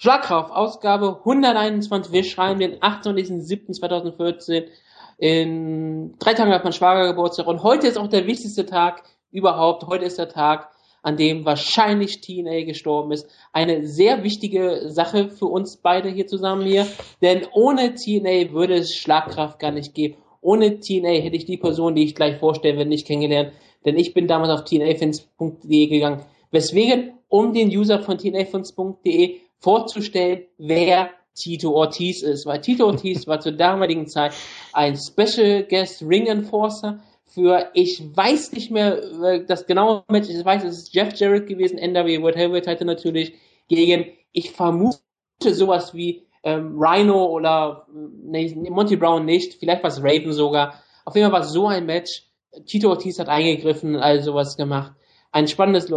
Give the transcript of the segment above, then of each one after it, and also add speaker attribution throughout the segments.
Speaker 1: Schlagkraft, Ausgabe 121. Wir schreiben den 28.07.2014. In drei Tagen hat mein Schwager Geburtstag und heute ist auch der wichtigste Tag überhaupt. Heute ist der Tag, an dem wahrscheinlich TNA gestorben ist. Eine sehr wichtige Sache für uns beide hier zusammen hier, denn ohne TNA würde es Schlagkraft gar nicht geben. Ohne TNA hätte ich die Person, die ich gleich vorstellen werde, nicht kennengelernt, denn ich bin damals auf tnafans.de gegangen. Weswegen, um den User von tnafans.de vorzustellen, wer Tito Ortiz ist, weil Tito Ortiz war zur damaligen Zeit ein Special Guest Ring Enforcer für, ich weiß nicht mehr äh, das genaue Match, ich weiß, es ist Jeff Jarrett gewesen, NW World Heavyweight Title natürlich, gegen, ich vermute sowas wie ähm, Rhino oder nee, Monty Brown nicht, vielleicht war es Raven sogar. Auf jeden Fall war es so ein Match. Tito Ortiz hat eingegriffen und all sowas gemacht. Ein spannendes,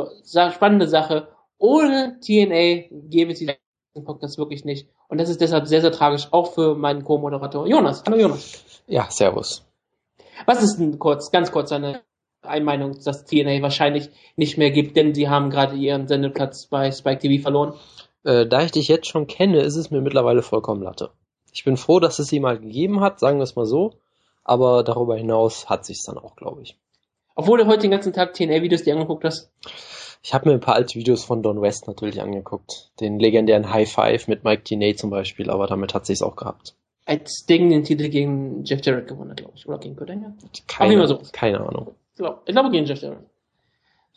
Speaker 1: spannende Sache. Ohne TNA gäbe es diesen Podcast wirklich nicht. Und das ist deshalb sehr, sehr tragisch, auch für meinen Co-Moderator Jonas. Hallo Jonas.
Speaker 2: Ja, servus.
Speaker 1: Was ist denn kurz, ganz kurz eine Einmeinung, dass TNA wahrscheinlich nicht mehr gibt, denn sie haben gerade ihren Sendeplatz bei Spike TV verloren?
Speaker 2: Äh, da ich dich jetzt schon kenne, ist es mir mittlerweile vollkommen Latte. Ich bin froh, dass es sie mal gegeben hat, sagen wir es mal so. Aber darüber hinaus hat sich's dann auch, glaube ich.
Speaker 1: Obwohl du heute den ganzen Tag TNA-Videos dir angeguckt hast?
Speaker 2: Ich habe mir ein paar alte Videos von Don West natürlich angeguckt. Den legendären High Five mit Mike Tinay zum Beispiel, aber damit hat sich's auch gehabt.
Speaker 1: Als Ding den Titel gegen Jeff Jarrett gewonnen glaube ich. Oder gegen Kurt Angle?
Speaker 2: Keine, so. keine Ahnung.
Speaker 1: Ich glaube, ich glaube gegen Jeff Jarrett.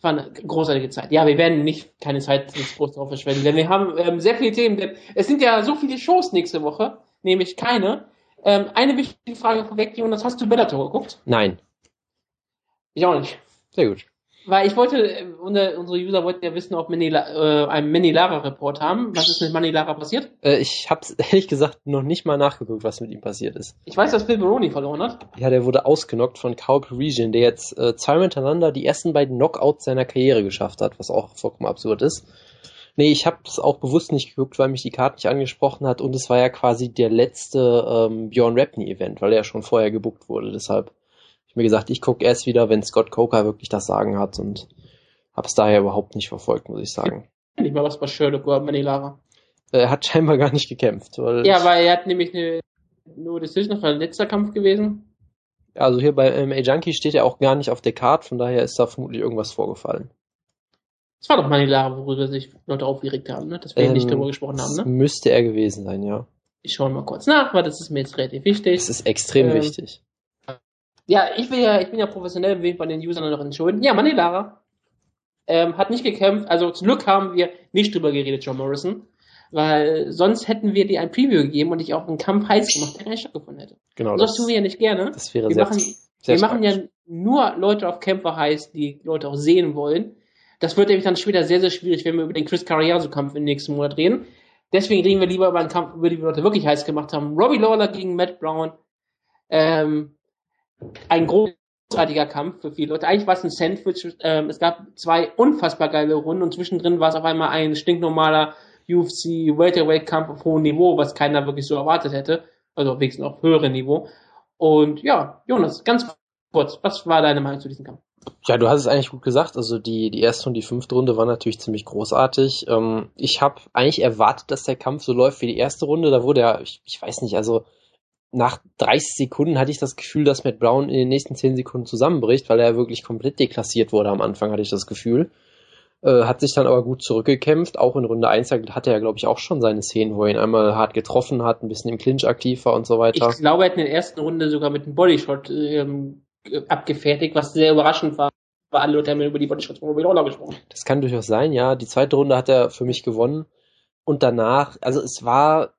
Speaker 1: War eine großartige Zeit. Ja, wir werden nicht keine Zeit nicht groß drauf verschwenden, denn wir haben ähm, sehr viele Themen. Denn es sind ja so viele Shows nächste Woche, nämlich keine. Ähm, eine wichtige Frage vorweg, Jonas, hast du Bellator geguckt?
Speaker 2: Nein.
Speaker 1: Ich auch nicht.
Speaker 2: Sehr gut.
Speaker 1: Weil ich wollte, äh, unsere User wollten ja wissen, ob wir äh, einen Mini-Lara-Report haben. Was ist mit Mani-Lara passiert?
Speaker 2: Äh, ich habe ehrlich gesagt noch nicht mal nachgeguckt, was mit ihm passiert ist.
Speaker 1: Ich weiß, dass Phil Baroni verloren hat.
Speaker 2: Ja, der wurde ausgenockt von Carl Parisian, der jetzt äh, zweimal hintereinander die ersten beiden Knockouts seiner Karriere geschafft hat, was auch vollkommen absurd ist. Nee, ich habe es auch bewusst nicht geguckt, weil mich die Karte nicht angesprochen hat und es war ja quasi der letzte ähm, Bjorn Rapney-Event, weil er ja schon vorher gebuckt wurde. Deshalb mir gesagt, ich gucke erst wieder, wenn Scott Coker wirklich das Sagen hat und habe es daher überhaupt nicht verfolgt, muss ich sagen.
Speaker 1: Nicht mal was bei Sherlock oder Manilara.
Speaker 2: Er hat scheinbar gar nicht gekämpft.
Speaker 1: Weil ja, weil er hat nämlich eine nur Decision, das war ein letzter Kampf gewesen.
Speaker 2: Also hier bei MA Junkie steht er auch gar nicht auf der Karte, von daher ist da vermutlich irgendwas vorgefallen.
Speaker 1: Das war doch Manilara, worüber sich Leute aufgeregt haben, ne? dass wir ähm, nicht darüber gesprochen haben. Ne?
Speaker 2: Müsste er gewesen sein, ja.
Speaker 1: Ich schaue mal kurz nach, weil das ist mir jetzt relativ wichtig.
Speaker 2: Das ist extrem ähm, wichtig.
Speaker 1: Ja, ich will ja, ich bin ja professionell, will bei den Usern noch entschuldigen. Ja, Manilara ähm, hat nicht gekämpft. Also zum Glück haben wir nicht drüber geredet, John Morrison. Weil sonst hätten wir dir ein Preview gegeben und dich auch einen Kampf heiß gemacht, der nicht stattgefunden hätte.
Speaker 2: Genau.
Speaker 1: Das, das tun wir ja nicht gerne.
Speaker 2: Das wäre
Speaker 1: wir
Speaker 2: sehr,
Speaker 1: machen,
Speaker 2: sehr
Speaker 1: Wir machen ja nur Leute auf Kämpfer heiß, die Leute auch sehen wollen. Das wird nämlich dann später sehr, sehr schwierig, wenn wir über den Chris Carriazo-Kampf im nächsten Monat reden. Deswegen reden wir lieber über einen Kampf, über den wir Leute wirklich heiß gemacht haben. Robbie Lawler gegen Matt Brown. Ähm, ein großartiger Kampf für viele Leute. Eigentlich war es ein Sandwich. Ähm, es gab zwei unfassbar geile Runden und zwischendrin war es auf einmal ein stinknormaler UFC Welterweight Kampf auf hohem Niveau, was keiner wirklich so erwartet hätte. Also wenigstens auf höherem Niveau. Und ja, Jonas, ganz kurz, was war deine Meinung zu diesem Kampf?
Speaker 2: Ja, du hast es eigentlich gut gesagt. Also die, die erste und die fünfte Runde waren natürlich ziemlich großartig. Ähm, ich habe eigentlich erwartet, dass der Kampf so läuft wie die erste Runde. Da wurde er, ich, ich weiß nicht, also nach 30 Sekunden hatte ich das Gefühl, dass Matt Brown in den nächsten 10 Sekunden zusammenbricht, weil er wirklich komplett deklassiert wurde am Anfang, hatte ich das Gefühl. Äh, hat sich dann aber gut zurückgekämpft. Auch in Runde 1 hatte er, glaube ich, auch schon seine Szenen, wo er ihn einmal hart getroffen hat, ein bisschen im Clinch aktiv war und so weiter.
Speaker 1: Ich glaube, er hat in der ersten Runde sogar mit einem Bodyshot ähm, abgefertigt, was sehr überraschend war. Weil alle Leute haben über die Bodyshots von Robbie Lawler gesprochen.
Speaker 2: Das kann durchaus sein, ja. Die zweite Runde hat er für mich gewonnen. Und danach, also es war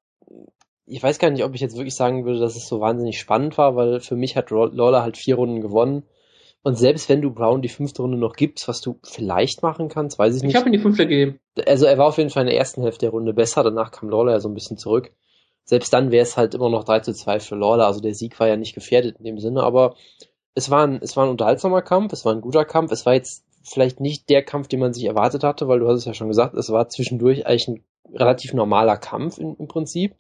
Speaker 2: ich weiß gar nicht, ob ich jetzt wirklich sagen würde, dass es so wahnsinnig spannend war, weil für mich hat Lawler halt vier Runden gewonnen. Und selbst wenn du Brown die fünfte Runde noch gibst, was du vielleicht machen kannst, weiß ich nicht.
Speaker 1: Ich habe ihm die fünfte gegeben.
Speaker 2: Also er war auf jeden Fall in der ersten Hälfte der Runde besser, danach kam Lawler ja so ein bisschen zurück. Selbst dann wäre es halt immer noch 3 zu 2 für Lawler, also der Sieg war ja nicht gefährdet in dem Sinne, aber es war ein, es war ein unterhaltsamer Kampf, es war ein guter Kampf, es war jetzt vielleicht nicht der Kampf, den man sich erwartet hatte, weil du hast es ja schon gesagt, es war zwischendurch eigentlich ein relativ normaler Kampf in, im Prinzip.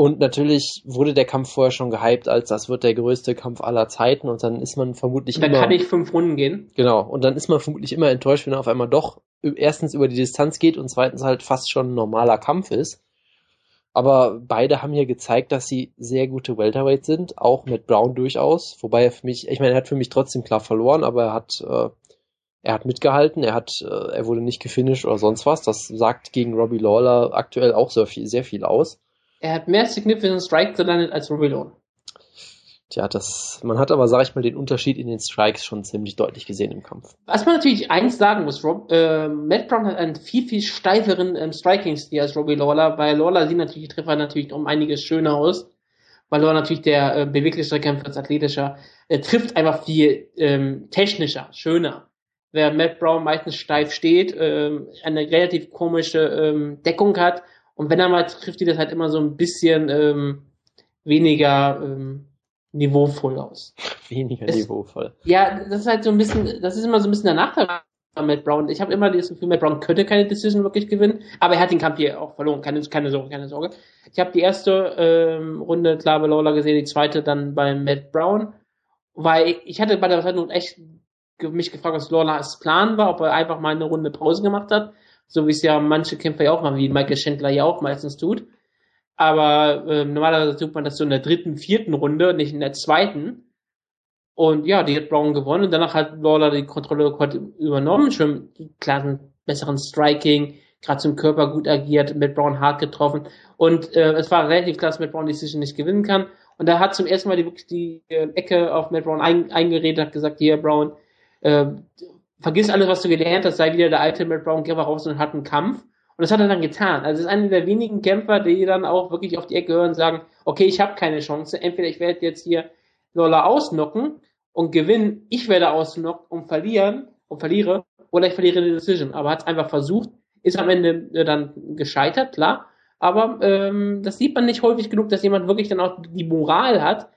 Speaker 2: Und natürlich wurde der Kampf vorher schon gehypt, als das wird der größte Kampf aller Zeiten und dann ist man vermutlich
Speaker 1: da
Speaker 2: immer.
Speaker 1: kann ich fünf Runden gehen.
Speaker 2: Genau, und dann ist man vermutlich immer enttäuscht, wenn er auf einmal doch erstens über die Distanz geht und zweitens halt fast schon ein normaler Kampf ist. Aber beide haben hier gezeigt, dass sie sehr gute Welterweights sind, auch mit Brown durchaus. Wobei er für mich, ich meine, er hat für mich trotzdem klar verloren, aber er hat, äh, er hat mitgehalten, er hat, äh, er wurde nicht gefinisht oder sonst was. Das sagt gegen Robbie Lawler aktuell auch sehr viel, sehr viel aus.
Speaker 1: Er hat mehr Significant Strike gelandet als Robbie Lawler.
Speaker 2: Tja, das, man hat aber, sag ich mal, den Unterschied in den Strikes schon ziemlich deutlich gesehen im Kampf.
Speaker 1: Was man natürlich eins sagen muss, Rob, äh, Matt Brown hat einen viel, viel steiferen ähm, Striking-Stil als Robbie Lawler. Bei Lawler sieht natürlich die Treffer natürlich um einiges schöner aus. Weil Lawler natürlich der äh, beweglichste Kämpfer als athletischer, äh, trifft einfach viel ähm, technischer, schöner. Wer Matt Brown meistens steif steht, ähm, eine relativ komische ähm, Deckung hat und wenn er mal trifft, sieht das halt immer so ein bisschen ähm, weniger ähm, niveauvoll aus.
Speaker 2: Weniger
Speaker 1: Es-
Speaker 2: niveauvoll.
Speaker 1: Ja, das ist halt so ein bisschen, das ist immer so ein bisschen der Nachteil bei Matt Brown. Ich habe immer das Gefühl, Matt Brown könnte keine Decision wirklich gewinnen, aber er hat den Kampf hier auch verloren. Keine, keine Sorge, keine Sorge. Ich habe die erste ähm, Runde klar bei Lawler gesehen, die zweite dann bei Matt Brown, weil ich hatte bei der Runde echt mich gefragt, was Lawlers Plan war, ob er einfach mal eine Runde Pause gemacht hat, so wie es ja manche Kämpfer ja auch machen, wie Michael Schindler ja auch meistens tut. Aber ähm, normalerweise tut man das so in der dritten, vierten Runde, nicht in der zweiten. Und ja, die hat Brown gewonnen und danach hat Lawler die Kontrolle übernommen, schon klar einen besseren Striking, gerade zum Körper gut agiert, mit Brown hart getroffen und äh, es war relativ klar, dass Matt Brown die Decision nicht gewinnen kann und da hat zum ersten Mal die, wirklich die äh, Ecke auf Matt Brown ein, eingeredet, hat gesagt, hier Brown, äh, vergiss alles, was du gelernt hast, sei wieder der alte Matt Brown, geh raus und hat einen Kampf und das hat er dann getan. Also es ist einer der wenigen Kämpfer, die dann auch wirklich auf die Ecke hören und sagen, okay, ich habe keine Chance, entweder ich werde jetzt hier Lawler ausnocken und gewinnen, ich werde ausnocken und verlieren und verliere oder ich verliere die Decision. Aber hat es einfach versucht, ist am Ende äh, dann gescheitert, klar. Aber ähm, das sieht man nicht häufig genug, dass jemand wirklich dann auch die Moral hat,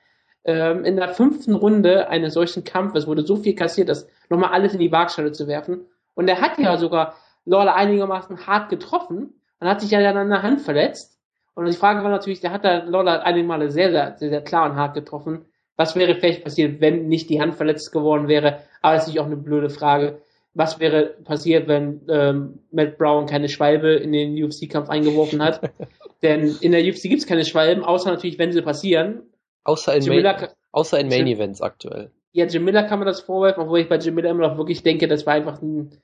Speaker 1: ähm, in der fünften Runde eines solchen Kampfes wurde so viel kassiert, dass nochmal alles in die Waagschale zu werfen. Und er hat ja sogar Lawler einigermaßen hart getroffen und hat sich ja dann an der Hand verletzt. Und die Frage war natürlich, der hat da Lawler einige Male sehr, sehr, sehr, sehr klar und hart getroffen. Was wäre vielleicht passiert, wenn nicht die Hand verletzt geworden wäre? Aber das ist natürlich auch eine blöde Frage. Was wäre passiert, wenn ähm, Matt Brown keine Schwalbe in den UFC-Kampf eingeworfen hat? Denn in der UFC gibt's keine Schwalben, außer natürlich, wenn sie passieren.
Speaker 2: Außer in, Main, außer in Main
Speaker 1: Jim-
Speaker 2: Events aktuell.
Speaker 1: ja, Jim Miller kann man das vorwerfen, obwohl ich bei Jim Miller immer noch wirklich denke, das war einfach ein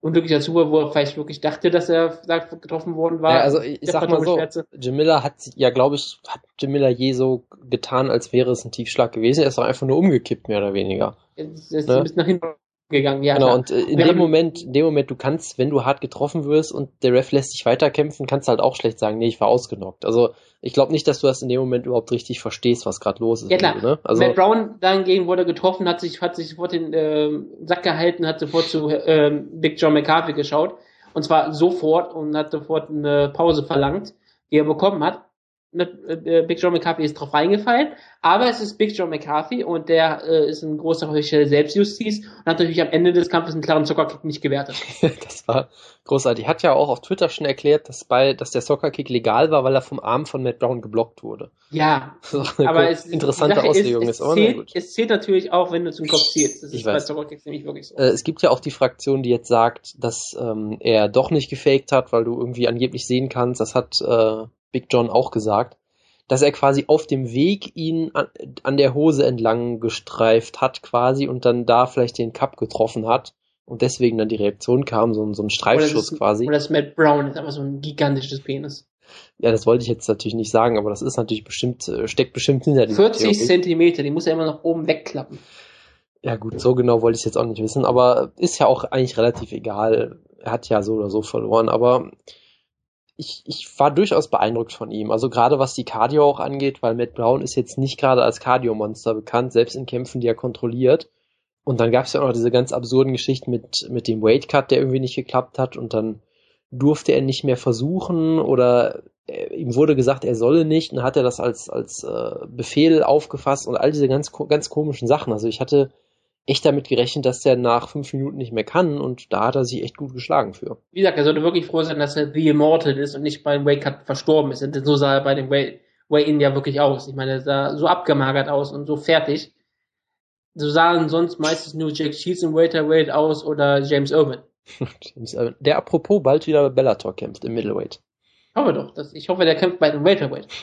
Speaker 1: unglücklicher Zufall, wo er vielleicht wirklich dachte, dass er da getroffen worden war.
Speaker 2: Ja, also ich, ich sag mal so,
Speaker 1: Phantomschwärze.
Speaker 2: Jim Miller hat ja, glaube ich, hat Jim Miller je so getan, als wäre es ein Tiefschlag gewesen. Er ist doch einfach nur umgekippt, mehr oder weniger.
Speaker 1: Es ist
Speaker 2: Ne?
Speaker 1: ein bisschen nach hinten gegangen, ja.
Speaker 2: genau,
Speaker 1: klar.
Speaker 2: und äh, in dem Moment, in dem Moment, du kannst, wenn du hart getroffen wirst und der Ref lässt dich weiterkämpfen, kannst du halt auch schlecht sagen, nee, ich war ausgenockt. Also ich glaube nicht, dass du das in dem Moment überhaupt richtig verstehst, was gerade los ist.
Speaker 1: Ja, klar.
Speaker 2: Ne? Also
Speaker 1: Matt Brown dahingegen wurde getroffen, hat sich, hat sich sofort den ähm, Sack gehalten, hat sofort zu ähm, Big John McCarthy geschaut. Und zwar sofort und hat sofort eine Pause verlangt, die er bekommen hat. Äh, Big John McCarthy ist drauf reingefallen, aber es ist Big John McCarthy und der äh, ist ein großer Heuchel Selbstjustiz und hat natürlich am Ende des Kampfes einen klaren Zuckerkick nicht gewertet.
Speaker 2: das war großartig. Hat ja auch auf Twitter schon erklärt, dass bei, dass der Soccer-Kick legal war, weil er vom Arm von Matt Brown geblockt wurde.
Speaker 1: Ja, aber es,
Speaker 2: interessante
Speaker 1: Sache
Speaker 2: Auslegung
Speaker 1: ist,
Speaker 2: ist,
Speaker 1: es,
Speaker 2: aber
Speaker 1: zählt, es zählt natürlich auch, wenn du zum Kopf zielst. Das
Speaker 2: Ich
Speaker 1: ist bei
Speaker 2: weiß.
Speaker 1: Zuckerkicks nämlich wirklich so.
Speaker 2: Äh, es gibt ja auch die Fraktion, die jetzt sagt, dass ähm, er doch nicht gefaked hat, weil du irgendwie angeblich sehen kannst, das hat äh, Big John auch gesagt, dass er quasi auf dem Weg ihn an, an der Hose entlang gestreift hat quasi und dann da vielleicht den Cup getroffen hat und deswegen dann die Reaktion kam, so, ein- so ein
Speaker 1: Oder
Speaker 2: Streifschuss
Speaker 1: das-
Speaker 2: quasi.
Speaker 1: Oder das Matt Brown ist aber so ein gigantisches Penis.
Speaker 2: Ja, das wollte ich jetzt natürlich nicht sagen, aber das ist natürlich bestimmt, äh, steckt bestimmt hinter dieser
Speaker 1: 40
Speaker 2: Theorie.
Speaker 1: Zentimeter, die muss er immer noch oben wegklappen.
Speaker 2: Ja gut, so genau wollte ich es jetzt auch nicht wissen, aber ist ja auch eigentlich relativ egal. Er hat ja so oder so verloren, aber ich, ich war durchaus beeindruckt von ihm. Also gerade was die Cardio auch angeht, weil Matt Brown ist jetzt nicht gerade als Cardio-Monster bekannt, selbst in Kämpfen, die er kontrolliert. Und dann gab es ja auch noch diese ganz absurden Geschichten mit, mit dem Weight Cut, der irgendwie nicht geklappt hat und dann durfte er nicht mehr versuchen oder äh, ihm wurde gesagt, er solle nicht und dann hat er das als, als äh, Befehl aufgefasst und all diese ganz, ganz komischen Sachen. Also ich hatte echt damit gerechnet, dass der nach fünf Minuten nicht mehr kann und da hat er sich echt gut geschlagen für.
Speaker 1: Wie gesagt, er sollte wirklich froh sein, dass er The Immortal ist und nicht beim Wake Cut verstorben ist. Denn so sah er bei dem Wake Way-In ja wirklich aus. Ich meine, er sah so abgemagert aus und so fertig. So sahen sonst meistens nur Jack Sheets im Welterweight aus oder James Irwin.
Speaker 2: James Irwin. Der apropos bald wieder bei Bellator kämpft im Middleweight.
Speaker 1: Hoffe doch. Dass, ich hoffe, der kämpft bei dem Welterweight.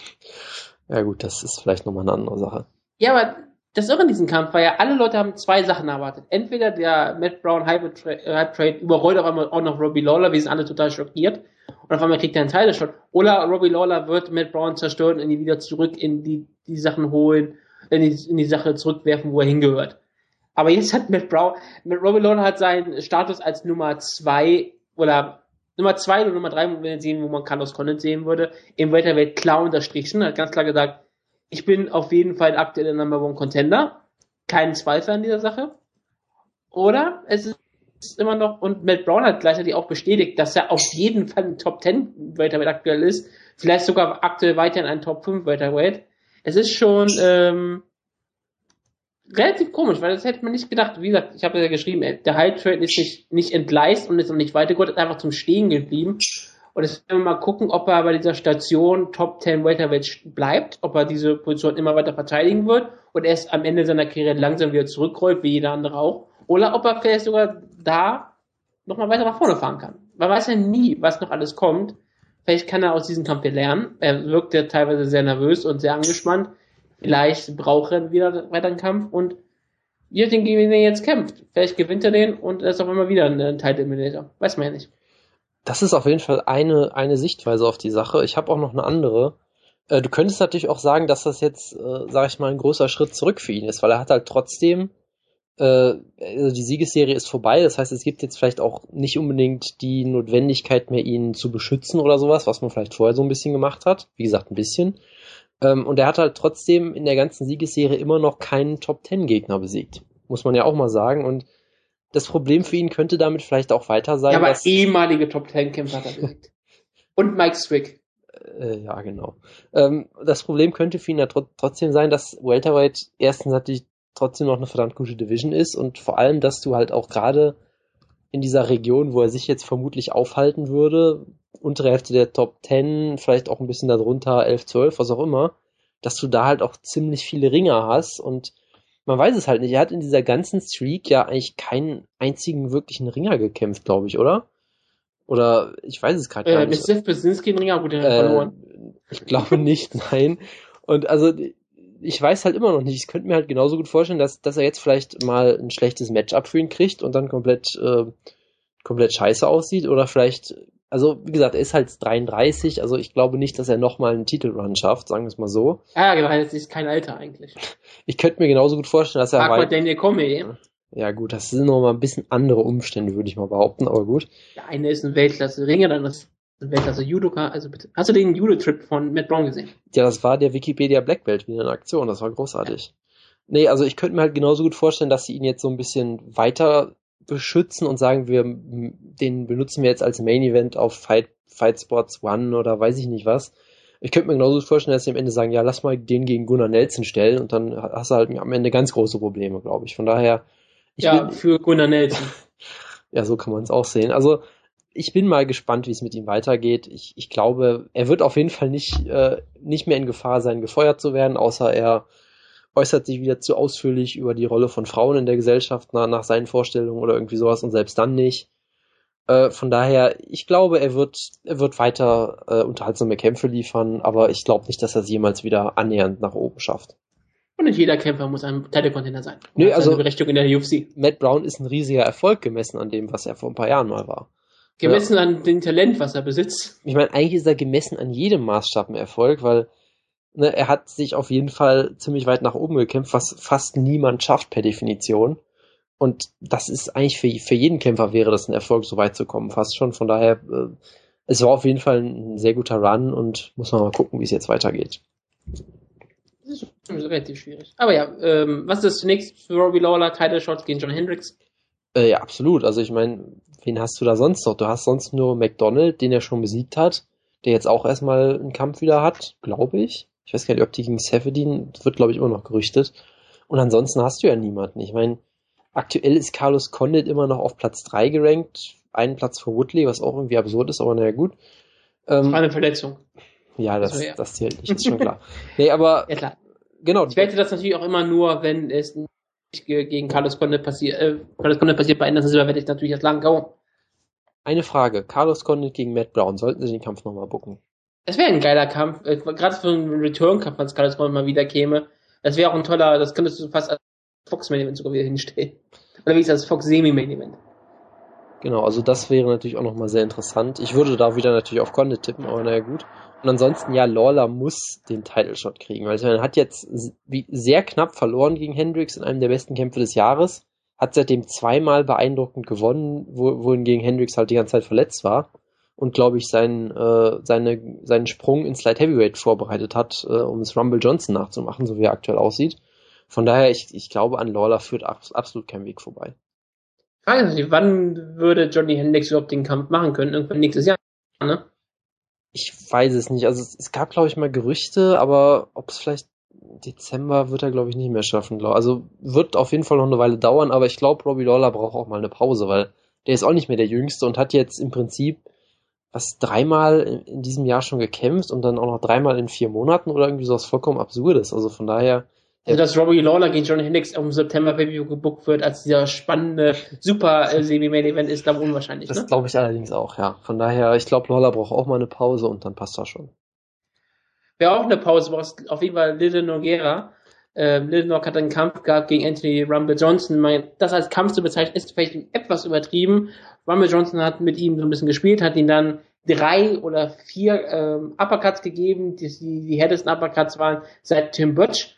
Speaker 2: Ja gut, das ist vielleicht nochmal eine andere Sache.
Speaker 1: Ja, aber das Irre in diesem Kampf war ja, alle Leute haben zwei Sachen erwartet. Entweder der Matt Brown Hype Trade überrollt auf einmal auch noch Robbie Lawler, wir sind alle total schockiert. Und auf einmal kriegt er einen Title-Shot. Oder Robbie Lawler wird Matt Brown zerstören und ihn wieder zurück in die, die Sachen holen, in die, in die Sache zurückwerfen, wo er hingehört. Aber jetzt hat Matt Brown, Matt Robbie Lawler hat seinen Status als Nummer zwei oder Nummer zwei oder Nummer drei, wenn wir sehen, wo man Carlos Condit sehen würde, im Welterweight klar unterstrichen, hat ganz klar gesagt, ich bin auf jeden Fall aktuell der Number One Contender. Keinen Zweifel an dieser Sache. Oder es ist immer noch, und Matt Brown hat gleichzeitig auch bestätigt, dass er auf jeden Fall ein Top 10 Welterweight aktuell ist. Vielleicht sogar aktuell weiterhin ein Top 5 Welterweight. Es ist schon ähm, relativ komisch, weil das hätte man nicht gedacht. Wie gesagt, ich habe ja geschrieben, der Hype Trade ist nicht, nicht entgleist und ist noch nicht weitergegangen, ist einfach zum Stehen geblieben. Und jetzt werden wir mal gucken, ob er bei dieser Station Top 10 Welterweight bleibt, ob er diese Position immer weiter verteidigen wird und erst am Ende seiner Karriere langsam wieder zurückrollt, wie jeder andere auch. Oder ob er vielleicht sogar da nochmal weiter nach vorne fahren kann. Man weiß ja nie, was noch alles kommt. Vielleicht kann er aus diesem Kampf hier lernen. Er wirkt ja teilweise sehr nervös und sehr angespannt. Vielleicht braucht er wieder weiter einen Kampf und je nachdem, gegen er jetzt kämpft. Vielleicht gewinnt er den und er ist auf einmal wieder ein Title Eliminator. Weiß man ja nicht.
Speaker 2: Das ist auf jeden Fall eine, eine Sichtweise auf die Sache. Ich habe auch noch eine andere. Äh, du könntest natürlich auch sagen, dass das jetzt, äh, sag ich mal, ein großer Schritt zurück für ihn ist, weil er hat halt trotzdem, äh, also die Siegesserie ist vorbei. Das heißt, es gibt jetzt vielleicht auch nicht unbedingt die Notwendigkeit mehr, ihn zu beschützen oder sowas, was man vielleicht vorher so ein bisschen gemacht hat. Wie gesagt, ein bisschen. Ähm, und er hat halt trotzdem in der ganzen Siegesserie immer noch keinen Top-10-Gegner besiegt. Muss man ja auch mal sagen. Und das Problem für ihn könnte damit vielleicht auch weiter sein.
Speaker 1: Ja, aber ehemalige Top Ten Kämpfer hat er besiegt. Und Mike Swick.
Speaker 2: Äh, ja, genau. Ähm, das Problem könnte für ihn ja tr trotzdem sein, dass Welterweight erstens natürlich trotzdem noch eine verdammt gute Division ist und vor allem, dass du halt auch gerade in dieser Region, wo er sich jetzt vermutlich aufhalten würde, untere Hälfte der Top 10, vielleicht auch ein bisschen darunter, 11, 12, was auch immer, dass du da halt auch ziemlich viele Ringer hast und man weiß es halt nicht. Er hat in dieser ganzen Streak ja eigentlich keinen einzigen wirklichen Ringer gekämpft, glaube ich, oder? Oder ich weiß es gerade
Speaker 1: äh, gar nicht. Mit Steve Brzezinski einen Ringer, gut, der äh, verloren.
Speaker 2: Ich glaube nicht, nein. Und also ich weiß halt immer noch nicht. Ich könnte mir halt genauso gut vorstellen, dass, dass er jetzt vielleicht mal ein schlechtes Matchup für ihn kriegt und dann komplett, äh, komplett scheiße aussieht. Oder vielleicht, also wie gesagt, er ist halt 33, also ich glaube nicht, dass er nochmal einen Titelrun schafft, sagen wir es mal so.
Speaker 1: Ja, genau, das ist kein Alter eigentlich.
Speaker 2: Ich könnte mir genauso gut vorstellen, dass er.
Speaker 1: Mal Daniel Cormier.
Speaker 2: Ja gut, das sind noch mal ein bisschen andere Umstände, würde ich mal behaupten, aber gut.
Speaker 1: Der eine ist ein Weltklasse-Ringer, dann ist ein Weltklasse-Judoka, also bitte. Hast du den Judo-Trip von Matt Brown gesehen?
Speaker 2: Ja, das war der Wikipedia Black Belt wieder in Aktion, das war großartig. Ja. Nee, also ich könnte mir halt genauso gut vorstellen, dass sie ihn jetzt so ein bisschen weiter beschützen und sagen, wir, den benutzen wir jetzt als Main Event auf Fight, Fight Sports One oder weiß ich nicht was. Ich könnte mir genauso vorstellen, dass sie am Ende sagen, ja, lass mal den gegen Gunnar Nelson stellen und dann hast du halt am Ende ganz große Probleme, glaube ich. Von daher. Ich
Speaker 1: ja, bin, für Gunnar Nelson.
Speaker 2: ja, so kann man es auch sehen. Also, ich bin mal gespannt, wie es mit ihm weitergeht. Ich, ich glaube, er wird auf jeden Fall nicht, äh, nicht mehr in Gefahr sein, gefeuert zu werden, außer er äußert sich wieder zu ausführlich über die Rolle von Frauen in der Gesellschaft nach, nach seinen Vorstellungen oder irgendwie sowas und selbst dann nicht. Äh, von daher, ich glaube, er wird, er wird weiter äh, unterhaltsame Kämpfe liefern, aber ich glaube nicht, dass er es jemals wieder annähernd nach oben schafft.
Speaker 1: Und nicht jeder Kämpfer muss ein Title-Container sein.
Speaker 2: Nö, also
Speaker 1: Berechtigung in der UFC.
Speaker 2: Matt Brown ist ein riesiger Erfolg gemessen an dem, was er vor ein paar Jahren mal war.
Speaker 1: Gemessen ja. an dem Talent, was er besitzt.
Speaker 2: Ich meine, eigentlich ist er gemessen an jedem Maßstab ein Erfolg, weil ne, er hat sich auf jeden Fall ziemlich weit nach oben gekämpft, was fast niemand schafft per Definition. Und das ist eigentlich für, für jeden Kämpfer wäre das ein Erfolg, so weit zu kommen, fast schon. Von daher, äh, es war auf jeden Fall ein sehr guter Run und muss man mal gucken, wie es jetzt weitergeht.
Speaker 1: Das ist relativ schwierig. Aber ja, ähm, was ist zunächst für Robbie Lawler? Title Shots gegen John Hendricks?
Speaker 2: Äh, ja, absolut. Also ich meine, wen hast du da sonst noch? Du hast sonst nur McDonald, den er schon besiegt hat, der jetzt auch erstmal einen Kampf wieder hat, glaube ich. Ich weiß gar nicht, ob die gegen Seferdin, wird glaube ich immer noch gerüchtet. Und ansonsten hast du ja niemanden. Ich meine, Aktuell ist Carlos Condit immer noch auf Platz 3 gerankt, einen Platz vor Woodley, was auch irgendwie absurd ist, aber naja gut.
Speaker 1: Ähm, das war eine Verletzung.
Speaker 2: Ja, das, das, das zählt nicht, ist schon klar. Nee, aber.
Speaker 1: Ja, klar. Genau. Ich wette das natürlich auch immer nur, wenn es nicht gegen Carlos Conde passiert, äh, Carlos Conde passiert bei Anderson Silva, werde ich natürlich erst lang kaum.
Speaker 2: Eine Frage. Carlos Condit gegen Matt Brown. Sollten sie den Kampf nochmal bucken?
Speaker 1: Das wäre ein geiler Kampf. Äh, Gerade für einen Return-Kampf, wenn Carlos Condit mal wieder käme. Das wäre auch ein toller, das könntest du fast als Fox-Main-Event sogar wieder hinstellen. Oder wie ist das? Fox-Semi-Main-Event.
Speaker 2: Genau, also das wäre natürlich auch nochmal sehr interessant. Ich würde da wieder natürlich auf Condit tippen, aber naja gut. Und ansonsten, ja, Lawler muss den Title Shot kriegen, weil er hat jetzt sehr knapp verloren gegen Hendricks in einem der besten Kämpfe des Jahres hat seitdem zweimal beeindruckend gewonnen, wo, wohingegen Hendricks halt die ganze Zeit verletzt war und glaube ich seinen, äh, seine, seinen Sprung ins Light Heavyweight vorbereitet hat, äh, um es Rumble Johnson nachzumachen, so wie er aktuell aussieht. Von daher, ich, ich glaube, an Lawler führt absolut kein Weg vorbei.
Speaker 1: Frage ist, wann würde Johnny Hendricks überhaupt den Kampf machen können? Irgendwann nächstes Jahr, ne?
Speaker 2: Ich weiß es nicht. Also es, es gab, glaube ich, mal Gerüchte, aber ob es vielleicht Dezember wird er, glaube ich, nicht mehr schaffen. Also wird auf jeden Fall noch eine Weile dauern, aber ich glaube, Robbie Lawler braucht auch mal eine Pause, weil der ist auch nicht mehr der Jüngste und hat jetzt im Prinzip was dreimal in diesem Jahr schon gekämpft und dann auch noch dreimal in vier Monaten oder irgendwie sowas vollkommen Absurdes. Also von daher.
Speaker 1: Also, dass Robbie Lawler gegen John Hendricks im September Baby gebuckt wird als dieser spannende super äh, Semi-Main-Event ist, glaube unwahrscheinlich.
Speaker 2: Das ne? glaube ich allerdings auch, ja. Von daher, ich glaube, Lawler braucht auch mal eine Pause und dann passt das schon.
Speaker 1: Wer auch eine Pause braucht, auf jeden Fall Lille Noguera. Ähm, Nog hat einen Kampf gehabt gegen Anthony Rumble Johnson. Das als Kampf zu bezeichnen, ist vielleicht etwas übertrieben. Rumble Johnson hat mit ihm so ein bisschen gespielt, hat ihn dann drei oder vier ähm, Uppercuts gegeben, die, die härtesten Uppercuts waren seit Tim Butch.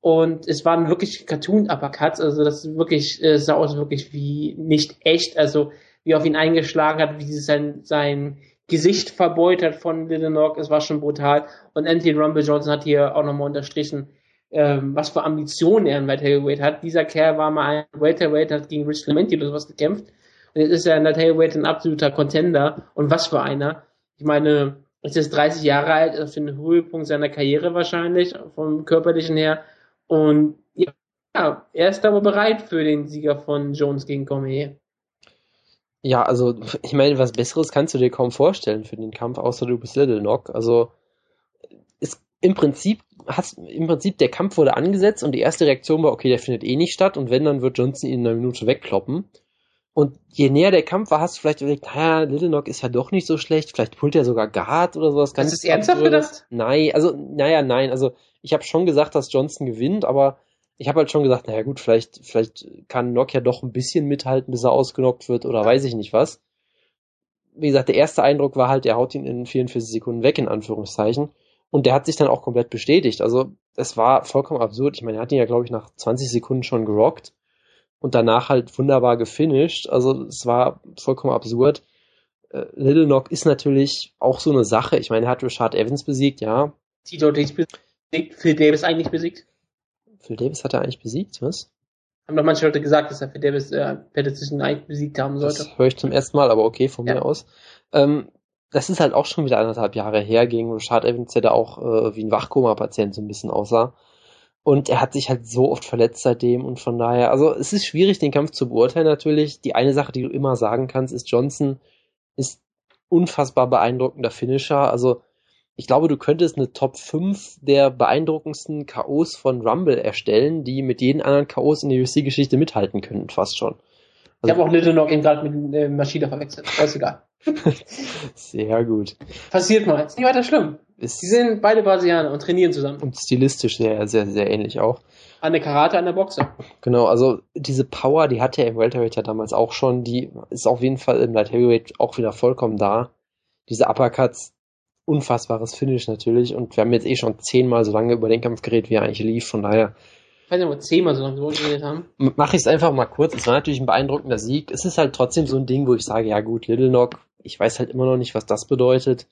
Speaker 1: Und es waren wirklich Cartoon-Uppercuts, also das wirklich, äh, sah aus wirklich wie nicht echt, also wie auf ihn eingeschlagen hat, wie sein, sein Gesicht verbeutert von Lidenok. Es war schon brutal. Und Anthony Rumble Johnson hat hier auch nochmal unterstrichen, ähm, was für Ambitionen er in Welterweight hat. Dieser Kerl war mal ein Welterweight, hat gegen Rich Clementi oder sowas gekämpft. Und jetzt ist er in Welterweight ein absoluter Contender. Und was für einer. Ich meine, er ist 30 Jahre alt, auf den Höhepunkt seiner Karriere wahrscheinlich, vom körperlichen her. Und ja, er ist aber bereit für den Sieger von Jones gegen Cormier.
Speaker 2: Ja, also ich meine, was Besseres kannst du dir kaum vorstellen für den Kampf, außer du bist Little Knock. Also ist im Prinzip hast im Prinzip der Kampf wurde angesetzt und die erste Reaktion war, okay, der findet eh nicht statt und wenn, dann wird Johnson ihn in einer Minute wegkloppen. Und je näher der Kampf war, hast du vielleicht überlegt, naja, Little Knock ist ja doch nicht so schlecht, vielleicht pullt er sogar Guard oder sowas.
Speaker 1: Ganz ist ernsthaft gedacht?
Speaker 2: Nein, also, naja, nein, also ich habe schon gesagt, dass Johnson gewinnt, aber ich habe halt schon gesagt, naja gut, vielleicht, vielleicht kann Nokia doch ein bisschen mithalten, bis er ausgenockt wird oder weiß ich nicht was. Wie gesagt, der erste Eindruck war halt, er haut ihn in 44 Sekunden weg, in Anführungszeichen. Und der hat sich dann auch komplett bestätigt. Also es war vollkommen absurd. Ich meine, er hat ihn ja, glaube ich, nach 20 Sekunden schon gerockt und danach halt wunderbar gefinisht. Also es war vollkommen absurd. Äh, Little Knock ist natürlich auch so eine Sache. Ich meine, er hat Richard Evans besiegt, ja.
Speaker 1: Tito besiegt, Phil Davis eigentlich besiegt.
Speaker 2: Phil Davis hat er eigentlich besiegt, was?
Speaker 1: Haben doch manche Leute gesagt, dass er Phil Davis äh, per Decision eigentlich besiegt haben sollte.
Speaker 2: Das höre ich zum ersten Mal, aber okay, von ja. mir aus. Ähm, das ist halt auch schon wieder anderthalb Jahre her gegen Richard Evans, der da auch äh, wie ein Wachkoma-Patient so ein bisschen aussah. Und er hat sich halt so oft verletzt seitdem und von daher, also es ist schwierig, den Kampf zu beurteilen natürlich. Die eine Sache, die du immer sagen kannst, ist, Johnson ist unfassbar beeindruckender Finisher. Also ich glaube, du könntest eine Top 5 der beeindruckendsten K.O.s von Rumble erstellen, die mit jeden anderen K.O.s in der UFC-Geschichte mithalten könnten, fast schon.
Speaker 1: Also, ich habe auch Little Knock eben gerade mit äh, Maschine verwechselt. ist egal.
Speaker 2: Sehr gut.
Speaker 1: Passiert mal. Ist nicht weiter schlimm. Ist Die sind beide Brasilianer und trainieren zusammen.
Speaker 2: Und stilistisch sehr, sehr, sehr ähnlich auch.
Speaker 1: Eine Karate, eine Boxer.
Speaker 2: Genau, also diese Power, die hatte er im Welterweight ja damals auch schon, die ist auf jeden Fall im Light Heavyweight auch wieder vollkommen da. Diese Uppercuts, unfassbares Finish natürlich. Und wir haben jetzt eh schon zehnmal so lange über den Kampf geredet, wie er eigentlich lief. Von daher.
Speaker 1: Ich weiß nicht, ob wir zehnmal so lange drüber geredet haben.
Speaker 2: Mache ich es einfach mal kurz. Es war natürlich ein beeindruckender Sieg. Es ist halt trotzdem so ein Ding, wo ich sage, ja gut, Little Knock, ich weiß halt immer noch nicht, was das bedeutet.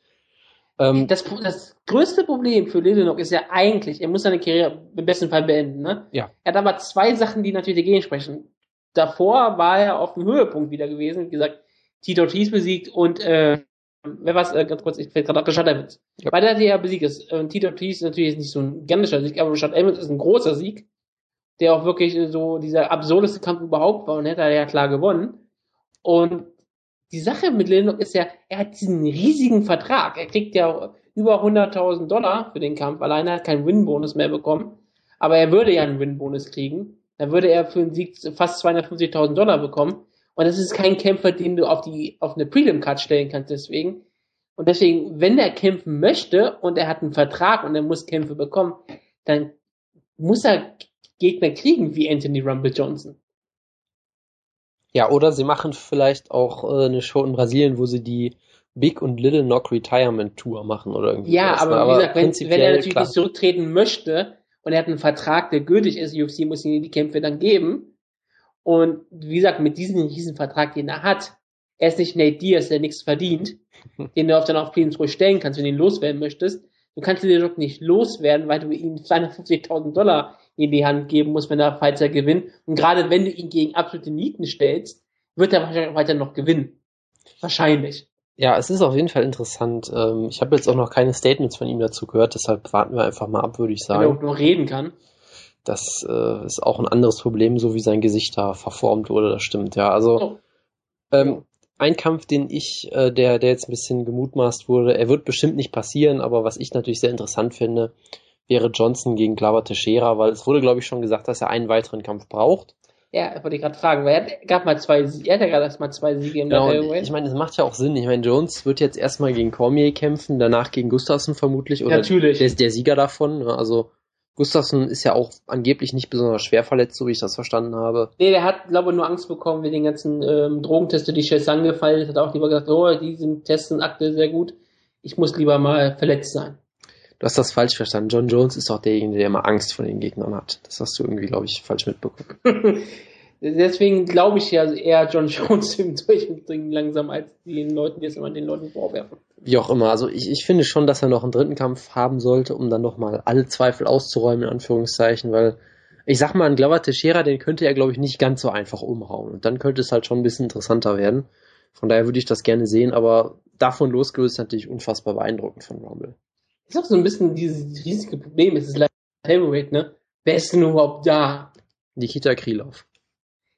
Speaker 1: Ähm, das, das größte Problem für Knock ist ja eigentlich, er muss seine Karriere im besten Fall beenden. Ne?
Speaker 2: Ja.
Speaker 1: Er hat aber zwei Sachen, die natürlich dagegen sprechen. Davor war er auf dem Höhepunkt wieder gewesen, wie gesagt, Tito Ortiz besiegt und äh, wer war äh, ganz kurz, ich fällt gerade Richard Evans. Ja. Beide hat er besiegt. Ist, äh, Tito Ortiz ist natürlich nicht so ein gigantischer Sieg, aber Richard Evans ist ein großer Sieg, der auch wirklich so dieser absurdeste Kampf überhaupt war und hätte er ja klar gewonnen. Und die Sache mit Lennox ist ja, er hat diesen riesigen Vertrag. Er kriegt ja über 100.000 Dollar für den Kampf. Alleine hat keinen Win-Bonus mehr bekommen. Aber er würde ja einen Win-Bonus kriegen. Dann würde er für einen Sieg fast 250.000 Dollar bekommen. Und das ist kein Kämpfer, den du auf die, auf eine Prelim-Card stellen kannst, deswegen. Und deswegen, wenn er kämpfen möchte und er hat einen Vertrag und er muss Kämpfe bekommen, dann muss er Gegner kriegen wie Anthony Rumble Johnson.
Speaker 2: Ja, oder sie machen vielleicht auch äh, eine Show in Brasilien, wo sie die Big und Little Knock Retirement Tour machen oder irgendwie.
Speaker 1: Ja, was, aber, ne? aber wie gesagt, wenn, wenn er natürlich klar. nicht zurücktreten möchte und er hat einen Vertrag, der gültig ist, UFC muss ihm die Kämpfe dann geben. Und wie gesagt, mit diesem riesen Vertrag, den er hat, er ist nicht Nate Diaz, der nichts verdient, den du auf dann auf ruhig stellen kannst, wenn du ihn loswerden möchtest. Du kannst den Druck nicht loswerden, weil du ihm 250.000 Dollar in die Hand geben musst, wenn er Fighter gewinnt. Und gerade wenn du ihn gegen absolute Nieten stellst, wird er wahrscheinlich weiter noch gewinnen. Wahrscheinlich.
Speaker 2: Ja, es ist auf jeden Fall interessant. Ähm, ich habe jetzt auch noch keine Statements von ihm dazu gehört, deshalb warten wir einfach mal ab, würde ich sagen. Wenn
Speaker 1: er auch nur reden kann.
Speaker 2: Das äh, ist auch ein anderes Problem, so wie sein Gesicht da verformt wurde, das stimmt, ja. Also oh. ähm, ein Kampf, den ich, äh, der, der jetzt ein bisschen gemutmaßt wurde, er wird bestimmt nicht passieren, aber was ich natürlich sehr interessant finde, wäre Johnson gegen Glover Teixeira, weil es wurde, glaube ich, schon gesagt, dass er einen weiteren Kampf braucht.
Speaker 1: Ja, wollte ich gerade fragen, weil er gab mal zwei, er hat ja gerade erst mal zwei Siege im
Speaker 2: genau, Ich meine, das macht ja auch Sinn. Ich meine, Jones wird jetzt erstmal gegen Cormier kämpfen, danach gegen Gustafsson vermutlich oder
Speaker 1: Natürlich.
Speaker 2: Der, der Sieger davon. Ne? Also Gustafsson ist ja auch angeblich nicht besonders schwer verletzt, so wie ich das verstanden habe.
Speaker 1: Nee, der hat, glaube ich, nur Angst bekommen wegen den ganzen ähm, Drogenteste, die Chess angefallen hat. Auch lieber gesagt, oh, die sind testen aktuell sehr gut. Ich muss lieber mal verletzt sein.
Speaker 2: Du hast das falsch verstanden. John Jones ist auch derjenige, der immer Angst vor den Gegnern hat. Das hast du irgendwie, glaube ich, falsch mitbekommen.
Speaker 1: Deswegen glaube ich ja eher John Jones im Durchdringen langsam als den Leuten, die es immer den Leuten vorwerfen.
Speaker 2: Wie auch immer. Also ich, ich finde schon, dass er noch einen dritten Kampf haben sollte, um dann nochmal alle Zweifel auszuräumen, in Anführungszeichen, weil ich sag mal, ein Glover Teixeira, den könnte er, glaube ich, nicht ganz so einfach umhauen. Und dann könnte es halt schon ein bisschen interessanter werden. Von daher würde ich das gerne sehen, aber davon losgelöst natürlich unfassbar beeindruckend von Rumble.
Speaker 1: Ist auch so ein bisschen dieses riesige Problem, es ist leider Heavyweight, ne? Wer ist denn überhaupt da?
Speaker 2: Nikita Krylov.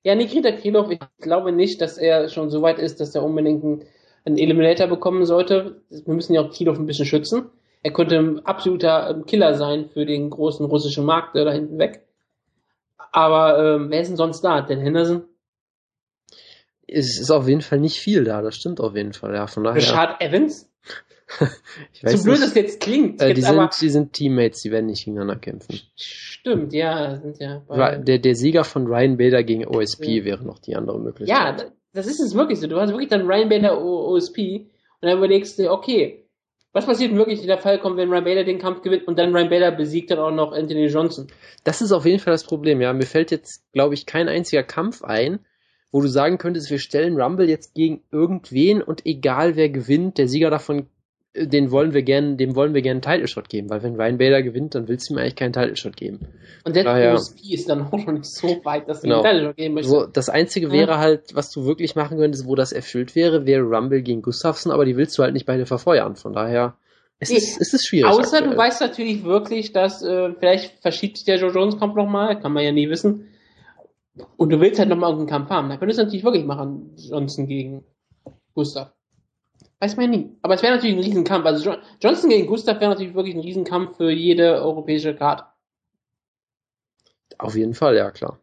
Speaker 1: Ja, Nikita Krylov, ich glaube nicht, dass er schon so weit ist, dass er unbedingt einen, einen Eliminator bekommen sollte. Wir müssen ja auch Krylov ein bisschen schützen. Er könnte ein absoluter ähm, Killer sein für den großen russischen Markt da hinten weg. Aber ähm, wer ist denn sonst da? Dan Henderson?
Speaker 2: Es ist auf jeden Fall nicht viel da, das stimmt auf jeden Fall. Ja, von daher.
Speaker 1: Richard Evans? ich weiß so blöd das jetzt klingt.
Speaker 2: Äh, die, sind, die sind Teammates, die werden nicht gegeneinander kämpfen.
Speaker 1: Stimmt, ja. Sind ja
Speaker 2: der, der Sieger von Ryan Bader gegen OSP ja. wäre noch die andere Möglichkeit.
Speaker 1: Ja, das ist es wirklich so. Du hast wirklich dann Ryan Bader OSP und dann überlegst du, okay, was passiert wirklich, wenn der Fall kommt, wenn Ryan Bader den Kampf gewinnt und dann Ryan Bader besiegt dann auch noch Anthony Johnson?
Speaker 2: Das ist auf jeden Fall das Problem, ja. Mir fällt jetzt, glaube ich, kein einziger Kampf ein, wo du sagen könntest, wir stellen Rumble jetzt gegen irgendwen und egal wer gewinnt, der Sieger davon den wollen wir gern, dem wollen wir gerne einen Title Shot geben, weil wenn Ryan Bader gewinnt, dann willst du ihm eigentlich keinen Title Shot geben.
Speaker 1: Und der Daher, USP ist dann auch noch nicht so weit, dass du genau. einen Title Shot geben möchtest.
Speaker 2: So, das einzige wäre ja. halt, was du wirklich machen könntest, wo das erfüllt wäre, wäre Rumble gegen Gustafsson, aber die willst du halt nicht beide verfeuern. Von daher es ist, es ist schwierig.
Speaker 1: Außer aktuell. du weißt natürlich wirklich, dass äh, vielleicht verschiebt sich der Joe Jones Kampf nochmal, kann man ja nie wissen. Und du willst halt nochmal irgendeinen Kampf haben. Da könntest du natürlich wirklich machen, Johnson gegen Gustav. Weiß man nie. Aber es wäre natürlich ein Riesenkampf. Also Johnson gegen Gustav wäre natürlich wirklich ein Riesenkampf für jede europäische Karte.
Speaker 2: Auf jeden Fall, ja klar.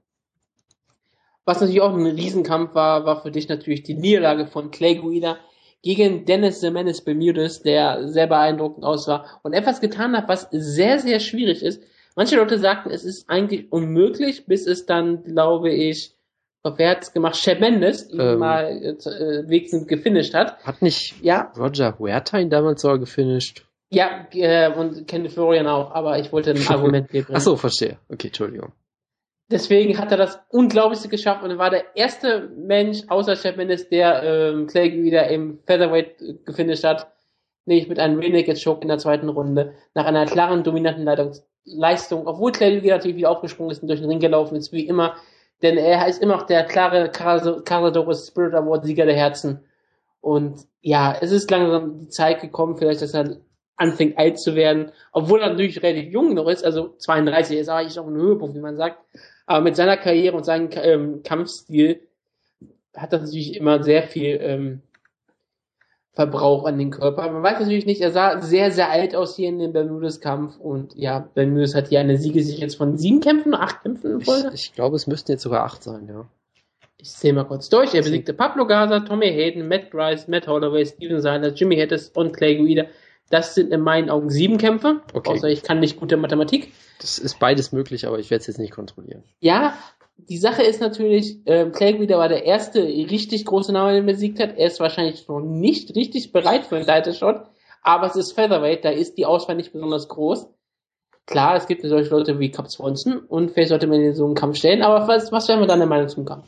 Speaker 1: Was natürlich auch ein Riesenkampf war, war für dich natürlich die Niederlage von Clay Guida gegen Dennis Semenes Bermudez, der sehr beeindruckend aus war und etwas getan hat, was sehr, sehr schwierig ist. Manche Leute sagten, es ist eigentlich unmöglich, bis es dann, glaube ich, wer hat's gemacht? Shep Mendes, ähm, mal äh, wenigstens gefinisht hat.
Speaker 2: Hat nicht ja. Roger Huerta ihn damals sogar gefinisht?
Speaker 1: Ja, äh, und Kenneth Florian auch, aber ich wollte ein Argument hier bringen.
Speaker 2: Ach so, verstehe. Okay, Entschuldigung.
Speaker 1: Deswegen hat er das Unglaublichste geschafft und er war der erste Mensch außer Shep Mendes, der ähm, Clay wieder im Featherweight gefinisht hat. Nämlich mit einem Rear Choke in der zweiten Runde. Nach einer klaren, dominanten Leistung. Obwohl Clay natürlich wieder aufgesprungen ist und durch den Ring gelaufen ist, wie immer denn er ist immer noch der klare Casadores Spirit Award Sieger der Herzen. Und ja, es ist langsam die Zeit gekommen, vielleicht, dass er anfängt alt zu werden, obwohl er natürlich relativ jung noch ist, also 32 ist eigentlich auch ein Höhepunkt, wie man sagt. Aber mit seiner Karriere und seinem ähm, Kampfstil hat das natürlich immer sehr viel ähm, Verbrauch an den Körper. Man weiß natürlich nicht, er sah sehr, sehr alt aus hier in dem Bermudes-Kampf und ja, Bermudes hat hier eine Siegesicht jetzt von sieben Kämpfen, acht Kämpfen in Folge.
Speaker 2: Ich, ich glaube, es müssten jetzt sogar acht sein, ja.
Speaker 1: Ich zähle mal kurz durch. Er besiegte Pablo Gaza, Tommy Hayden, Matt Grice, Matt Holloway, Steven Sanders, Jimmy Hedges und Clay Guida. Das sind in meinen Augen sieben Kämpfe.
Speaker 2: Okay.
Speaker 1: Außer ich kann nicht gute Mathematik.
Speaker 2: Das ist beides möglich, aber ich werde es jetzt nicht kontrollieren.
Speaker 1: Ja, die Sache ist natürlich, ähm, Clay Guida war der erste richtig große Name, den er besiegt hat. Er ist wahrscheinlich noch nicht richtig bereit für einen Title Shot, aber es ist Featherweight, da ist die Auswahl nicht besonders groß. Klar, es gibt solche Leute wie Cap Swanson und vielleicht sollte man in so einen Kampf stellen, aber was, was wäre deine Meinung zum Kampf?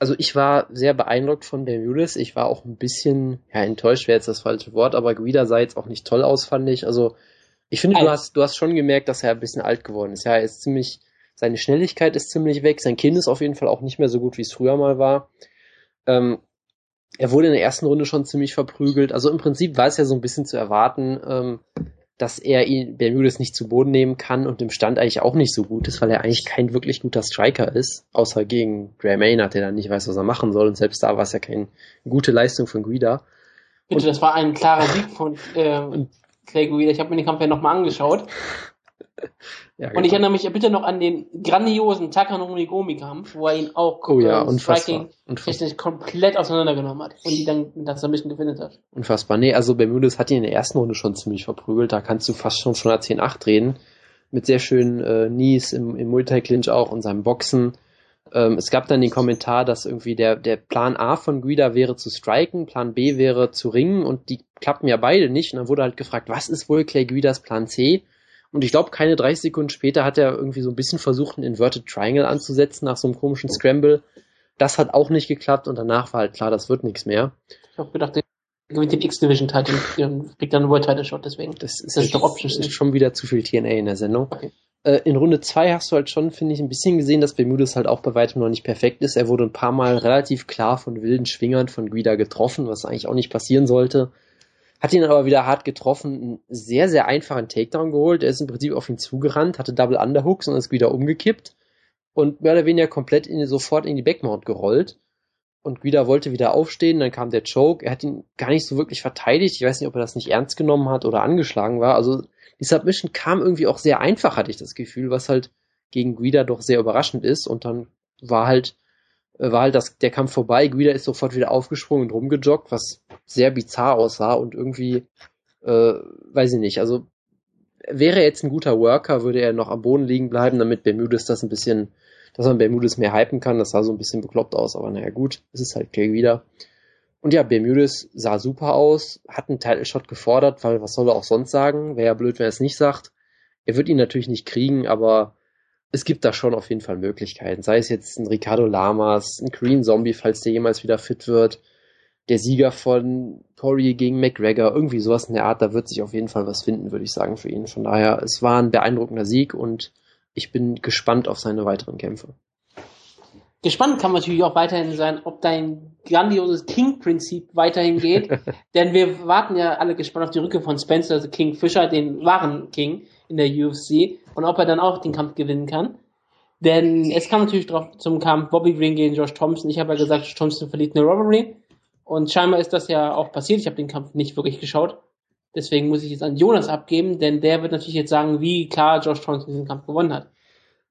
Speaker 2: Also ich war sehr beeindruckt von Bermudes. Ich war auch ein bisschen, ja, enttäuscht wäre jetzt das falsche Wort, aber Guida sah jetzt auch nicht toll aus, fand ich. Also ich finde, du hast, du hast schon gemerkt, dass er ein bisschen alt geworden ist. Ja, er ist ziemlich, seine Schnelligkeit ist ziemlich weg. Sein Kinn ist auf jeden Fall auch nicht mehr so gut, wie es früher mal war. Ähm, er wurde in der ersten Runde schon ziemlich verprügelt. Also im Prinzip war es ja so ein bisschen zu erwarten, ähm, dass er ihn Bermudes nicht zu Boden nehmen kann und im Stand eigentlich auch nicht so gut ist, weil er eigentlich kein wirklich guter Striker ist, außer gegen Gray Maynard, der dann nicht weiß, was er machen soll. Und selbst da war es ja keine gute Leistung von Guida.
Speaker 1: Bitte, das war ein klarer Sieg von äh, Clay Guida. Ich habe mir den Kampf ja nochmal angeschaut. Ja, und ich genau. erinnere mich bitte noch an den grandiosen Takanori Gomi-Kampf, wo er ihn auch
Speaker 2: oh, ja,
Speaker 1: ähm, Striking technisch komplett auseinandergenommen hat und die dann mit der Submission gefindet hat.
Speaker 2: Unfassbar. Nee, also Bermudes hat ihn in der ersten Runde schon ziemlich verprügelt. Da kannst du fast schon von der 10-8 reden. Mit sehr schönen äh, Knees im, im Multi-Clinch auch und seinem Boxen. Ähm, es gab dann den Kommentar, dass irgendwie der, der Plan A von Guida wäre zu striken, Plan B wäre zu ringen und die klappen ja beide nicht. Und dann wurde halt gefragt, was ist wohl Clay Guidas Plan C? Und ich glaube, keine 30 Sekunden später hat er irgendwie so ein bisschen versucht, einen Inverted Triangle anzusetzen nach so einem komischen Scramble. Das hat auch nicht geklappt und danach war halt klar, das wird nichts mehr.
Speaker 1: Ich habe gedacht, der gewinnt den X-Division-Title und kriegt dann einen World-Title-Shot, deswegen.
Speaker 2: Das ist, das ist doch optisch. ist schon wieder zu viel TNA in der Sendung. Okay. Äh, in Runde 2 hast du halt schon, finde ich, ein bisschen gesehen, dass Bermudes halt auch bei weitem noch nicht perfekt ist. Er wurde ein paar Mal relativ klar von wilden Schwingern von Guida getroffen, was eigentlich auch nicht passieren sollte. Hat ihn aber wieder hart getroffen, einen sehr, sehr einfachen Takedown geholt. Er ist im Prinzip auf ihn zugerannt, hatte Double Underhooks und ist wieder umgekippt und mehr oder weniger komplett in, sofort in die Backmount gerollt. Und Guida wollte wieder aufstehen, dann kam der Choke. Er hat ihn gar nicht so wirklich verteidigt. Ich weiß nicht, ob er das nicht ernst genommen hat oder angeschlagen war. Also die Submission kam irgendwie auch sehr einfach, hatte ich das Gefühl, was halt gegen Guida doch sehr überraschend ist. Und dann war halt war halt das, der Kampf vorbei. Guida ist sofort wieder aufgesprungen und rumgejoggt, was sehr bizarr aussah und irgendwie, äh, weiß ich nicht, also wäre er jetzt ein guter Worker, würde er noch am Boden liegen bleiben, damit Bermudes das ein bisschen, dass man Bermudes mehr hypen kann. Das sah so ein bisschen bekloppt aus, aber naja gut, es ist halt Clay wieder. Und ja, Bermudes sah super aus, hat einen Title Shot gefordert, weil was soll er auch sonst sagen? Wäre ja blöd, wenn er es nicht sagt. Er wird ihn natürlich nicht kriegen, aber es gibt da schon auf jeden Fall Möglichkeiten. Sei es jetzt ein Ricardo Lamas, ein Green Zombie, falls der jemals wieder fit wird, der Sieger von Corey gegen McGregor, irgendwie sowas in der Art, da wird sich auf jeden Fall was finden, würde ich sagen, für ihn. Von daher, es war ein beeindruckender Sieg und ich bin gespannt auf seine weiteren Kämpfe.
Speaker 1: Gespannt kann man natürlich auch weiterhin sein, ob dein grandioses King-Prinzip weiterhin geht. Denn wir warten ja alle gespannt auf die Rückkehr von Spencer, also King Fisher, den wahren King in der UFC und ob er dann auch den Kampf gewinnen kann. Denn es kam natürlich drauf zum Kampf Bobby Green gegen Josh Thompson. Ich habe ja gesagt, Josh Thompson verliert eine Robbery. Und scheinbar ist das ja auch passiert. Ich habe den Kampf nicht wirklich geschaut. Deswegen muss ich jetzt an Jonas abgeben, denn der wird natürlich jetzt sagen, wie klar Josh Thompson diesen Kampf gewonnen hat.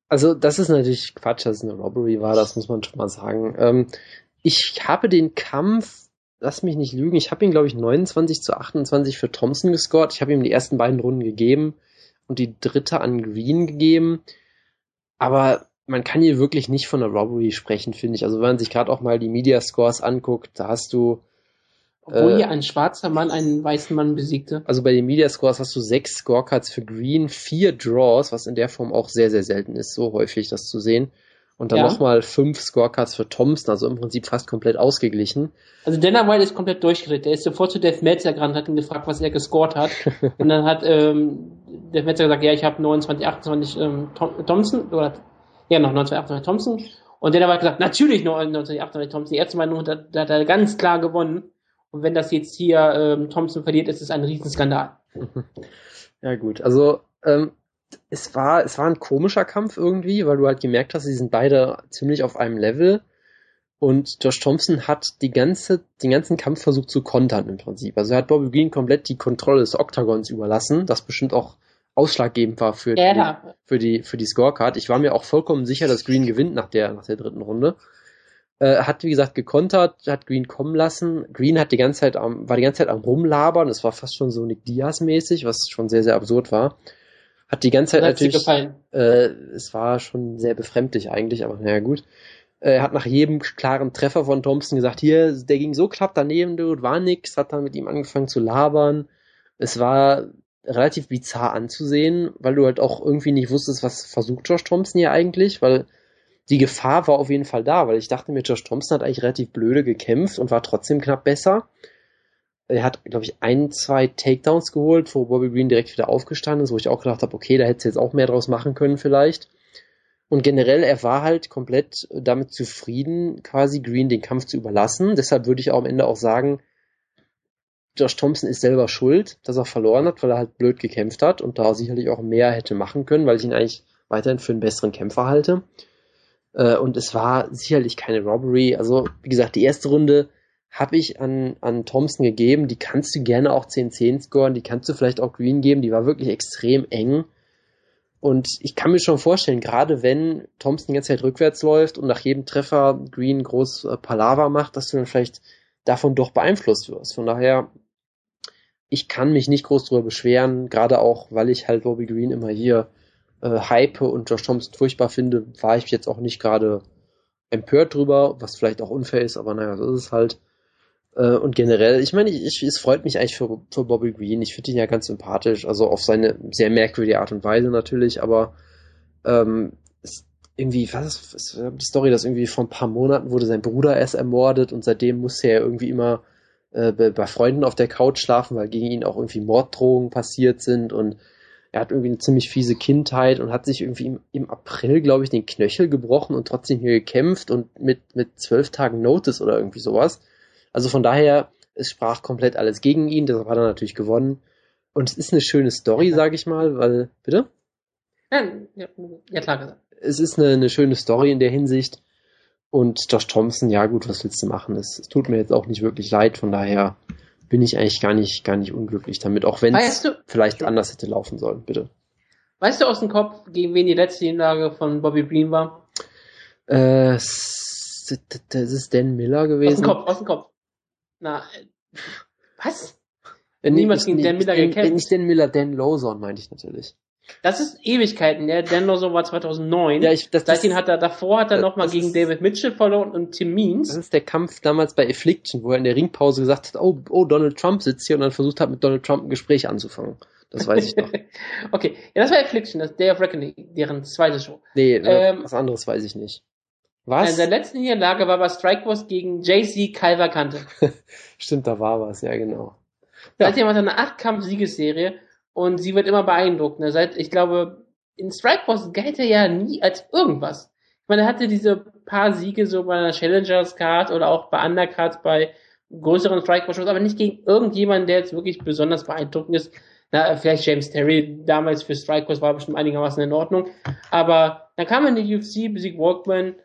Speaker 2: Also das ist natürlich Quatsch, dass es eine Robbery war, das muss man schon mal sagen. Ähm, ich habe den Kampf, lass mich nicht lügen, ich habe ihn glaube ich 29 zu 28 für Thompson gescored. Ich habe ihm die ersten beiden Runden gegeben und die dritte an Green gegeben. Aber man kann hier wirklich nicht von einer Robbery sprechen, finde ich. Also wenn man sich gerade auch mal die Media Scores anguckt, da hast du
Speaker 1: obwohl äh, hier ein schwarzer Mann einen weißen Mann besiegte.
Speaker 2: Also bei den Media Scores hast du sechs Scorecards für Green, vier Draws, was in der Form auch sehr, sehr selten ist, so häufig das zu sehen. Und dann ja. nochmal fünf Scorecards für Thompson, also im Prinzip fast komplett ausgeglichen.
Speaker 1: Also Dana White ist komplett durchgedreht. Der ist sofort zu Dave Meltzer gerannt, hat ihn gefragt, was er gescored hat. und dann hat ähm, Dave Meltzer gesagt, ja, ich habe 29, 28 ähm, Thompson, oder ja, noch 29, 28 Thompson. Und Dana White gesagt, natürlich 29, 28 Thompson. Die erste Meinung hat, hat er ganz klar gewonnen. Und wenn das jetzt hier ähm, Thompson verliert, ist es ein Riesenskandal.
Speaker 2: Ja gut, also ähm, es war, es war ein komischer Kampf irgendwie, weil du halt gemerkt hast, sie sind beide ziemlich auf einem Level. Und Josh Thompson hat die ganze, den ganzen Kampf versucht zu kontern im Prinzip. Also er hat Bobby Green komplett die Kontrolle des Oktagons überlassen, das bestimmt auch ausschlaggebend war für,
Speaker 1: Ja,
Speaker 2: die,
Speaker 1: ja.
Speaker 2: für die, für die Scorecard. Ich war mir auch vollkommen sicher, dass Green gewinnt nach der, nach der dritten Runde. Äh, hat, wie gesagt, gekontert, hat Green kommen lassen. Green hat die ganze Zeit am, war die ganze Zeit am Rumlabern. Es war fast schon so Nick Diaz-mäßig, was schon sehr, sehr absurd war. Hat die ganze Zeit
Speaker 1: hat
Speaker 2: natürlich, äh, es war schon sehr befremdlich eigentlich, aber naja, gut. Äh, Er hat nach jedem klaren Treffer von Thompson gesagt, hier, der ging so knapp daneben, dude, war nix, hat dann mit ihm angefangen zu labern. Es war relativ bizarr anzusehen, weil du halt auch irgendwie nicht wusstest, was versucht Josh Thompson hier eigentlich, weil die Gefahr war auf jeden Fall da, weil ich dachte mir, Josh Thompson hat eigentlich relativ blöde gekämpft und war trotzdem knapp besser. Er hat, glaube ich, ein, zwei Takedowns geholt, wo Bobby Green direkt wieder aufgestanden ist, wo ich auch gedacht habe, okay, da hätte jetzt auch mehr draus machen können vielleicht. Und generell, er war halt komplett damit zufrieden, quasi Green den Kampf zu überlassen. Deshalb würde ich auch am Ende auch sagen, Josh Thompson ist selber schuld, dass er verloren hat, weil er halt blöd gekämpft hat und da sicherlich auch mehr hätte machen können, weil ich ihn eigentlich weiterhin für einen besseren Kämpfer halte. Äh, und es war sicherlich keine Robbery. Also, wie gesagt, die erste Runde habe ich an, an Thompson gegeben. Die kannst du gerne auch 10-10 scoren, die kannst du vielleicht auch Green geben. Die war wirklich extrem eng. Und ich kann mir schon vorstellen, gerade wenn Thompson die ganze Zeit rückwärts läuft und nach jedem Treffer Green groß äh, Palaver macht, dass du dann vielleicht davon doch beeinflusst wirst. Von daher, ich kann mich nicht groß darüber beschweren, gerade auch, weil ich halt Bobby Green immer hier äh, hype und Josh Thompson furchtbar finde, war ich jetzt auch nicht gerade empört drüber, was vielleicht auch unfair ist, aber naja, so ist es halt. Äh, und generell, ich meine, ich, es freut mich eigentlich für, für Bobby Green. Ich finde ihn ja ganz sympathisch, also auf seine sehr merkwürdige Art und Weise natürlich, aber ähm, irgendwie, was ist die Story, dass irgendwie vor ein paar Monaten wurde sein Bruder erst ermordet und seitdem musste er irgendwie immer äh, bei, bei Freunden auf der Couch schlafen, weil gegen ihn auch irgendwie Morddrohungen passiert sind und er hat irgendwie eine ziemlich fiese Kindheit und hat sich irgendwie im, im April, glaube ich, den Knöchel gebrochen und trotzdem hier gekämpft und mit, mit zwölf Tagen Notice oder irgendwie sowas. Also von daher, es sprach komplett alles gegen ihn, deshalb hat er natürlich gewonnen. Und es ist eine schöne Story, sage ich mal, weil, bitte?
Speaker 1: Ja, ja, ja klar gesagt.
Speaker 2: Es ist eine, eine schöne Story in der Hinsicht. Und Josh Thompson, ja gut, was willst du machen? Es, es tut mir jetzt auch nicht wirklich leid, von daher bin ich eigentlich gar nicht, gar nicht unglücklich damit, auch wenn es
Speaker 1: du,
Speaker 2: vielleicht anders hätte laufen sollen, bitte.
Speaker 1: weißt du aus dem Kopf, gegen wen die letzte Niederlage von Bobby Green war?
Speaker 2: Äh, das ist Dan Miller
Speaker 1: Aus
Speaker 2: gewesen.
Speaker 1: dem Kopf, aus dem Kopf. Na, äh, was? Niemand
Speaker 2: nicht-
Speaker 1: gegen Dan Miller
Speaker 2: Dan-
Speaker 1: gekämpft.
Speaker 2: Nicht Dan Miller, Dan Lawson meinte ich natürlich.
Speaker 1: Das ist Ewigkeiten, der Dan so war 2009.
Speaker 2: Ja, ich, das, das,
Speaker 1: Seitdem hat er, davor hat er
Speaker 2: das-
Speaker 1: nochmal
Speaker 2: das
Speaker 1: gegen
Speaker 2: ist-
Speaker 1: David Mitchell verloren und Tim
Speaker 2: das
Speaker 1: Means.
Speaker 2: ist der Kampf damals bei Affliction, wo er in der Ringpause gesagt hat, oh, oh, Donald Trump sitzt hier und dann versucht hat, mit Donald Trump ein Gespräch anzufangen. Das weiß ich noch.
Speaker 1: okay, ja, das war Affliction, das Day of Reckoning, deren zweite Show.
Speaker 2: Nee, äh,
Speaker 1: Ähm,
Speaker 2: was anderes weiß ich nicht.
Speaker 1: In
Speaker 2: Was?
Speaker 1: der letzten Niederlage war bei Strikeforce gegen JC Calverkante.
Speaker 2: Stimmt, da war was, ja genau. Ja.
Speaker 1: Seitdem hat er eine 8-Kampf-Siegesserie und sie wird immer beeindruckender. Seit, ich glaube, in Strikeforce galt er ja nie als irgendwas. Ich meine, er hatte diese paar Siege so bei einer Challengers Card oder auch bei Undercards bei größeren Strikeforce-Shows, aber nicht gegen irgendjemanden, der jetzt wirklich besonders beeindruckend ist. Na, vielleicht James Terry damals für Strikeforce war bestimmt einigermaßen in Ordnung. Aber dann kam er in die UFC, besiegt Walkman.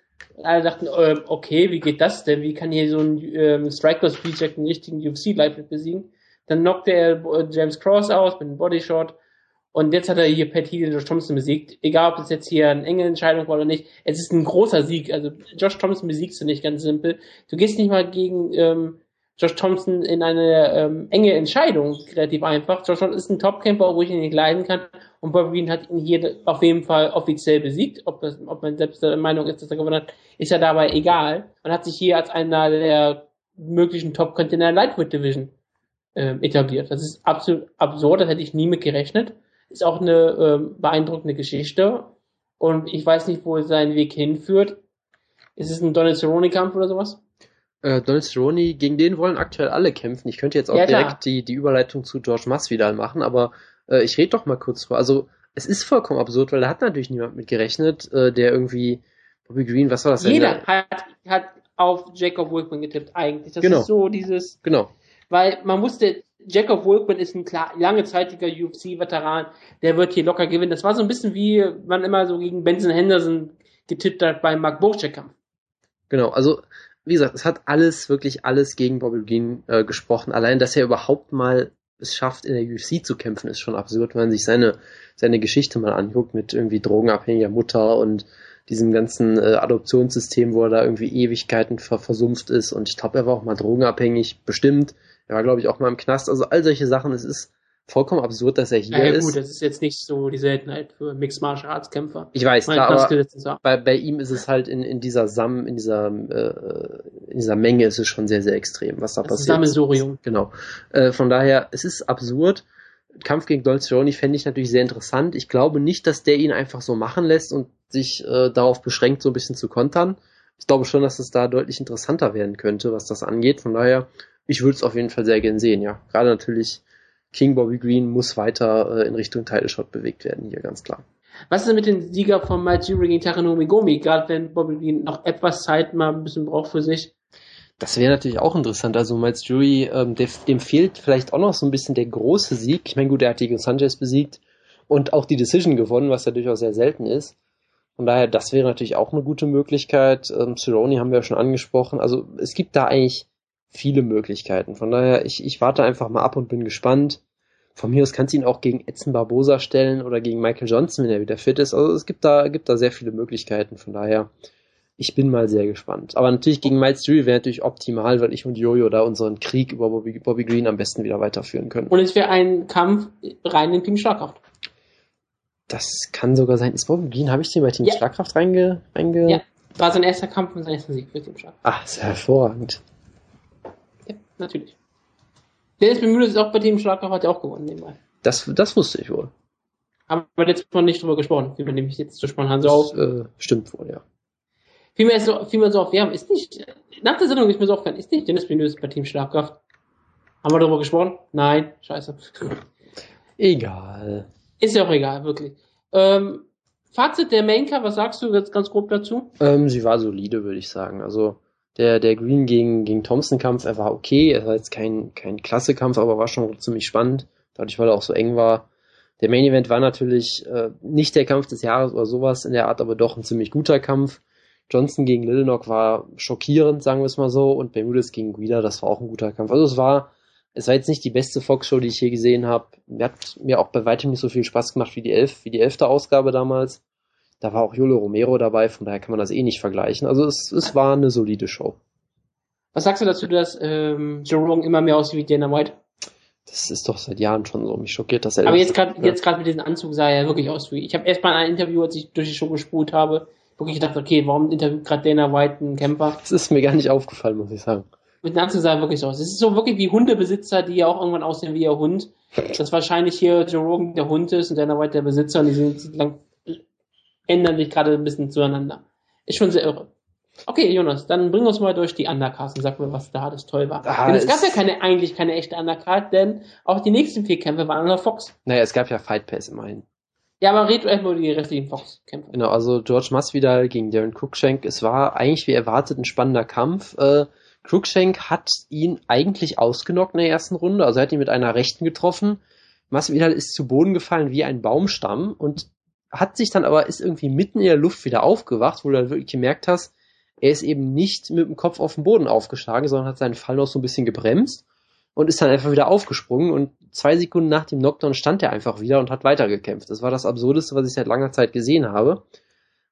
Speaker 1: Alle dachten, ähm, okay, wie geht das denn? Wie kann hier so ein ähm, Strikeforce Reject einen richtigen UFC-Lightweight besiegen? Dann knockte er äh, James Cross aus mit einem Bodyshot. Und jetzt hat er hier Pat Healy und Josh Thompson besiegt. Egal, ob das jetzt hier eine enge Entscheidung war oder nicht. Es ist ein großer Sieg. Also Josh Thompson besiegst du nicht ganz simpel. Du gehst nicht mal gegen ähm, Josh Thompson in eine ähm, enge Entscheidung relativ einfach. Josh Thompson ist ein Topcamper, wo ich ihn nicht leiden kann. Und Bobby Green hat ihn hier auf jeden Fall offiziell besiegt. Ob, das, ob man selbst der Meinung ist, dass er gewonnen hat, ist ja dabei egal. Und hat sich hier als einer der möglichen Top-Contender Lightweight Division ähm, etabliert. Das ist absolut absurd, das hätte ich nie mit gerechnet. Ist auch eine ähm, beeindruckende Geschichte. Und ich weiß nicht, wo sein Weg hinführt. Ist es ein Donald Cerrone-Kampf oder sowas?
Speaker 2: Äh, Donald Cerrone, gegen den wollen aktuell alle kämpfen. Ich könnte jetzt auch
Speaker 1: Ja,
Speaker 2: direkt die, die Überleitung zu George Masvidal machen, aber äh, ich rede doch mal kurz vor. Also, es ist vollkommen absurd, weil da hat natürlich niemand mit gerechnet, äh, der irgendwie Bobby Green, was war das denn?
Speaker 1: Jeder hat, hat auf Jacob Wilkman getippt, eigentlich. Das
Speaker 2: Genau.
Speaker 1: ist so dieses,
Speaker 2: Genau.
Speaker 1: weil man wusste, Jacob Wilkman ist ein klar, langezeitiger UFC-Veteran, der wird hier locker gewinnen. Das war so ein bisschen wie man immer so gegen Benson Henderson getippt hat beim Mark Burchek-Kampf.
Speaker 2: Genau, also wie gesagt, es hat alles, wirklich alles gegen Bobby Green äh, gesprochen. Allein, dass er überhaupt mal es schafft, in der UFC zu kämpfen, ist schon absurd, wenn man sich seine, seine Geschichte mal anguckt mit irgendwie drogenabhängiger Mutter und diesem ganzen äh, Adoptionssystem, wo er da irgendwie Ewigkeiten ver versumpft ist. Und ich glaube, er war auch mal drogenabhängig, bestimmt. Er war, glaube ich, auch mal im Knast. Also all solche Sachen. Es ist vollkommen absurd, dass er hier ja, ja, ist. gut,
Speaker 1: das ist jetzt nicht so die Seltenheit für Mixed Martial Arts Kämpfer.
Speaker 2: Ich weiß, klar, aber bei, bei ihm ist es halt in, in dieser Sam, in dieser äh, in dieser Menge ist es schon sehr sehr extrem, was da das passiert.
Speaker 1: Sammelsurium.
Speaker 2: Genau. Äh, von daher, es ist absurd. Kampf gegen Dolce Cerrone fände ich natürlich sehr interessant. Ich glaube nicht, dass der ihn einfach so machen lässt und sich äh, darauf beschränkt, so ein bisschen zu kontern. Ich glaube schon, dass es da deutlich interessanter werden könnte, was das angeht. Von daher, ich würde es auf jeden Fall sehr gern sehen, ja. Gerade natürlich King Bobby Green muss weiter äh, in Richtung Title Shot bewegt werden, hier ganz klar.
Speaker 1: Was ist denn mit dem Sieger von Matsuri gegen Takanori Gomi, gerade wenn Bobby Green noch etwas Zeit mal ein bisschen braucht für sich?
Speaker 2: Das wäre natürlich auch interessant. Also Miles Jury, ähm, dem, dem fehlt vielleicht auch noch so ein bisschen der große Sieg. Ich meine, gut, er hat Diego Sanchez besiegt und auch die Decision gewonnen, was ja durchaus sehr selten ist. Von daher, das wäre natürlich auch eine gute Möglichkeit. Ähm, Cerrone haben wir ja schon angesprochen. Also es gibt da eigentlich viele Möglichkeiten. Von daher, ich, ich warte einfach mal ab und bin gespannt. Von mir aus kannst du ihn auch gegen Edson Barbosa stellen oder gegen Michael Johnson, wenn er wieder fit ist. Also es gibt da, gibt da sehr viele Möglichkeiten. Von daher, ich bin mal sehr gespannt. Aber natürlich gegen Miles Jury wäre natürlich optimal, weil ich und Jojo da unseren Krieg über Bobby, Bobby Green am besten wieder weiterführen können.
Speaker 1: Und es wäre ein Kampf rein in Team Schlagkraft.
Speaker 2: Das kann sogar sein. Ist Bobby Green, habe ich den bei Team ja. Schlagkraft reinge, reinge... Ja,
Speaker 1: war sein erster Kampf und sein erster Sieg für Team Schlagkraft.
Speaker 2: Ach, sehr hervorragend
Speaker 1: natürlich. Dennis Bemüht ist auch bei Team Schlagkraft, hat ja auch gewonnen nebenbei.
Speaker 2: Das, das wusste ich wohl.
Speaker 1: Aber jetzt noch nicht drüber gesprochen, wie man nämlich jetzt so spontan so auf.
Speaker 2: Äh, stimmt wohl, ja.
Speaker 1: Vielmehr so, vielmehr so auf, ja, ist nicht, nach der Sendung ist mir so aufgefallen, ist nicht Dennis Bemüht bei Team Schlagkraft. Haben wir darüber gesprochen? Nein, scheiße.
Speaker 2: Egal.
Speaker 1: Ist ja auch egal, wirklich. Ähm, Fazit der Maincar, was sagst du jetzt ganz grob dazu?
Speaker 2: Ähm, sie war solide, würde ich sagen. Also, der, der Green gegen, gegen Thompson-Kampf, er war okay, er war jetzt kein, kein Klasse-Kampf, aber war schon ziemlich spannend, dadurch, weil er auch so eng war. Der Main Event war natürlich äh, nicht der Kampf des Jahres oder sowas in der Art, aber doch ein ziemlich guter Kampf. Johnson gegen Lilnock war schockierend, sagen wir es mal so, und Bermudez gegen Guida, das war auch ein guter Kampf. Also es war, es war jetzt nicht die beste Fox-Show, die ich hier gesehen habe. Mir hat mir auch bei weitem nicht so viel Spaß gemacht wie die elf, wie die elfte Ausgabe damals. Da war auch Julio Romero dabei, von daher kann man das eh nicht vergleichen. Also es, es war eine solide Show.
Speaker 1: Was sagst du dazu, dass ähm, Joe Rogan immer mehr aussieht wie Dana White?
Speaker 2: Das ist doch seit Jahren schon so. Mich schockiert das.
Speaker 1: Aber jetzt gerade jetzt gerade mit diesem Anzug sah er wirklich aus wie. Ich habe erst mal in einem Interview, als ich durch die Show gespult habe, wirklich gedacht, okay, warum interviewt gerade Dana White einen Kämpfer?
Speaker 2: Das ist mir gar nicht aufgefallen, muss ich sagen.
Speaker 1: Mit dem Anzug sah er wirklich so aus. Es ist so wirklich wie Hundebesitzer, die ja auch irgendwann aussehen wie ihr Hund. Dass wahrscheinlich hier Joe Rogan der Hund ist und Dana White der Besitzer und die sind lang ändern sich gerade ein bisschen zueinander. Ist schon sehr irre. Okay, Jonas, dann bring uns mal durch die Undercard und sag mir, was da das toll war. Ah, denn es gab ja keine, eigentlich keine echte Undercard, denn auch die nächsten vier Kämpfe waren an der Fox.
Speaker 2: Naja, es gab ja Fight Pass immerhin.
Speaker 1: Ja, aber red erstmal über die restlichen Fox-Kämpfe.
Speaker 2: Genau, also George Masvidal gegen Darren Cruikshank. Es war eigentlich wie erwartet ein spannender Kampf. Äh, Cruikshank hat ihn eigentlich ausgenockt in der ersten Runde, also er hat ihn mit einer Rechten getroffen. Masvidal ist zu Boden gefallen wie ein Baumstamm und hat sich dann aber, ist irgendwie mitten in der Luft wieder aufgewacht, wo du dann wirklich gemerkt hast, er ist eben nicht mit dem Kopf auf den Boden aufgeschlagen, sondern hat seinen Fall noch so ein bisschen gebremst und ist dann einfach wieder aufgesprungen und zwei Sekunden nach dem Knockdown stand er einfach wieder und hat weitergekämpft. Das war das Absurdeste, was ich seit langer Zeit gesehen habe,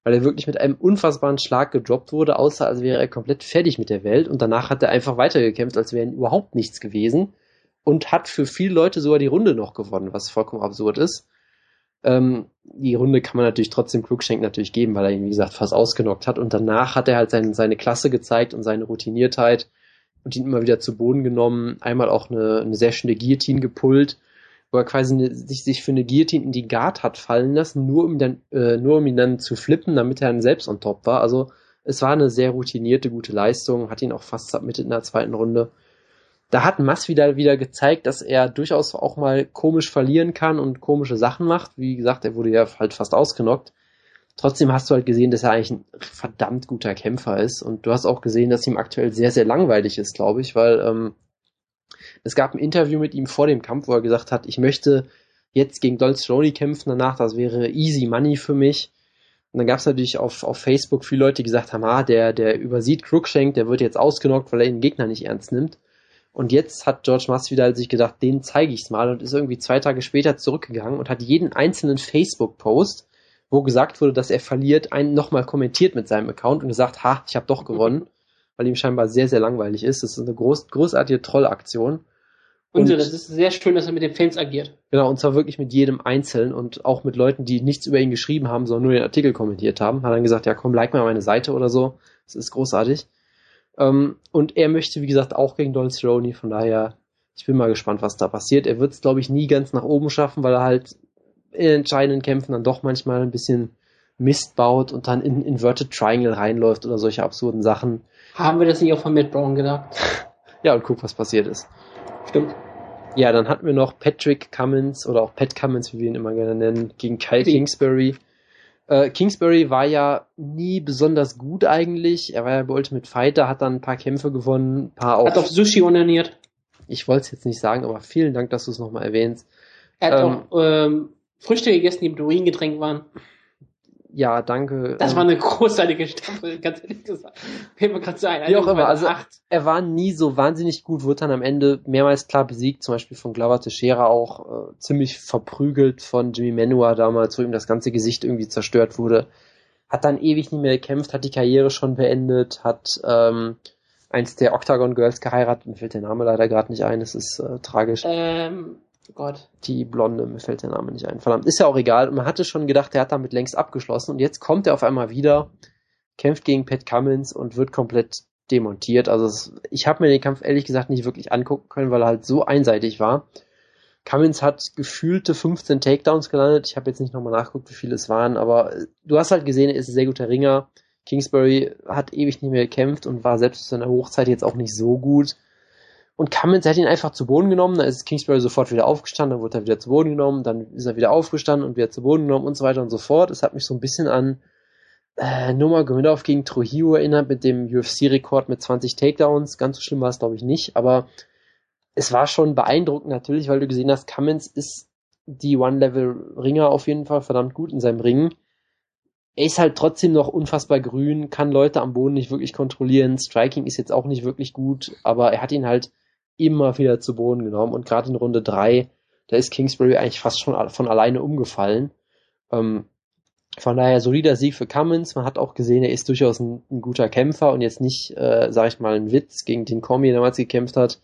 Speaker 2: weil er wirklich mit einem unfassbaren Schlag gedroppt wurde, außer als wäre er komplett fertig mit der Welt und danach hat er einfach weitergekämpft, als wäre überhaupt nichts gewesen und hat für viele Leute sogar die Runde noch gewonnen, was vollkommen absurd ist. Ähm, die Runde kann man natürlich trotzdem Cruikshank natürlich geben, weil er ihn, wie gesagt, fast ausgenockt hat. Und danach hat er halt sein, seine Klasse gezeigt und seine Routiniertheit und ihn immer wieder zu Boden genommen. Einmal auch eine, eine sehr schöne Guillotine gepullt, wo er quasi eine, sich, sich für eine Guillotine in die Guard hat fallen lassen, nur um, dann, äh, nur um ihn dann zu flippen, damit er dann selbst on top war. Also es war eine sehr routinierte, gute Leistung, hat ihn auch fast submitted in der zweiten Runde da hat Masvidal wieder gezeigt, dass er durchaus auch mal komisch verlieren kann und komische Sachen macht. Wie gesagt, er wurde ja halt fast ausgenockt. Trotzdem hast du halt gesehen, dass er eigentlich ein verdammt guter Kämpfer ist. Und du hast auch gesehen, dass ihm aktuell sehr, sehr langweilig ist, glaube ich, weil ähm, es gab ein Interview mit ihm vor dem Kampf, wo er gesagt hat, ich möchte jetzt gegen Dolce Cerrone kämpfen danach, das wäre easy money für mich. Und dann gab es natürlich auf, auf Facebook viele Leute, die gesagt haben, ah, der, der übersieht Cruikshank, der wird jetzt ausgenockt, weil er den Gegner nicht ernst nimmt. Und jetzt hat George Masvidal sich gedacht, den zeige ich's mal und ist irgendwie zwei Tage später zurückgegangen und hat jeden einzelnen Facebook-Post, wo gesagt wurde, dass er verliert, einen nochmal kommentiert mit seinem Account und gesagt, ha, ich habe doch gewonnen, weil ihm scheinbar sehr, sehr langweilig ist. Das ist eine groß, großartige Trollaktion.
Speaker 1: Und, und das ist sehr schön, dass er mit den Fans agiert.
Speaker 2: Genau, und zwar wirklich mit jedem Einzelnen und auch mit Leuten, die nichts über ihn geschrieben haben, sondern nur den Artikel kommentiert haben. Hat dann gesagt, ja komm, like mal meine Seite oder so. Das ist großartig. Ähm, und er möchte, wie gesagt, auch gegen Donald Cerrone, von daher, ich bin mal gespannt, was da passiert. Er wird es, glaube ich, nie ganz nach oben schaffen, weil er halt in entscheidenden Kämpfen dann doch manchmal ein bisschen Mist baut und dann in Inverted Triangle reinläuft oder solche absurden Sachen.
Speaker 1: Haben wir das nicht auch von Matt Brown gedacht?
Speaker 2: ja, und guck, was passiert ist.
Speaker 1: Stimmt.
Speaker 2: Ja, dann hatten wir noch Patrick Cummins oder auch Pat Cummins, wie wir ihn immer gerne nennen, gegen Kyle Kingsbury. Äh, Kingsbury war ja nie besonders gut eigentlich. Er war ja bei Ultimate Fighter, hat dann ein paar Kämpfe gewonnen, ein paar
Speaker 1: auch. Hat auch Sushi onaniert.
Speaker 2: Ich wollte es jetzt nicht sagen, aber vielen Dank, dass du es nochmal erwähnst.
Speaker 1: Er hat ähm, auch ähm, Früchte gegessen, die mit Urin getränkt waren
Speaker 2: ja, danke.
Speaker 1: Das ähm, war eine großartige Staffel, ganz ehrlich gesagt. Fällt mir gerade so ein.
Speaker 2: Wie auch immer, also acht. er war nie so wahnsinnig gut, wurde dann am Ende mehrmals klar besiegt, zum Beispiel von Glover Teixeira auch äh, ziemlich verprügelt von Jimmy Manua damals, wo ihm das ganze Gesicht irgendwie zerstört wurde. Hat dann ewig nicht mehr gekämpft, hat die Karriere schon beendet, hat ähm, eins der Octagon Girls geheiratet, mir fällt der Name leider gerade nicht ein, es ist äh, tragisch.
Speaker 1: Ähm, Gott.
Speaker 2: Die Blonde, mir fällt der Name nicht ein. Verdammt, ist ja auch egal. Man hatte schon gedacht, er hat damit längst abgeschlossen und jetzt kommt er auf einmal wieder, kämpft gegen Pat Cummins und wird komplett demontiert. Also es, ich habe mir den Kampf ehrlich gesagt nicht wirklich angucken können, weil er halt so einseitig war. Cummins hat gefühlte 15 Takedowns gelandet. Ich habe jetzt nicht nochmal nachgeguckt, wie viele es waren, aber du hast halt gesehen, er ist ein sehr guter Ringer. Kingsbury hat ewig nicht mehr gekämpft und war selbst zu seiner Hochzeit jetzt auch nicht so gut. Und Cummins hat ihn einfach zu Boden genommen, dann ist Kingsbury sofort wieder aufgestanden, dann wurde er wieder zu Boden genommen, dann ist er wieder aufgestanden und wieder zu Boden genommen und so weiter und so fort. Es hat mich so ein bisschen an äh, Nurmagomedov gegen Trujillo erinnert mit dem UFC-Rekord mit 20 Takedowns. Ganz so schlimm war es, glaube ich, nicht, aber es war schon beeindruckend natürlich, weil du gesehen hast, Cummins ist die One-Level-Ringer auf jeden Fall verdammt gut in seinem Ring. Er ist halt trotzdem noch unfassbar grün, kann Leute am Boden nicht wirklich kontrollieren. Striking ist jetzt auch nicht wirklich gut, aber er hat ihn halt immer wieder zu Boden genommen und gerade in Runde drei, da ist Kingsbury eigentlich fast schon von alleine umgefallen. Ähm, von daher solider Sieg für Cummins. Man hat auch gesehen, er ist durchaus ein, ein guter Kämpfer und jetzt nicht, äh, sag ich mal, ein Witz, gegen den Comey damals gekämpft hat.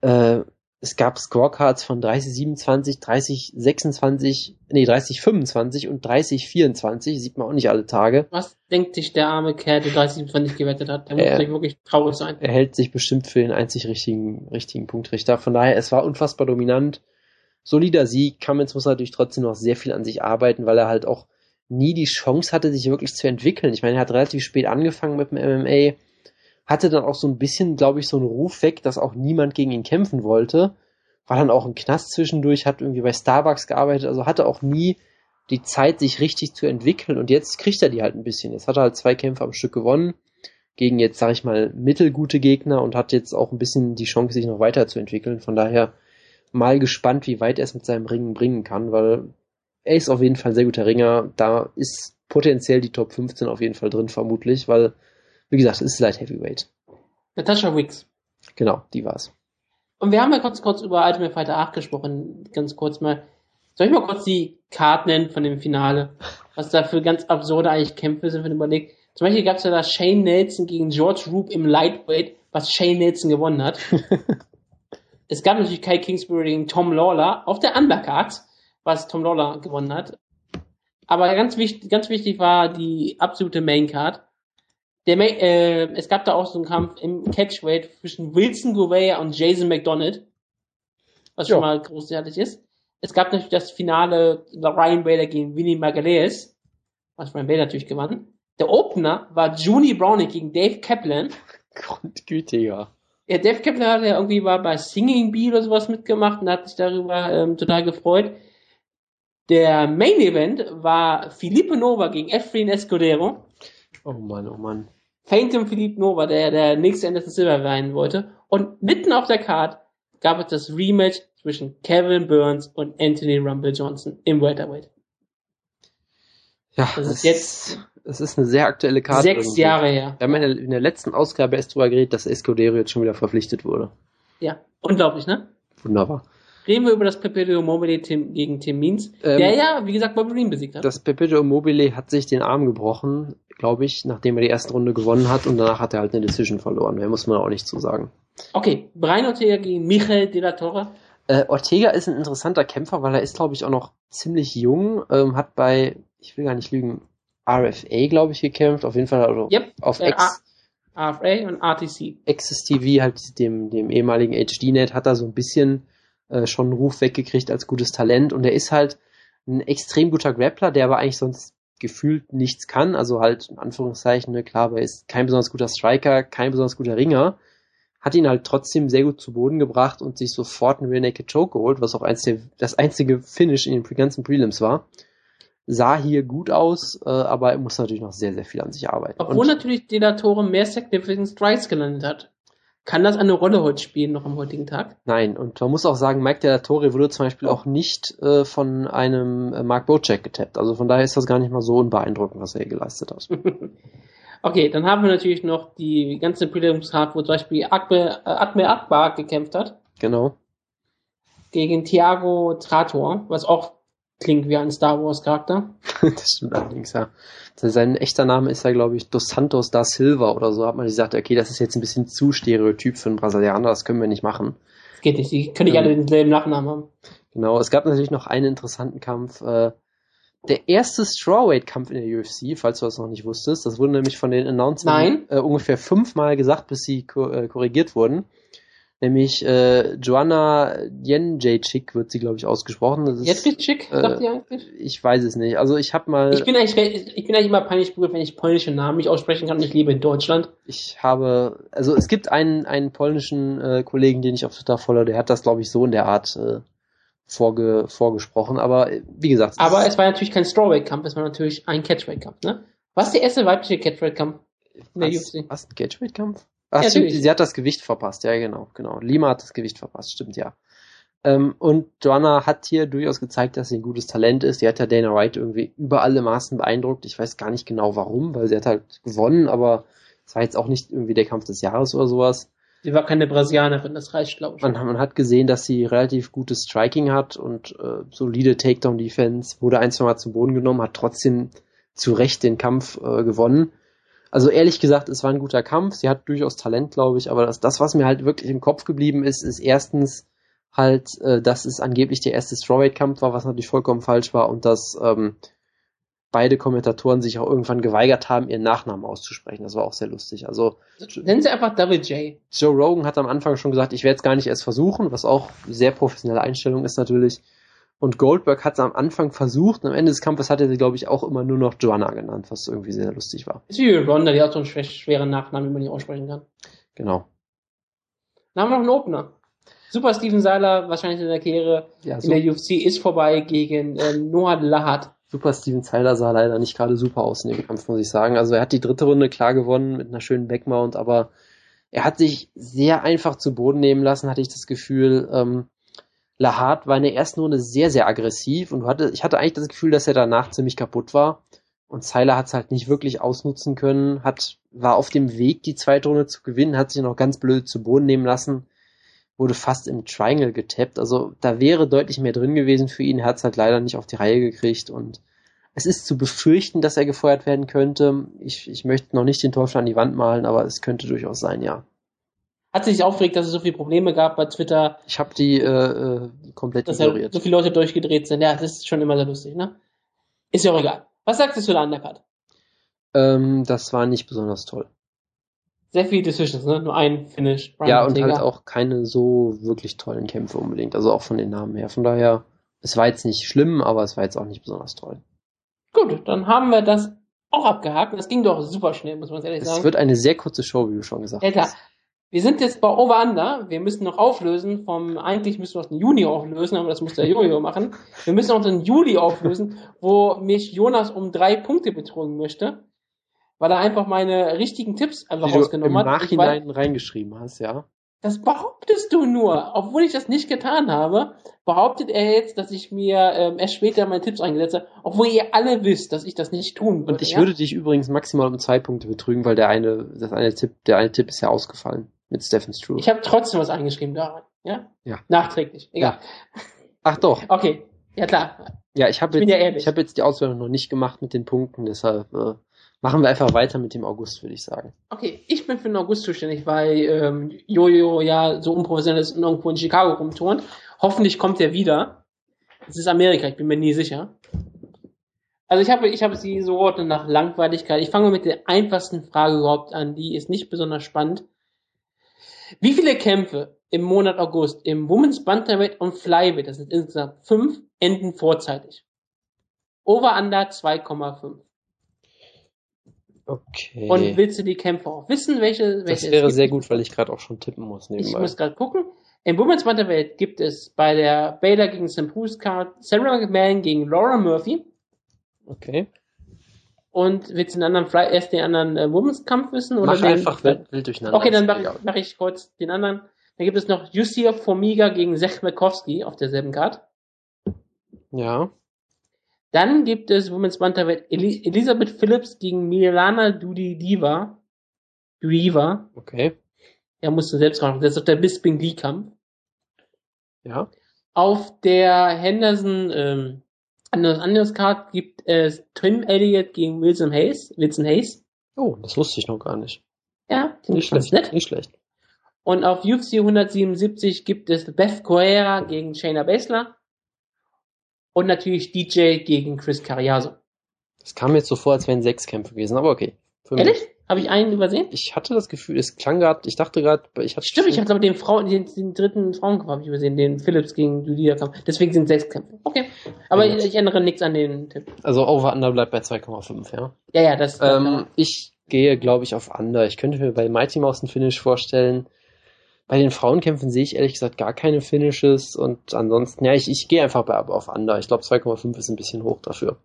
Speaker 2: Äh, es gab Scorecards von 30, 27, 30, 26, nee, 30, 25 und 30, 24. Sieht man auch nicht alle Tage.
Speaker 1: Was denkt sich der arme Kerl, der 30, 27 gewettet hat? Der muss er, wirklich traurig sein.
Speaker 2: Er hält sich bestimmt für den einzig richtigen, richtigen Punktrichter. Von daher, es war unfassbar dominant. Solider Sieg. Cummins muss natürlich trotzdem noch sehr viel an sich arbeiten, weil er halt auch nie die Chance hatte, sich wirklich zu entwickeln. Ich meine, er hat relativ spät angefangen mit dem MMA hatte dann auch so ein bisschen, glaube ich, so einen Ruf weg, dass auch niemand gegen ihn kämpfen wollte. War dann auch im Knast zwischendurch, hat irgendwie bei Starbucks gearbeitet, also hatte auch nie die Zeit, sich richtig zu entwickeln. Und jetzt kriegt er die halt ein bisschen. Jetzt hat er halt zwei Kämpfe am Stück gewonnen gegen jetzt, sag ich mal, mittelgute Gegner und hat jetzt auch ein bisschen die Chance, sich noch weiterzuentwickeln. Von daher mal gespannt, wie weit er es mit seinem Ringen bringen kann, weil er ist auf jeden Fall ein sehr guter Ringer. Da ist potenziell die Top 15 auf jeden Fall drin, vermutlich, weil wie gesagt, es ist Light Heavyweight.
Speaker 1: Natasha Wicks.
Speaker 2: Genau, die war's.
Speaker 1: Und wir haben ja kurz, kurz über Ultimate Fighter 8 gesprochen, ganz kurz mal. Soll ich mal kurz die Karten nennen von dem Finale? Was da für ganz absurde eigentlich Kämpfe sind, wenn man überlegt. Zum Beispiel gab es ja da Shane Nelson gegen George Roop im Lightweight, was Shane Nelson gewonnen hat. es gab natürlich Kai Kingsbury gegen Tom Lawler auf der Undercard, was Tom Lawler gewonnen hat. Aber ganz wichtig, ganz wichtig war die absolute Maincard. Der, äh, es gab da auch so einen Kampf im Catchweight zwischen Wilson Gouveia und Jason McDonald, was jo. schon mal großartig ist. Es gab natürlich das Finale Ryan Bader gegen Vinny Magalhaes, was Ryan Bader natürlich gewann. Der Opener war Juni Browning gegen Dave Kaplan.
Speaker 2: Grundgütiger.
Speaker 1: Ja, Dave Kaplan hat ja irgendwie mal bei Singing Bee oder sowas mitgemacht und hat sich darüber ähm, total gefreut. Der Main Event war Felipe Nova gegen Efrain Escudero.
Speaker 2: Oh Mann, oh Mann.
Speaker 1: Phantom Philippe Nova, der der nächste Anderson Silver sein wollte. Und mitten auf der Card gab es das Rematch zwischen Kevin Burns und Anthony Rumble Johnson im Welterweight.
Speaker 2: Ja,
Speaker 1: Das ist
Speaker 2: es
Speaker 1: jetzt
Speaker 2: es ist eine sehr aktuelle Karte.
Speaker 1: sechs
Speaker 2: irgendwie.
Speaker 1: Jahre her.
Speaker 2: Wir haben in der, in der letzten Ausgabe erst drüber geredet, dass Escudero jetzt schon wieder verpflichtet wurde.
Speaker 1: Ja, unglaublich, ne?
Speaker 2: Wunderbar.
Speaker 1: Reden wir über das Perpetuum mobile gegen Tim Means,
Speaker 2: Ähm,
Speaker 1: der ja, wie gesagt, Green besiegt hat.
Speaker 2: Das Perpetuum Mobile hat sich den Arm gebrochen, glaube ich, nachdem er die erste Runde gewonnen hat und danach hat er halt eine Decision verloren. Mehr muss man auch nicht zu sagen.
Speaker 1: Okay, Brian Ortega gegen Michael de la Torre.
Speaker 2: Äh, Ortega ist ein interessanter Kämpfer, weil er ist, glaube ich, auch noch ziemlich jung, ähm, hat bei, ich will gar nicht lügen, RFA, glaube ich, gekämpft, auf jeden Fall also
Speaker 1: Yep,
Speaker 2: auf
Speaker 1: äh,
Speaker 2: X,
Speaker 1: AFA und RTC.
Speaker 2: Access TV, halt dem, dem ehemaligen HD-Net, hat er so ein bisschen äh, schon einen Ruf weggekriegt als gutes Talent und er ist halt ein extrem guter Grappler, der aber eigentlich sonst gefühlt nichts kann, also halt in Anführungszeichen, ne, klar, aber er ist kein besonders guter Striker, kein besonders guter Ringer, hat ihn halt trotzdem sehr gut zu Boden gebracht und sich sofort einen Rear Naked Choke geholt, was auch eins der, das einzige Finish in den ganzen Prelims war. Sah hier gut aus, äh, aber er muss natürlich noch sehr, sehr viel an sich arbeiten.
Speaker 1: Obwohl
Speaker 2: und,
Speaker 1: natürlich de la Torre mehr Significant Strides gelandet hat. Kann das eine Rolle heute spielen, noch am heutigen Tag?
Speaker 2: Nein, und man muss auch sagen, Mike Della Torre wurde zum Beispiel auch nicht äh, von einem äh, Mark Bocek getappt. Also von daher ist das gar nicht mal so unbeeindruckend, was er hier geleistet hat.
Speaker 1: okay, dann haben wir natürlich noch die ganze Prelims-Card, wo zum Beispiel Akme, äh, Akbar gekämpft hat
Speaker 2: Genau.
Speaker 1: gegen Thiago Trator, was auch klingt wie ein Star Wars Charakter.
Speaker 2: das stimmt allerdings, ja. Sein echter Name ist ja, glaube ich, Dos Santos da Silva oder so. Hat man gesagt, okay, das ist jetzt ein bisschen zu stereotyp für einen Brasilianer, das können wir nicht machen.
Speaker 1: Das geht nicht, die können nicht
Speaker 2: Ähm.
Speaker 1: alle denselben Nachnamen haben.
Speaker 2: Genau, es gab natürlich noch einen interessanten Kampf. Äh, der erste Strawweight-Kampf in der UFC, falls du das noch nicht wusstest. Das wurde nämlich von den Announcern äh, ungefähr fünfmal gesagt, bis sie ko äh, korrigiert wurden. Nämlich äh, Joanna Jędrzejczyk wird sie, glaube ich, ausgesprochen. Das ist,
Speaker 1: schick,
Speaker 2: äh,
Speaker 1: sagt ihr eigentlich?
Speaker 2: ich weiß es nicht. Also ich habe mal,
Speaker 1: Ich bin eigentlich, ich bin eigentlich immer peinlich berührt, wenn ich polnische Namen nicht aussprechen kann. Ich lebe in Deutschland.
Speaker 2: ich habe, also es gibt einen, einen polnischen äh, Kollegen, den ich auf Twitter folge, der hat das, glaube ich, so in der Art äh, vorge vorgesprochen. Aber äh, wie gesagt, es
Speaker 1: Aber es war natürlich kein Strawweight-Kampf, es war natürlich ein Catchweight-Kampf, ne? Was ist der erste weibliche Catchweight-Kampf in der
Speaker 2: Was,
Speaker 1: UFC?
Speaker 2: was ein Catchweight-Kampf? Ach,
Speaker 1: Ja,
Speaker 2: stimmt, sie hat das Gewicht verpasst, ja genau, genau. Lima hat das Gewicht verpasst, stimmt ja. Ähm, und Joanna hat hier durchaus gezeigt, dass sie ein gutes Talent ist. Die hat ja Dana White irgendwie über alle Maßen beeindruckt. Ich weiß gar nicht genau warum, weil sie hat halt gewonnen, aber es war jetzt auch nicht irgendwie der Kampf des Jahres oder sowas.
Speaker 1: Sie war keine Brasilianerin, das reicht, glaube ich.
Speaker 2: Man, man hat gesehen, dass sie relativ gutes Striking hat und äh, solide Takedown-Defense, wurde ein, zwei Mal zum Boden genommen, hat trotzdem zu Recht den Kampf äh, gewonnen. Also ehrlich gesagt, es war ein guter Kampf. Sie hat durchaus Talent, glaube ich, aber das, das, was mir halt wirklich im Kopf geblieben ist, ist erstens halt, äh, dass es angeblich der erste Strawweight-Kampf war, was natürlich vollkommen falsch war und dass ähm, beide Kommentatoren sich auch irgendwann geweigert haben, ihren Nachnamen auszusprechen. Das war auch sehr lustig. Also
Speaker 1: Nennen Sie einfach Double J.
Speaker 2: Joe Rogan hat am Anfang schon gesagt, ich werde es gar nicht erst versuchen, was auch sehr professionelle Einstellung ist natürlich. Und Goldberg hat es am Anfang versucht und am Ende des Kampfes hat er sie, glaube ich, auch immer nur noch Joanna genannt, was irgendwie sehr lustig war.
Speaker 1: Ist wie Ronda, die hat so einen schwer, schweren Nachnamen, den man nicht aussprechen kann.
Speaker 2: Genau.
Speaker 1: Dann haben wir noch einen Opener. Super Steven Seiler, wahrscheinlich in der Karriere
Speaker 2: Ja,
Speaker 1: in
Speaker 2: so,
Speaker 1: der UFC, ist vorbei gegen äh, Noah Lahat.
Speaker 2: super Steven Zeiler sah leider nicht gerade super aus in dem Kampf, muss ich sagen. Also er hat die dritte Runde klar gewonnen mit einer schönen Backmount, aber er hat sich sehr einfach zu Boden nehmen lassen, hatte ich das Gefühl. Ähm, Lahat war in der ersten Runde sehr, sehr aggressiv und hatte, ich hatte eigentlich das Gefühl, dass er danach ziemlich kaputt war. Und Seiler hat es halt nicht wirklich ausnutzen können, hat, war auf dem Weg, die zweite Runde zu gewinnen, hat sich noch ganz blöd zu Boden nehmen lassen, wurde fast im Triangle getappt. Also da wäre deutlich mehr drin gewesen für ihn, hat es halt leider nicht auf die Reihe gekriegt und es ist zu befürchten, dass er gefeuert werden könnte. Ich, ich möchte noch nicht den Teufel an die Wand malen, aber es könnte durchaus sein, ja.
Speaker 1: Hat sich aufgeregt, dass es so viele Probleme gab bei Twitter,
Speaker 2: Ich habe die äh, äh, komplett
Speaker 1: dass da
Speaker 2: ignoriert.
Speaker 1: so viele Leute durchgedreht sind. Ja, das ist schon immer sehr lustig, ne? Ist ja auch egal. Was sagst du zu der Undercard?
Speaker 2: Ähm, das war nicht besonders toll.
Speaker 1: Sehr viele Decisions, ne? Nur ein Finish. Brian
Speaker 2: ja, und
Speaker 1: Ortega.
Speaker 2: halt auch keine so wirklich tollen Kämpfe unbedingt. Also auch von den Namen her. Von daher, es war jetzt nicht schlimm, aber es war jetzt auch nicht besonders toll.
Speaker 1: Gut, dann haben wir das auch abgehakt. Das ging doch super schnell, muss man ehrlich
Speaker 2: Es
Speaker 1: sagen.
Speaker 2: wird eine sehr kurze Show, wie du schon gesagt
Speaker 1: klar.
Speaker 2: hast.
Speaker 1: Wir sind jetzt bei Over Under. Wir müssen noch auflösen. Vom eigentlich müssen wir aus dem Juni auflösen, aber das muss der Jojo machen. Wir müssen auch den Juli auflösen, wo mich Jonas um drei Punkte betrogen möchte, weil er einfach meine richtigen Tipps einfach
Speaker 2: Die du im
Speaker 1: rausgenommen hat. Ich weiß,
Speaker 2: Nachhinein reingeschrieben hast, ja.
Speaker 1: Das behauptest du nur. Obwohl ich das nicht getan habe, behauptet er jetzt, dass ich mir ähm, erst später meine Tipps eingesetzt habe, obwohl ihr alle wisst, dass ich das nicht tun würde.
Speaker 2: Und ich
Speaker 1: ja?
Speaker 2: würde dich übrigens maximal um zwei Punkte betrügen, weil der eine, das eine Tipp, der eine Tipp ist ja ausgefallen mit Stephen Struve.
Speaker 1: Ich habe trotzdem was eingeschrieben da. Ja?
Speaker 2: Ja.
Speaker 1: Nachträglich. Egal.
Speaker 2: Ach doch.
Speaker 1: Okay. Ja klar.
Speaker 2: Ja, ich habe jetzt,
Speaker 1: ja
Speaker 2: ich habe jetzt die Auswertung noch nicht gemacht mit den Punkten, deshalb äh, machen wir einfach weiter mit dem August, würde ich sagen.
Speaker 1: Okay, ich bin für den August zuständig, weil ähm, Jojo ja so unprofessionell ist und irgendwo in Chicago rumturnt. Hoffentlich kommt er wieder. Es ist Amerika, ich bin mir nie sicher. Also ich habe, ich habe sie so ordnen nach Langweiligkeit. Ich fange mit der einfachsten Frage überhaupt an. Die ist nicht besonders spannend. Wie viele Kämpfe im Monat August im Women's Bantamweight und Flyweight, das sind insgesamt fünf, enden vorzeitig? Over Under 2,5.
Speaker 2: Okay.
Speaker 1: Und willst du die Kämpfe auch wissen, welche, welche
Speaker 2: das wäre sehr gut, weil ich gerade auch schon tippen muss
Speaker 1: Ich
Speaker 2: nebenbei.
Speaker 1: muss gerade gucken. Im Women's Bantamweight gibt es bei der Baylor gegen St. Bruce Card Sarah McMahon gegen Laura Murphy.
Speaker 2: okay.
Speaker 1: Und willst du den anderen, Fly- erst den anderen äh, Women's Kampf wissen? Oder
Speaker 2: Mach
Speaker 1: den,
Speaker 2: einfach wild, wild durcheinander.
Speaker 1: Okay, dann mache ich, mach ich kurz den anderen. Dann gibt es noch Yusir Formiga gegen Zech Mekowski auf derselben Card.
Speaker 2: Ja.
Speaker 1: Dann gibt es Women's Bantamweight Eli Elisabeth Phillips gegen Milana Dudidiva. Dudiva.
Speaker 2: Okay.
Speaker 1: Er musste selbst raus. Das ist doch der Bisping Lee Kampf.
Speaker 2: Ja.
Speaker 1: Auf der Henderson ähm, Anders, Anders Card gibt es Tim Elliott gegen Wilson Hayes. Wilson Hayes.
Speaker 2: Oh, das wusste ich noch gar nicht.
Speaker 1: Ja,
Speaker 2: Nicht schlecht.
Speaker 1: nett.
Speaker 2: Nicht schlecht.
Speaker 1: Und auf UFC 177 gibt es Beth Correa gegen Shayna Baszler. Und natürlich DJ gegen Chris Carriazo.
Speaker 2: Das kam mir jetzt so vor, als wären sechs Kämpfe gewesen, aber okay.
Speaker 1: Ehrlich? Habe ich einen übersehen?
Speaker 2: Ich hatte das Gefühl, es klang gerade, ich dachte gerade, ich hatte
Speaker 1: Stimmt, ich habe aber den Frauen, den, den dritten Frauenkampf habe ich übersehen, den Phillips gegen Julia Kampf. Deswegen sind sechs Kämpfe. Okay. Aber
Speaker 2: Ja, gut.
Speaker 1: ich ändere nichts an den Tipp.
Speaker 2: Also Over Under bleibt bei 2,5, ja.
Speaker 1: Ja, ja, das
Speaker 2: Ähm, ich gehe, glaube ich, auf Under. Ich könnte mir bei Mighty Mouse ein Finish vorstellen. Bei den Frauenkämpfen sehe ich ehrlich gesagt gar keine Finishes und ansonsten, ja, ich, ich gehe einfach bei, auf Under. Ich glaube 2,5 ist ein bisschen hoch dafür.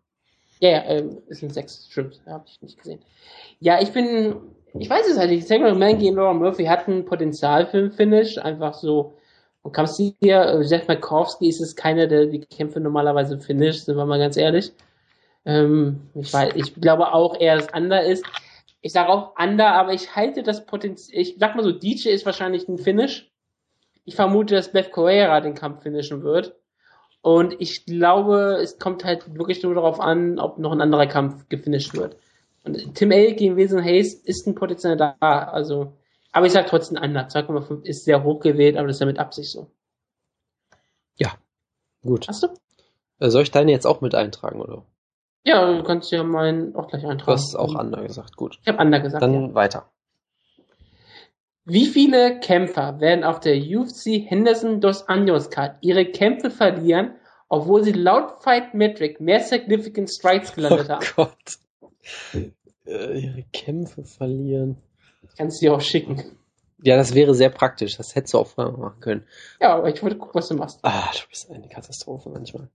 Speaker 1: Ja, ja, ähm, es sind sechs, stimmt, habe ich nicht gesehen. Ja, ich bin, ich weiß es halt nicht. Sacred Man gegen Laura Murphy hatten Potenzial für einen Finish, einfach so. Und kam sie hier, äh, Jeff Markowski ist es keiner, der die Kämpfe normalerweise finisht, sind wir mal ganz ehrlich. Ähm, ich weiß, ich glaube auch eher, dass Under ist. Ich sage auch Under, aber ich halte das Potenzial, ich sag mal so, DJ ist wahrscheinlich ein Finish. Ich vermute, dass Beth Correa den Kampf finishen wird. Und ich glaube, es kommt halt wirklich nur darauf an, ob noch ein anderer Kampf gefinisht wird. Und Tim L. gegen Wilson Hayes ist ein Potenzial da, also, aber ich sag trotzdem Under. 2,5 ist sehr hoch gewählt, aber das ist ja mit Absicht so.
Speaker 2: Gut.
Speaker 1: Hast du?
Speaker 2: Äh, soll ich deine jetzt auch mit eintragen, oder?
Speaker 1: Ja, du kannst ja meinen auch gleich
Speaker 2: Du
Speaker 1: eintragen.
Speaker 2: hast auch Under gesagt. Gut.
Speaker 1: Ich habe Under gesagt.
Speaker 2: Dann
Speaker 1: ja.
Speaker 2: weiter.
Speaker 1: Wie viele Kämpfer werden auf der UFC Henderson Dos Anjos Card ihre Kämpfe verlieren, obwohl sie laut Fight Metric mehr Significant Strikes gelandet haben?
Speaker 2: Oh Gott. Äh, ihre Kämpfe verlieren.
Speaker 1: Ich kann es dir auch schicken.
Speaker 2: Ja, das wäre sehr praktisch. Das hättest du auch vorher machen können.
Speaker 1: Ja, aber ich wollte gucken, was du machst.
Speaker 2: Ah, du bist eine Katastrophe manchmal.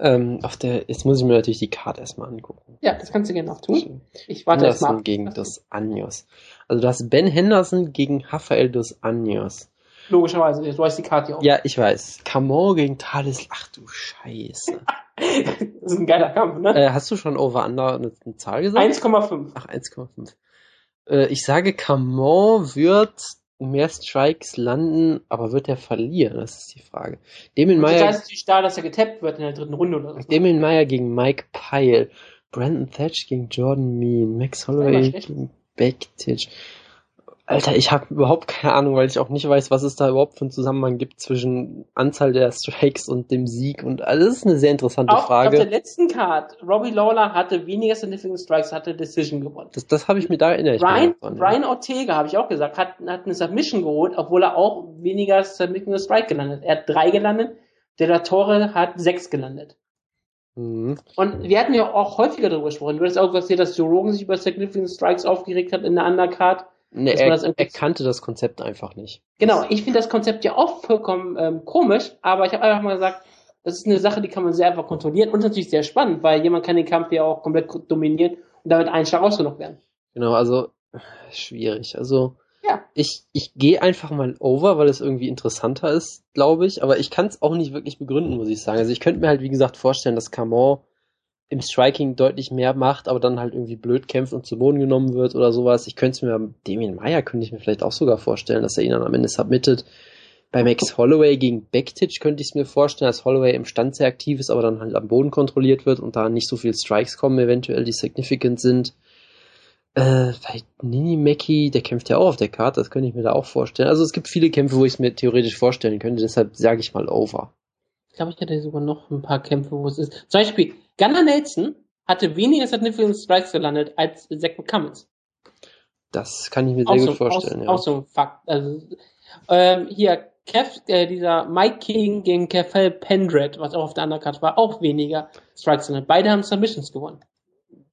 Speaker 2: Ähm, auf der, jetzt muss ich mir natürlich die Karte erstmal angucken.
Speaker 1: Ja, das kannst du gerne auch tun. Ich warte
Speaker 2: Henderson
Speaker 1: ab.
Speaker 2: gegen Dos Anjos. Also du hast Ben Henderson gegen Rafael Dos Anjos.
Speaker 1: Logischerweise, du hast die Karte auch.
Speaker 2: Ja, ich weiß. Camon gegen Thales. Ach du Scheiße.
Speaker 1: Das ist ein geiler Kampf, ne?
Speaker 2: äh, hast du schon Over Under eine, eine Zahl gesagt?
Speaker 1: 1,5.
Speaker 2: Ach, 1,5. Äh, ich sage, Camon wird mehr Strikes landen, aber wird er verlieren? Das ist die Frage. Damien
Speaker 1: Da
Speaker 2: Meyer,
Speaker 1: ist natürlich da, dass er getappt wird in der dritten Runde oder so.
Speaker 2: Damien Meyer gegen Mike Pyle. Brandon Thatch gegen Jordan Mean. Max Holloway gegen Bektic. Alter, ich habe überhaupt keine Ahnung, weil ich auch nicht weiß, was es da überhaupt für einen Zusammenhang gibt zwischen Anzahl der Strikes und dem Sieg. Und also das ist eine sehr interessante
Speaker 1: Auf, auf der
Speaker 2: Frage.
Speaker 1: letzten Card, Robbie Lawler hatte weniger Significant Strikes, hatte Decision gewonnen.
Speaker 2: Das, das habe ich mir da erinnert.
Speaker 1: Brian,
Speaker 2: ja.
Speaker 1: Brian Ortega, habe ich auch gesagt, hat, hat eine Submission geholt, obwohl er auch weniger Significant Strike gelandet. Er hat drei gelandet, der La Torre hat sechs gelandet.
Speaker 2: Mhm.
Speaker 1: Und wir hatten ja auch häufiger darüber gesprochen. Du hast auch gesagt, dass Joe Rogan sich über Significant Strikes aufgeregt hat in der Undercard.
Speaker 2: Nee, er,
Speaker 1: das
Speaker 2: er kannte das Konzept einfach nicht.
Speaker 1: Genau, ich finde das Konzept ja auch vollkommen ähm, komisch, aber ich habe einfach mal gesagt, das ist eine Sache, die kann man sehr einfach kontrollieren und natürlich sehr spannend, weil jemand kann den Kampf ja auch komplett dominieren und damit einen Schlag ausgenommen werden.
Speaker 2: Genau, also schwierig. Also
Speaker 1: Ja.
Speaker 2: Ich, ich gehe einfach mal over, weil es irgendwie interessanter ist, glaube ich. Aber ich kann es auch nicht wirklich begründen, muss ich sagen. Also ich könnte mir halt, wie gesagt, vorstellen, dass Camon im Striking deutlich mehr macht, aber dann halt irgendwie blöd kämpft und zu Boden genommen wird oder sowas. Ich könnte es mir, Damien Meyer könnte ich mir vielleicht auch sogar vorstellen, dass er ihn dann am Ende submittet. Bei Max Holloway gegen Backtitch könnte ich es mir vorstellen, dass Holloway im Stand sehr aktiv ist, aber dann halt am Boden kontrolliert wird und da nicht so viel Strikes kommen, eventuell, die significant sind. Äh, bei Nini Mackie, der kämpft ja auch auf der Karte, das könnte ich mir da auch vorstellen. Also es gibt viele Kämpfe, wo ich es mir theoretisch vorstellen könnte, deshalb sage ich mal over.
Speaker 1: Ich glaube, ich hätte sogar noch ein paar Kämpfe, wo es ist. Zum Beispiel, Gunnar Nelson hatte weniger Significant Strikes gelandet als Zach Cummins.
Speaker 2: Das kann ich mir sehr
Speaker 1: auch
Speaker 2: gut
Speaker 1: so,
Speaker 2: vorstellen,
Speaker 1: auch,
Speaker 2: ja.
Speaker 1: Auch so ein Fakt. Also, ähm, hier, Kev, äh, dieser Mike King gegen Kefel Pendred, was auch auf der Undercard war, auch weniger Strikes gelandet. Beide haben Submissions gewonnen.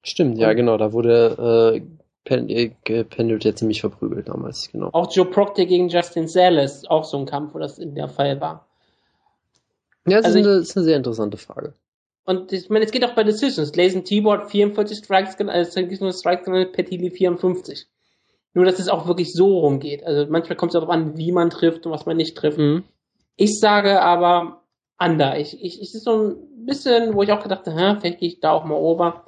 Speaker 2: Stimmt, ja, genau, da wurde äh, Pen äh, Pendelt ja ziemlich verprügelt damals, genau.
Speaker 1: Auch Joe Proctor gegen Justin Salas, auch so ein Kampf, wo das in der Fall war.
Speaker 2: Ja, das,
Speaker 1: Also
Speaker 2: ist, eine, das ist eine sehr interessante Frage.
Speaker 1: Und ich meine, es geht auch bei Decisions. Lazen T-Board 44 Strikes, also Strikes gelandet, Petili 54. Nur, dass es auch wirklich so rumgeht. Also manchmal kommt es darauf an, wie man trifft und was man nicht trifft.
Speaker 2: Mhm.
Speaker 1: Ich sage aber Under. Ich, ich, es ist so ein bisschen, wo ich auch gedacht habe, vielleicht gehe ich da auch mal over.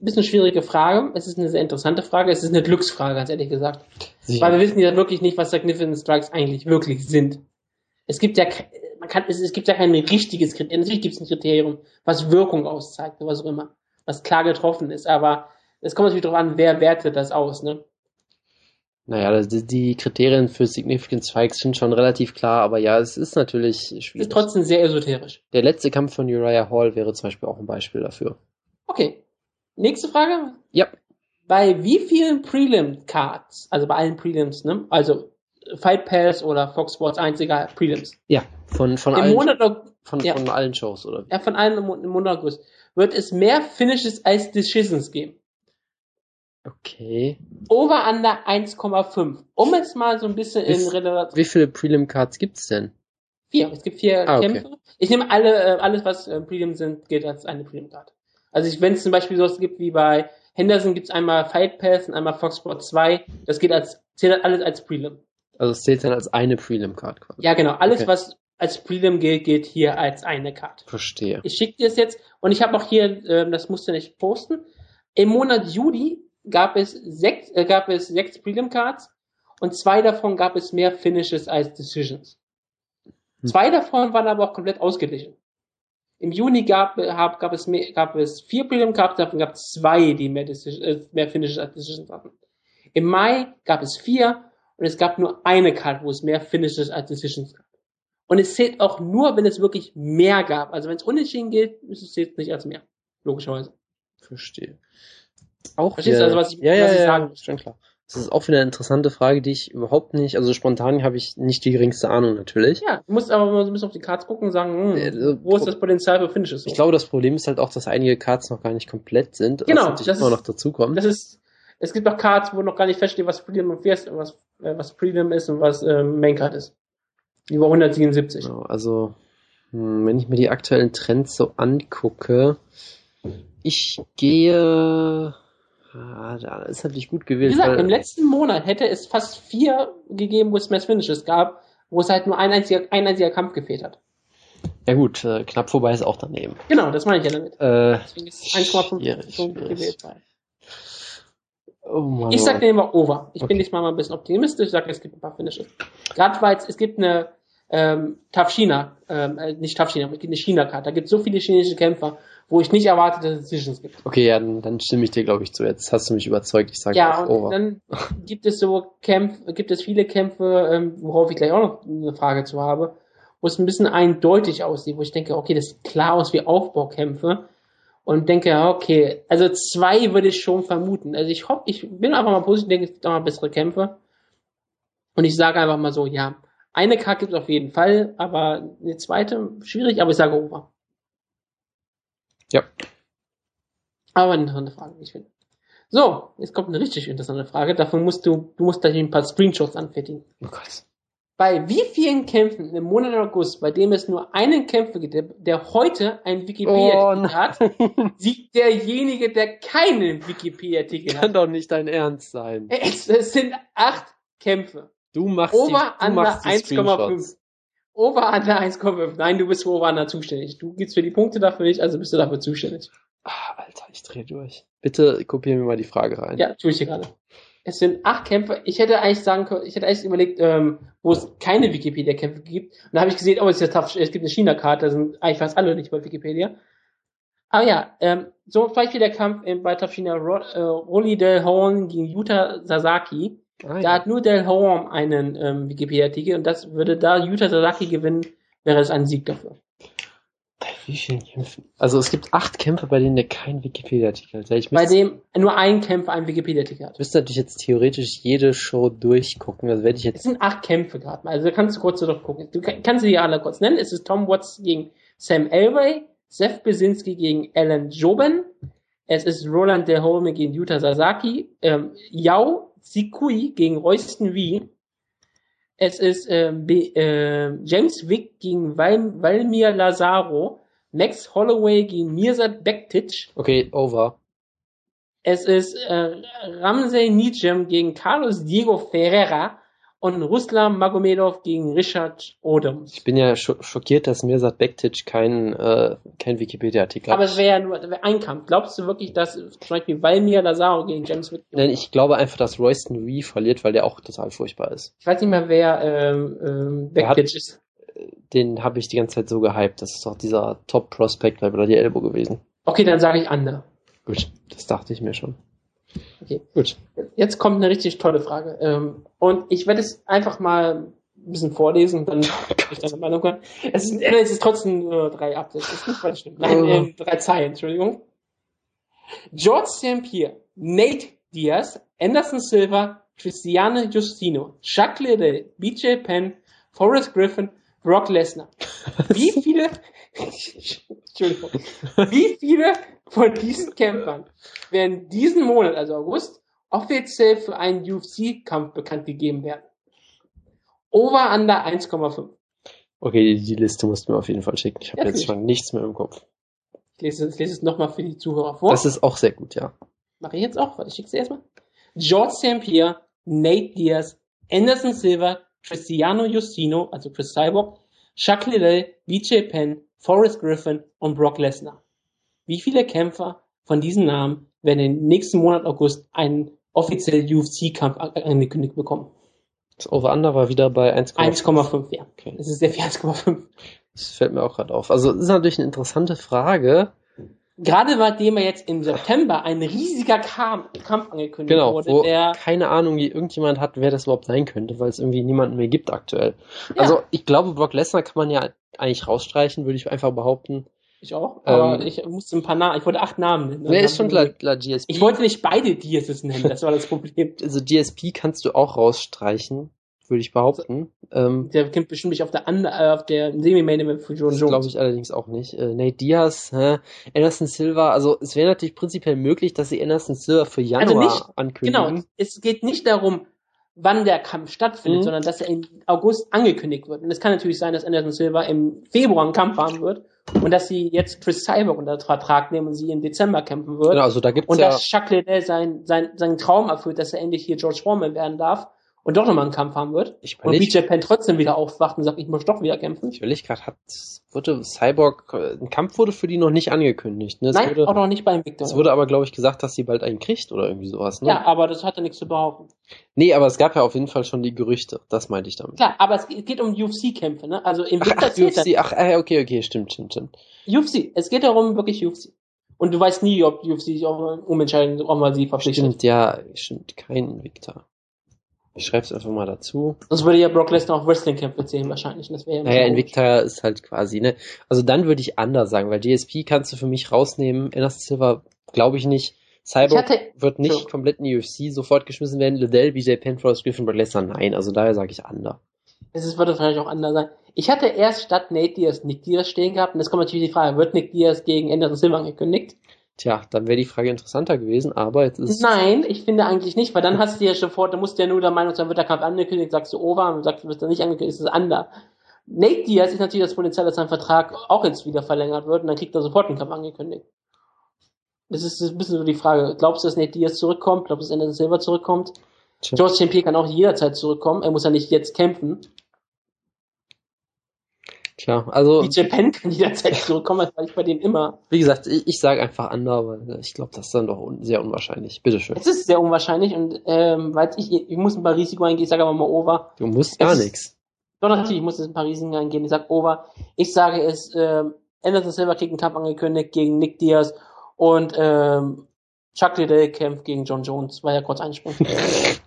Speaker 1: Bisschen schwierige Frage. Es ist eine sehr interessante Frage. Es ist eine Glücksfrage, ganz ehrlich gesagt.
Speaker 2: Sicher.
Speaker 1: Weil wir wissen ja wirklich nicht, was Significant Strikes eigentlich wirklich sind. Es gibt ja, man kann, es, es gibt ja kein richtiges Kriterium. Natürlich gibt es ein Kriterium, was Wirkung auszeigt, oder was auch immer, was klar getroffen ist. Aber es kommt natürlich darauf an, wer wertet das aus, ne?
Speaker 2: Naja, die, Kriterien für Significant Strikes sind schon relativ klar, aber ja, es ist natürlich schwierig.
Speaker 1: Ist trotzdem sehr esoterisch.
Speaker 2: Der letzte Kampf von Uriah Hall wäre zum Beispiel auch ein Beispiel dafür.
Speaker 1: Okay. Nächste Frage.
Speaker 2: Ja.
Speaker 1: Bei wie vielen Prelim-Cards, also bei allen Prelims, ne? Also Fight Pass oder Fox Sports 1, egal, Prelims.
Speaker 2: Ja, von, von,
Speaker 1: Im
Speaker 2: allen,
Speaker 1: Monat,
Speaker 2: von,
Speaker 1: ja.
Speaker 2: von allen Shows, oder?
Speaker 1: ja, von allen im, Mon- im Monat August, wird es mehr Finishes als Decisions geben.
Speaker 2: Okay.
Speaker 1: Over under 1,5. Um es mal so ein bisschen in
Speaker 2: Ist-
Speaker 1: Relation.
Speaker 2: Wie viele Prelim-Cards gibt's denn?
Speaker 1: Vier. Es gibt vier
Speaker 2: Ah, okay.
Speaker 1: Kämpfe. Ich nehme alle, äh, alles, was äh, Prelim sind, gilt als eine Prelim-Card. Also wenn es zum Beispiel sowas gibt wie bei Henderson gibt es einmal Fight Pass und einmal Fox Sport 2. Das geht als, zählt alles als Prelim.
Speaker 2: Also es zählt dann als eine Prelim-Card quasi.
Speaker 1: Ja, genau. Alles,
Speaker 2: Okay.
Speaker 1: was als Prelim gilt, gilt hier als eine Card.
Speaker 2: Verstehe.
Speaker 1: Ich schicke dir es jetzt und ich habe auch hier, ähm, das musst du nicht posten. Im Monat Juli gab es sechs, äh, gab es sechs Prelim Cards und zwei davon gab es mehr Finishes als Decisions.
Speaker 2: Hm.
Speaker 1: Zwei davon waren aber auch komplett ausgeglichen. Im Juni gab, äh, hab, gab, es mehr, gab es vier Prelim Cards, davon gab es zwei, die mehr, Decision, äh, mehr Finishes als Decisions hatten. Im Mai gab es vier und es gab nur eine Card, wo es mehr Finishes als Decisions gab. Und es zählt auch nur, wenn es wirklich mehr gab. Also wenn es unentschieden gilt, ist es nicht als mehr. Logischerweise.
Speaker 2: Verstehe. Auch
Speaker 1: Verstehst du also, was ich-
Speaker 2: ja,
Speaker 1: was
Speaker 2: ja,
Speaker 1: ich
Speaker 2: ja,
Speaker 1: sagen will?
Speaker 2: schon klar. Das ist auch wieder eine interessante Frage, die ich überhaupt nicht, also spontan habe ich nicht die geringste Ahnung natürlich.
Speaker 1: Ja, du musst aber mal so ein bisschen auf die Cards gucken und sagen, hm,
Speaker 2: Äh,
Speaker 1: wo ist das Potenzial für Finishes?
Speaker 2: Ich glaube, das Problem ist halt auch, dass einige Cards noch gar nicht komplett sind,
Speaker 1: Genau,
Speaker 2: natürlich
Speaker 1: das
Speaker 2: immer
Speaker 1: ist-
Speaker 2: noch dazukommt.
Speaker 1: das ist, es gibt auch Cards, wo noch gar nicht feststeht, was Prelim und was, äh, was Prelim ist und was ähm, Main Card ist. Über 177.
Speaker 2: Genau, also, hm, wenn ich mir die aktuellen Trends so angucke, ich gehe, ah, da ist natürlich gut
Speaker 1: Wie
Speaker 2: gewählt.
Speaker 1: gesagt, im letzten Monat hätte es fast vier gegeben, wo es Smash Finishes gab, wo es halt nur ein einziger, ein einziger Kampf gefehlt hat.
Speaker 2: ja gut, äh, knapp vorbei ist auch daneben.
Speaker 1: Genau, das meine ich ja damit.
Speaker 2: Äh,
Speaker 1: Deswegen ist 1,5 so
Speaker 2: schwierig.
Speaker 1: gewählt sein.
Speaker 2: Oh
Speaker 1: Ich sag dir immer Over. Ich
Speaker 2: Okay.
Speaker 1: bin diesmal mal ein bisschen optimistisch. Ich sage, es gibt ein paar Finishes. Gerade weil es, gibt eine ähm, Tough China, ähm, äh, nicht Tough China, aber es gibt eine China-Karte. Da gibt es so viele chinesische Kämpfer, wo ich nicht erwarte, dass es Decisions gibt.
Speaker 2: Okay, ja, dann, dann stimme ich dir, glaube ich, zu. Jetzt hast du mich überzeugt. Ich sage
Speaker 1: Ja,
Speaker 2: over.
Speaker 1: dann gibt es so Kämpfe, gibt es viele Kämpfe, ähm, worauf ich gleich auch noch eine Frage zu habe, wo es ein bisschen eindeutig aussieht, wo ich denke, okay, das sieht klar aus wie Aufbaukämpfe und denke, okay, also zwei würde ich schon vermuten. Also ich hoffe, ich bin einfach mal positiv, denke, es gibt auch mal bessere Kämpfe und ich sage einfach mal so, ja, eine Karte gibt es auf jeden Fall, aber eine zweite schwierig, aber ich sage over.
Speaker 2: Ja.
Speaker 1: Aber eine interessante Frage, wie ich finde. So, jetzt kommt eine richtig interessante Frage. Dafür musst du, du musst gleich ein paar Screenshots anfertigen.
Speaker 2: Oh Gott.
Speaker 1: Bei wie vielen Kämpfen im Monat August, bei dem es nur einen Kämpfer gibt, der, der heute einen
Speaker 2: Oh,
Speaker 1: Wikipedia-Artikel hat, siegt derjenige, der keinen Wikipedia-Artikel
Speaker 2: Kann
Speaker 1: hat.
Speaker 2: doch nicht dein Ernst sein.
Speaker 1: Es, es sind acht Kämpfe.
Speaker 2: Du machst
Speaker 1: Over
Speaker 2: die, du machst die
Speaker 1: 1,5.
Speaker 2: Screenshots.
Speaker 1: Over under 1,5. Nein, du bist für Over zuständig. Du gibst für die Punkte dafür nicht, also bist du dafür zuständig.
Speaker 2: Ah, Alter, ich dreh durch. Bitte kopier mir mal die Frage rein.
Speaker 1: Ja, tue ich hier gerade. Es sind acht Kämpfe. Ich hätte eigentlich sagen können, ich hätte eigentlich überlegt, ähm, wo es keine Wikipedia-Kämpfe gibt. Und da habe ich gesehen, oh, es, ist ja tough, es gibt eine China-Karte, da sind eigentlich fast alle nicht bei Wikipedia. Aber ja, ähm, so vielleicht wie der Kampf in, bei Tough China, Ro äh, Rolly Del Horn gegen Yuta Sasaki.
Speaker 2: Ah,
Speaker 1: Da hat nur Del Horn einen ähm, Wikipedia-Artikel und das würde da Yuta Sasaki gewinnen, wäre es ein Sieg dafür.
Speaker 2: Wie vielen Kämpfen? Also es gibt acht Kämpfe, bei denen der kein Wikipedia-Artikel hat. Ich
Speaker 1: Bei dem nur ein Kämpfer einen Wikipedia-Artikel hat.
Speaker 2: ich müsste natürlich jetzt theoretisch jede Show durchgucken. Das werde ich
Speaker 1: Es
Speaker 2: jetzt.
Speaker 1: sind acht Kämpfe gerade mal. Also da kannst du kurz so gucken. Du kann- kannst sie die alle kurz nennen. Es ist Tom Watts gegen Sam Elway, Seth Besinski gegen Alan Joben. Es ist Roland Delholme gegen Yuta Sasaki, ähm, Yao Tsikui gegen Royston Wee. Es ist ähm, Be äh, James Wick gegen Val Valmir Lazaro, Max Holloway gegen Mirsad Bektic.
Speaker 2: Okay, over.
Speaker 1: Es ist äh, Ramsey Nijem gegen Carlos Diego Ferreira und Ruslan Magomedov gegen Richard Odom.
Speaker 2: Ich bin ja scho schockiert, dass Mirsad Bektic kein, äh, kein Wikipedia-Artikel hat.
Speaker 1: Aber es wäre ja nur wär ein Kampf. Glaubst du wirklich, dass zum Beispiel Valmir Lazaro gegen James Wick?
Speaker 2: Nein, ich glaube einfach, dass Royston Wee verliert, weil der auch total furchtbar ist.
Speaker 1: Ich weiß nicht mehr, wer ähm, ähm, Bektic ist.
Speaker 2: Den habe ich die ganze Zeit so gehypt. Das ist doch dieser Top-Prospect bei Bloody Elbow gewesen.
Speaker 1: Okay, dann sage ich Ander.
Speaker 2: Gut, das dachte ich mir schon.
Speaker 1: Okay.
Speaker 2: Gut.
Speaker 1: Jetzt kommt eine richtig tolle Frage. Ähm, und ich werde es einfach mal ein bisschen vorlesen, dann ich deine Meinung kann. Es ist, äh, es ist trotzdem nur drei Absätze. Das ist nicht falsch. Nein, ähm, drei Zeilen, Entschuldigung. George St. Pierre, Nate Diaz, Anderson Silva, Cristiano Justino, Jacques Liddell, BJ Penn, Forrest Griffin, Brock Lesnar. Wie viele, Entschuldigung, wie viele von diesen Kämpfern werden diesen Monat, also August, offiziell für einen UFC-Kampf bekannt gegeben werden? Over under 1,5.
Speaker 2: Okay, die, die Liste musst du mir auf jeden Fall schicken. Ich habe jetzt schon nichts mehr im Kopf.
Speaker 1: Ich lese, ich lese es nochmal für die Zuhörer vor.
Speaker 2: Das ist auch sehr gut, ja.
Speaker 1: Mache ich jetzt auch. Warte, ich schick's dir erstmal. George St. Pierre, Nate Diaz, Anderson Silva, Cristiano Justino, also Chris Cyborg, Chuck Liddell, BJ Penn, Forrest Griffin und Brock Lesnar. Wie viele Kämpfer von diesen Namen werden im nächsten Monat August einen offiziellen UFC-Kampf angekündigt bekommen?
Speaker 2: Das Over-Under war wieder bei 1,5.
Speaker 1: 1,5, ja.
Speaker 2: Okay.
Speaker 1: Das ist sehr viel 1,5.
Speaker 2: Das fällt mir auch gerade auf. Also, das ist natürlich eine interessante Frage.
Speaker 1: Gerade nachdem er jetzt im September ein riesiger Kam Kampf angekündigt
Speaker 2: Genau,
Speaker 1: wurde,
Speaker 2: wo
Speaker 1: der
Speaker 2: keine Ahnung, wie irgendjemand hat, wer das überhaupt sein könnte, weil es irgendwie niemanden mehr gibt aktuell.
Speaker 1: Ja.
Speaker 2: Also, ich glaube, Brock Lesnar kann man ja eigentlich rausstreichen, würde ich einfach behaupten.
Speaker 1: Ich auch, aber
Speaker 2: Ähm,
Speaker 1: ich musste ein paar Namen, ich wollte acht Namen nennen.
Speaker 2: Wer
Speaker 1: Dann
Speaker 2: ist schon klar, klar GSP?
Speaker 1: Ich wollte nicht beide Diazes nennen, das war das Problem.
Speaker 2: also GSP kannst du auch rausstreichen, würde ich behaupten. Ähm,
Speaker 1: Der kämpft bestimmt nicht auf der, äh, auf der Semi-Main Event für John
Speaker 2: das
Speaker 1: Jones.
Speaker 2: glaube ich allerdings auch nicht. Äh, Nate Diaz, hä? Anderson Silva, also es wäre natürlich prinzipiell möglich, dass sie Anderson Silva für Januar
Speaker 1: Also nicht-
Speaker 2: ankündigen.
Speaker 1: Genau, es geht nicht darum, wann der Kampf stattfindet,
Speaker 2: Mhm.
Speaker 1: sondern dass er im August angekündigt wird. Und es kann natürlich sein, dass Anderson Silva im Februar einen Kampf haben wird und dass sie jetzt Chris Cyborg unter Vertrag nehmen und sie im Dezember kämpfen wird.
Speaker 2: Genau, also da gibt's
Speaker 1: Und
Speaker 2: ja,
Speaker 1: dass Chuck Liddell sein, sein, seinen Traum erfüllt, dass er endlich hier George Foreman werden darf und doch nochmal einen Kampf haben wird.
Speaker 2: ich
Speaker 1: Und BJ Penn trotzdem wieder aufwacht und sagt, ich muss doch wieder kämpfen.
Speaker 2: ich überleg gerade, hat, wurde Cyborg, äh, ein Kampf wurde für die noch nicht angekündigt, ne? Es
Speaker 1: Nein,
Speaker 2: wurde,
Speaker 1: auch noch nicht beim Victor.
Speaker 2: es wurde aber, glaube ich, gesagt, dass sie bald einen kriegt oder irgendwie sowas, ne?
Speaker 1: ja, aber das hat ja nichts zu behaupten.
Speaker 2: Nee, aber es gab ja auf jeden Fall schon die Gerüchte, das meinte ich damit.
Speaker 1: Klar, aber es geht um UFC-Kämpfe, ne? Also im
Speaker 2: Ach,
Speaker 1: Victor
Speaker 2: ach, UFC, ach, äh, okay, okay, stimmt, stimmt, stimmt.
Speaker 1: UFC. Es geht darum, wirklich UFC. Und du weißt nie, ob UFC sich auch umentscheiden, ob man sie verpflichtet.
Speaker 2: Stimmt, ja, stimmt, kein Invicta. Ich schreib's einfach mal dazu.
Speaker 1: Sonst würde ja Brock Lesnar auch Wrestling-Kämpfe zählen wahrscheinlich. Das wäre ja
Speaker 2: Naja. Invicta ist halt quasi, ne? Also dann würde ich anders sagen, weil GSP kannst du für mich rausnehmen. Anderson Silva glaube ich nicht. Cyborg
Speaker 1: Ich hatte-
Speaker 2: wird nicht
Speaker 1: Entschuldigung.
Speaker 2: komplett in die UFC sofort geschmissen werden. Liddell, BJ Penn, Forrest Griffin, Brock Lesnar, nein. Also daher sage ich under.
Speaker 1: Es würde vielleicht auch anders sein. Ich hatte erst statt Nate Diaz Nick Diaz stehen gehabt. Und jetzt kommt natürlich die Frage, wird Nick Diaz gegen Anderson Silva angekündigt?
Speaker 2: Tja, dann wäre die Frage interessanter gewesen, aber jetzt ist
Speaker 1: Nein, ich finde eigentlich nicht, weil dann hast du ja sofort, du musst ja nur der Meinung sein, wird der Kampf angekündigt, sagst du over und sagst, du wirst dann nicht angekündigt, ist es under. Nate Diaz ist natürlich das Potenzial, dass sein Vertrag auch jetzt wieder verlängert wird und dann kriegt er sofort einen Kampf angekündigt. Das ist ein bisschen so die Frage. Glaubst du, dass Nate Diaz zurückkommt? Glaubst du, dass Anderson Silva zurückkommt? Tja. George St. Pierre kann auch jederzeit zurückkommen. Er muss ja nicht jetzt kämpfen.
Speaker 2: Tja, also.
Speaker 1: Die Japan kann jederzeit zurückkommen, das war ich bei dem immer.
Speaker 2: Wie gesagt, ich, ich sage einfach Under, weil ich glaube, das ist dann doch un sehr unwahrscheinlich. Bitteschön.
Speaker 1: Es ist sehr unwahrscheinlich und ähm, weil ich, ich muss ein paar Risiko eingehen, ich sage aber mal Over.
Speaker 2: Du musst gar nichts.
Speaker 1: Doch, natürlich, ich muss jetzt ein paar Risiken eingehen. Ich sage Over. Ich sage es, ähm, Anderson Silver kriegt einen Kampf angekündigt gegen Nick Diaz und ähm, Chuck Liddell kämpft gegen John Jones, weil er kurz einspringt.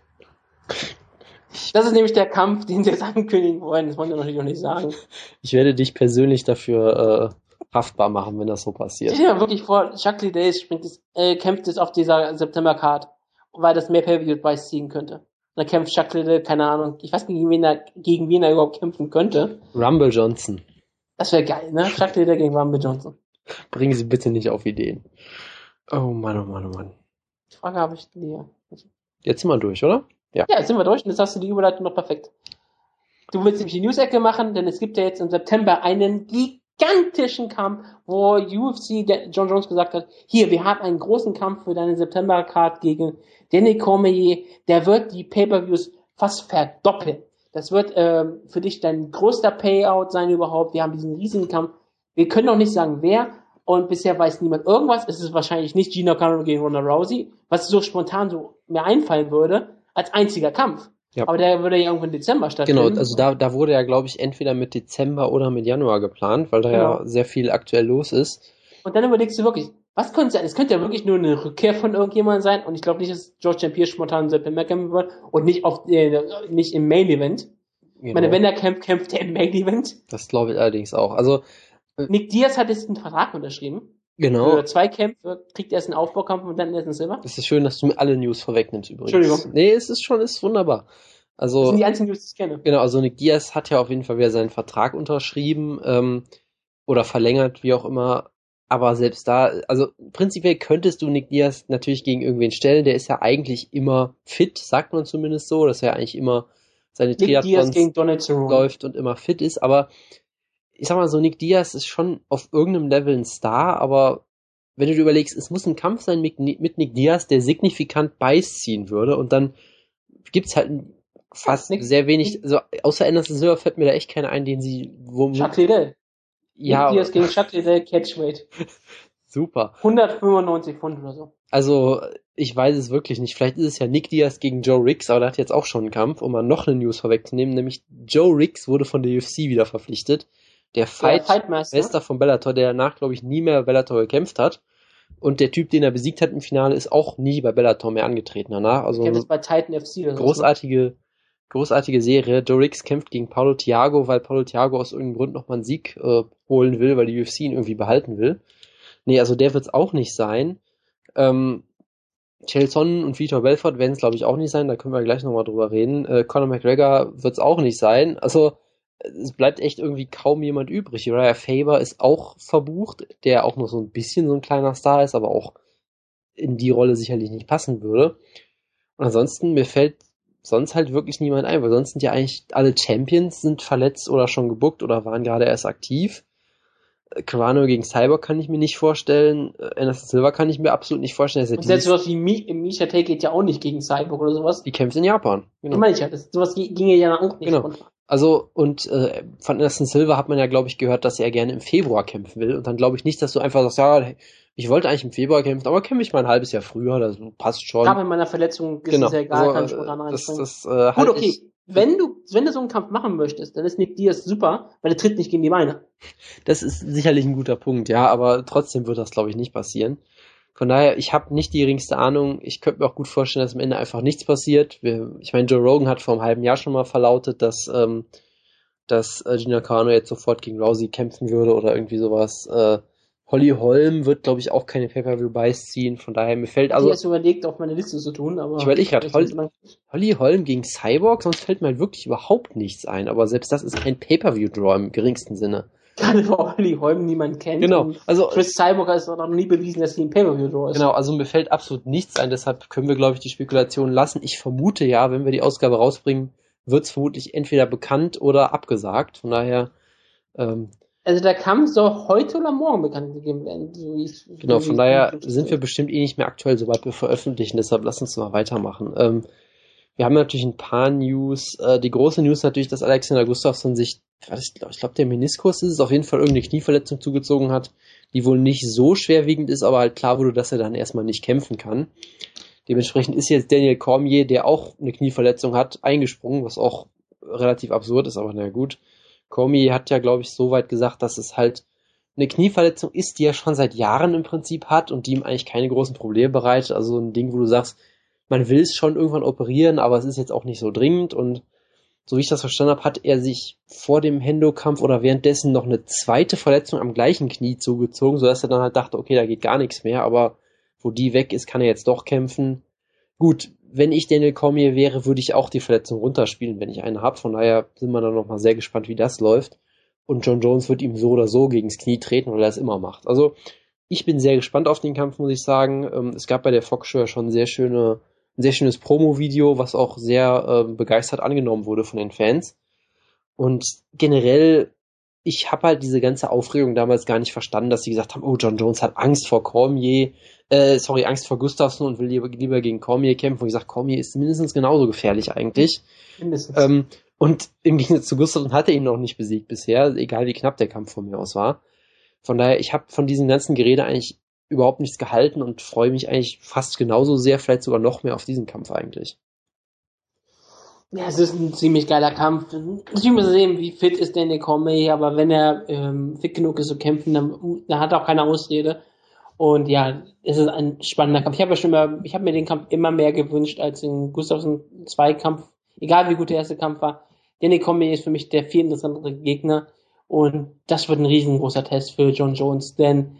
Speaker 1: Das ist nämlich der Kampf, den sie jetzt ankündigen wollen. Das wollen wir natürlich auch nicht sagen.
Speaker 2: Ich werde dich persönlich dafür äh, haftbar machen, wenn das so passiert.
Speaker 1: Ich stell mir wirklich vor, Chuck Liddell springt es, äh, kämpft es auf dieser September-Card, weil das mehr Pay-Per-View-Preis ziehen könnte. Und dann kämpft Chuck Liddell, keine Ahnung, ich weiß nicht, gegen wen er, gegen wen er überhaupt kämpfen könnte.
Speaker 2: Rumble Johnson.
Speaker 1: Das wäre geil, ne? Chuck Liddell gegen Rumble Johnson.
Speaker 2: Bringen Sie bitte nicht auf Ideen. Oh Mann, oh Mann, oh Mann.
Speaker 1: Die Frage habe ich dir.
Speaker 2: Jetzt sind wir durch, oder?
Speaker 1: Ja. ja, jetzt sind wir durch und jetzt hast du die Überleitung noch perfekt. Du willst nämlich die News-Ecke machen, denn es gibt ja jetzt im September einen gigantischen Kampf, wo UFC John Jones gesagt hat, hier, wir haben einen großen Kampf für deine September-Card gegen Danny Cormier, der wird die Pay-Per-Views fast verdoppeln. Das wird äh, für dich dein größter Payout sein überhaupt. Wir haben diesen riesigen Kampf. Wir können noch nicht sagen, wer, und bisher weiß niemand irgendwas. Es ist wahrscheinlich nicht Gina Carano gegen Ronda Rousey, was so spontan so mir einfallen würde als einziger Kampf. Ja. Aber der würde ja irgendwann im Dezember stattfinden.
Speaker 2: Genau, also da, da wurde ja, glaube ich, entweder mit Dezember oder mit Januar geplant, weil da genau. ja sehr viel aktuell los ist.
Speaker 1: Und dann überlegst du wirklich, was könnte sein? Es könnte ja wirklich nur eine Rückkehr von irgendjemandem sein und ich glaube nicht, dass George. Pierre spontan September kämpfen wird und nicht auf äh, nicht im Main Event. Genau. Ich meine, wenn er kämpft, kämpft er im Main Event.
Speaker 2: Das glaube ich allerdings auch. Also
Speaker 1: Nick Diaz hat jetzt einen Vertrag unterschrieben.
Speaker 2: Genau.
Speaker 1: Für zwei Kämpfe kriegt er erst einen Aufbaukampf und dann erst einen Silber.
Speaker 2: Es ist schön, dass du mir alle News vorwegnimmst übrigens.
Speaker 1: Entschuldigung.
Speaker 2: Nee, es ist schon, ist wunderbar. Also,
Speaker 1: das sind die einzigen News, die ich kenne.
Speaker 2: Genau, also Nick Diaz hat ja auf jeden Fall wieder seinen Vertrag unterschrieben ähm, oder verlängert, wie auch immer. Aber selbst da, also prinzipiell könntest du Nick Diaz natürlich gegen irgendwen stellen. Der ist ja eigentlich immer fit, sagt man zumindest so, dass er eigentlich immer seine
Speaker 1: Triathlons
Speaker 2: läuft und immer fit ist. Aber ich sag mal so, Nick Diaz ist schon auf irgendeinem Level ein Star, aber wenn du dir überlegst, es muss ein Kampf sein mit, mit Nick Diaz, der signifikant Beiß ziehen würde und dann gibt's halt fast Nick, sehr wenig, also außer Anderson Silver fällt mir da echt keiner ein, den sie,
Speaker 1: wo Chuck Liddell. Ja. Nick Diaz gegen Chuck Liddell Catchweight.
Speaker 2: Super.
Speaker 1: 195 Pfund oder so.
Speaker 2: Also, ich weiß es wirklich nicht. Vielleicht ist es ja Nick Diaz gegen Joe Riggs, aber der hat jetzt auch schon einen Kampf, um mal noch eine News vorwegzunehmen, nämlich Joe Riggs wurde von der UFC wieder verpflichtet der Fight Bester von Bellator, der danach, glaube ich, nie mehr Bellator gekämpft hat. Und der Typ, den er besiegt hat im Finale, ist auch nie bei Bellator mehr angetreten danach. Also
Speaker 1: kämpft bei Titan FC
Speaker 2: oder großartige, großartige Serie. Dorix kämpft gegen Paulo Thiago, weil Paulo Thiago aus irgendeinem Grund nochmal einen Sieg äh, holen will, weil die UFC ihn irgendwie behalten will. Nee, also der wird es auch nicht sein. Ähm, Chelson und Vitor Belfort werden es, glaube ich, auch nicht sein. Da können wir gleich nochmal drüber reden. Äh, Conor McGregor wird es auch nicht sein. Also es bleibt echt irgendwie kaum jemand übrig. Uriah Faber ist auch verbucht, der auch noch so ein bisschen so ein kleiner Star ist, aber auch in die Rolle sicherlich nicht passen würde. Und ansonsten, mir fällt sonst halt wirklich niemand ein, weil sonst sind ja eigentlich alle Champions sind verletzt oder schon gebuckt oder waren gerade erst aktiv. Carano gegen Cyber kann ich mir nicht vorstellen. Anderson Silva kann ich mir absolut nicht vorstellen.
Speaker 1: Und selbst sowas wie Misha Tate geht ja auch nicht gegen Cyborg oder sowas.
Speaker 2: Die kämpft in Japan.
Speaker 1: Genau. Ich meine sowas ginge ja auch nicht.
Speaker 2: Genau. Runter. Also, und äh, von Anderson Silva hat man ja, glaube ich, gehört, dass er gerne im Februar kämpfen will. Und dann glaube ich nicht, dass du einfach sagst, ja, ich wollte eigentlich im Februar kämpfen, aber kämpfe ich mal ein halbes Jahr früher, das passt schon.
Speaker 1: Aber in meiner Verletzung ist genau. es ja egal, also, kann ich spontan das, das, äh, Gut, okay. Ich, wenn du, wenn du so einen Kampf machen möchtest, dann ist Nick Diaz super, weil er tritt nicht gegen die Beine.
Speaker 2: Das ist sicherlich ein guter Punkt, ja, aber trotzdem wird das, glaube ich, nicht passieren. Von daher, ich habe nicht die geringste Ahnung. Ich könnte mir auch gut vorstellen, dass am Ende einfach nichts passiert. Wir, ich meine, Joe Rogan hat vor einem halben Jahr schon mal verlautet, dass ähm, dass äh, Gina Carano jetzt sofort gegen Rousey kämpfen würde oder irgendwie sowas. Äh, Holly Holm wird, glaube ich, auch keine Pay-Per-View-Buys ziehen. Von daher, mir fällt also.
Speaker 1: Ich habe überlegt, auf meine Liste zu tun, aber.
Speaker 2: Ich überlege gerade, Holly, Holly Holm gegen Cyborg, sonst fällt mir halt wirklich überhaupt nichts ein. Aber selbst das ist kein Pay-Per-View-Draw im geringsten Sinne.
Speaker 1: Gerade weil Holly Holm niemand kennt.
Speaker 2: Genau.
Speaker 1: Also, Chris Cyborg hat noch nie bewiesen, dass sie ein Pay-Per-View-Draw ist.
Speaker 2: Genau, also mir fällt absolut nichts ein. Deshalb können wir, glaube ich, die Spekulation lassen. Ich vermute ja, wenn wir die Ausgabe rausbringen, wird es vermutlich entweder bekannt oder abgesagt. Von daher. Ähm,
Speaker 1: also der Kampf soll heute oder morgen bekannt gegeben werden. So
Speaker 2: genau, von daher sind wir bestimmt eh nicht mehr aktuell, sobald wir veröffentlichen. Deshalb lass uns mal weitermachen. Ähm, Wir haben natürlich ein paar News. Äh, die große News natürlich, dass Alexander Gustafsson sich, ich glaube, der Meniskus ist es, auf jeden Fall irgendeine Knieverletzung zugezogen hat, die wohl nicht so schwerwiegend ist, aber halt klar wurde, dass er dann erstmal nicht kämpfen kann. Dementsprechend ist jetzt Daniel Cormier, der auch eine Knieverletzung hat, eingesprungen, was auch relativ absurd ist, aber na gut. Cormier hat ja, glaube ich, so weit gesagt, dass es halt eine Knieverletzung ist, die er schon seit Jahren im Prinzip hat und die ihm eigentlich keine großen Probleme bereitet. Also ein Ding, wo du sagst, man will es schon irgendwann operieren, aber es ist jetzt auch nicht so dringend und so wie ich das verstanden habe, hat er sich vor dem Hendo-Kampf oder währenddessen noch eine zweite Verletzung am gleichen Knie zugezogen, sodass er dann halt dachte, okay, da geht gar nichts mehr, aber wo die weg ist, kann er jetzt doch kämpfen. Gut, wenn ich Daniel Cormier wäre, würde ich auch die Verletzung runterspielen, wenn ich eine habe. Von daher sind wir dann nochmal sehr gespannt, wie das läuft. Und John Jones wird ihm so oder so gegens Knie treten, weil er es immer macht. Also ich bin sehr gespannt auf den Kampf, muss ich sagen. Ähm, es gab bei der Fox Show schon sehr schöne, ein sehr schönes Promo-Video, was auch sehr äh, begeistert angenommen wurde von den Fans. Und generell ich habe halt diese ganze Aufregung damals gar nicht verstanden, dass sie gesagt haben, oh, John Jones hat Angst vor Cormier, äh, sorry, Angst vor Gustafsson und will lieber, lieber gegen Cormier kämpfen. Und ich sage, Cormier ist mindestens genauso gefährlich eigentlich. Mindestens. Ähm, und im Gegensatz zu Gustafsson hat er ihn noch nicht besiegt bisher, egal wie knapp der Kampf von mir aus war. Von daher, ich habe von diesem ganzen Gerede eigentlich überhaupt nichts gehalten und freue mich eigentlich fast genauso sehr, vielleicht sogar noch mehr auf diesen Kampf eigentlich.
Speaker 1: Ja, es ist ein ziemlich geiler Kampf. Ich muss sehen, wie fit ist Danny Cormier, aber wenn er ähm, fit genug ist zu kämpfen, dann, dann hat er auch keine Ausrede. Und ja, es ist ein spannender Kampf. Ich habe ja schon mal, ich habe mir den Kampf immer mehr gewünscht als den Gustafsson Zweikampf. Egal wie gut der erste Kampf war. Danny Cormier ist für mich der viel interessantere Gegner. Und das wird ein riesengroßer Test für John Jones, denn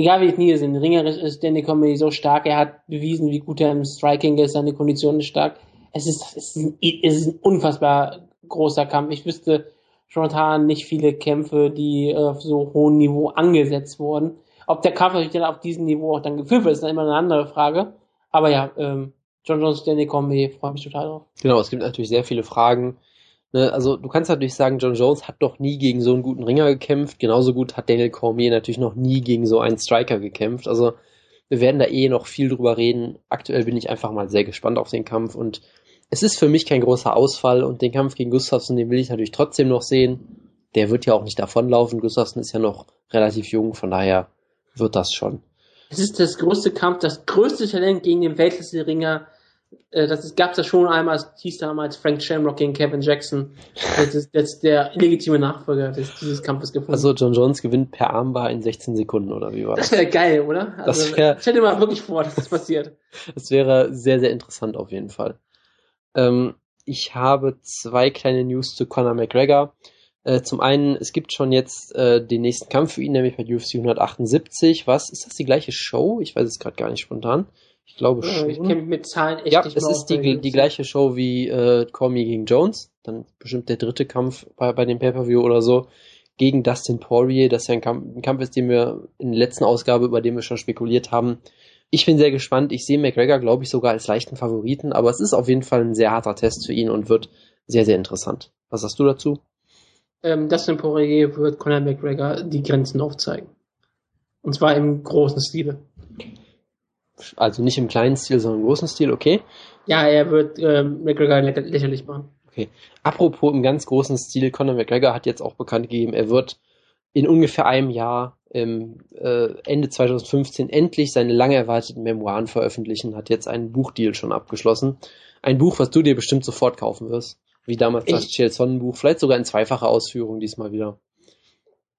Speaker 1: egal wie die Knie sind, ringerisch ist Danny Cormier so stark, er hat bewiesen, wie gut er im Striking ist, seine Kondition ist stark es ist, es ist, ein, es ist ein unfassbar großer Kampf. Ich wüsste spontan nicht viele Kämpfe, die auf so hohem Niveau angesetzt wurden. Ob der Kampf natürlich dann auf diesem Niveau auch dann geführt wird, ist dann immer eine andere Frage. Aber ja, ähm, John Jones, Danny Combi, freue mich total drauf.
Speaker 2: Genau, es gibt natürlich sehr viele Fragen. Ne, also du kannst natürlich sagen, John Jones hat noch nie gegen so einen guten Ringer gekämpft. Genauso gut hat Daniel Cormier natürlich noch nie gegen so einen Striker gekämpft. Also wir werden da eh noch viel drüber reden. Aktuell bin ich einfach mal sehr gespannt auf den Kampf und es ist für mich kein großer Ausfall und den Kampf gegen Gustafsson, den will ich natürlich trotzdem noch sehen. Der wird ja auch nicht davonlaufen. Gustafsson ist ja noch relativ jung, von daher wird das schon.
Speaker 1: Es ist das größte Kampf, das größte Talent gegen den Weltklasse-Ringer. Äh, das gab es ja schon einmal, es hieß damals Frank Shamrock gegen Kevin Jackson. Das ist jetzt der legitime Nachfolger des, dieses Kampfes
Speaker 2: gefunden. Also John Jones gewinnt per Armbar in 16 Sekunden, oder wie war
Speaker 1: das? Das wäre geil, oder? Also, das wär, stell dir mal wirklich vor, dass das passiert.
Speaker 2: das wäre sehr, sehr interessant auf jeden Fall. Ähm, ich habe zwei kleine News zu Conor McGregor. Äh, zum einen, es gibt schon jetzt äh, den nächsten Kampf für ihn, nämlich bei UFC 178. Was? Ist das die gleiche Show? Ich weiß es gerade gar nicht spontan. Ich glaube
Speaker 1: ja, schon. Ich kenne mit Zahlen echt
Speaker 2: Ja, es ist die, die gleiche Show wie äh, Cormier gegen Jones. Dann bestimmt der dritte Kampf bei, bei dem Pay-Per-View oder so gegen Dustin Poirier. Das ja ein Kampf, ein Kampf ist, den wir in der letzten Ausgabe, über den wir schon spekuliert haben, ich bin sehr gespannt. Ich sehe McGregor, glaube ich, sogar als leichten Favoriten, aber es ist auf jeden Fall ein sehr harter Test für ihn und wird sehr, sehr interessant. Was sagst du dazu?
Speaker 1: Ähm, Dustin Poirier wird Conor McGregor die Grenzen aufzeigen. Und zwar im großen Stile.
Speaker 2: Also nicht im kleinen Stil, sondern im großen Stil, okay?
Speaker 1: Ja, er wird ähm, McGregor lä lächerlich machen.
Speaker 2: Okay. Apropos im ganz großen Stil, Conor McGregor hat jetzt auch bekannt gegeben, er wird in ungefähr einem Jahr im äh, Ende 2015 endlich seine lange erwarteten Memoiren veröffentlichen, hat jetzt einen Buchdeal schon abgeschlossen. Ein Buch, was du dir bestimmt sofort kaufen wirst. Wie damals ich, das Chiel Sonnenbuch. Vielleicht sogar in zweifacher Ausführung diesmal wieder.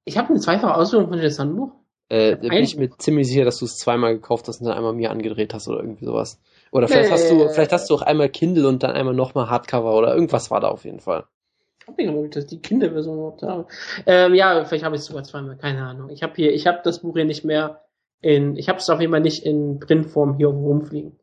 Speaker 1: Ich habe eine zweifache Ausführung von Chiel Sonnenbuch?
Speaker 2: Äh, da bin ich mir ziemlich sicher, dass du es zweimal gekauft hast und dann einmal mir angedreht hast oder irgendwie sowas. Oder vielleicht nee. hast du, vielleicht hast du auch einmal Kindle und dann einmal nochmal Hardcover oder irgendwas war da auf jeden Fall.
Speaker 1: Ich habe glaube ich, dass die Kinderversion überhaupt habe. Ähm, ja, vielleicht habe ich es sogar zweimal, keine Ahnung. Ich habe hier, ich habe das Buch hier nicht mehr in, ich habe es auf jeden Fall nicht in Printform hier rumfliegen.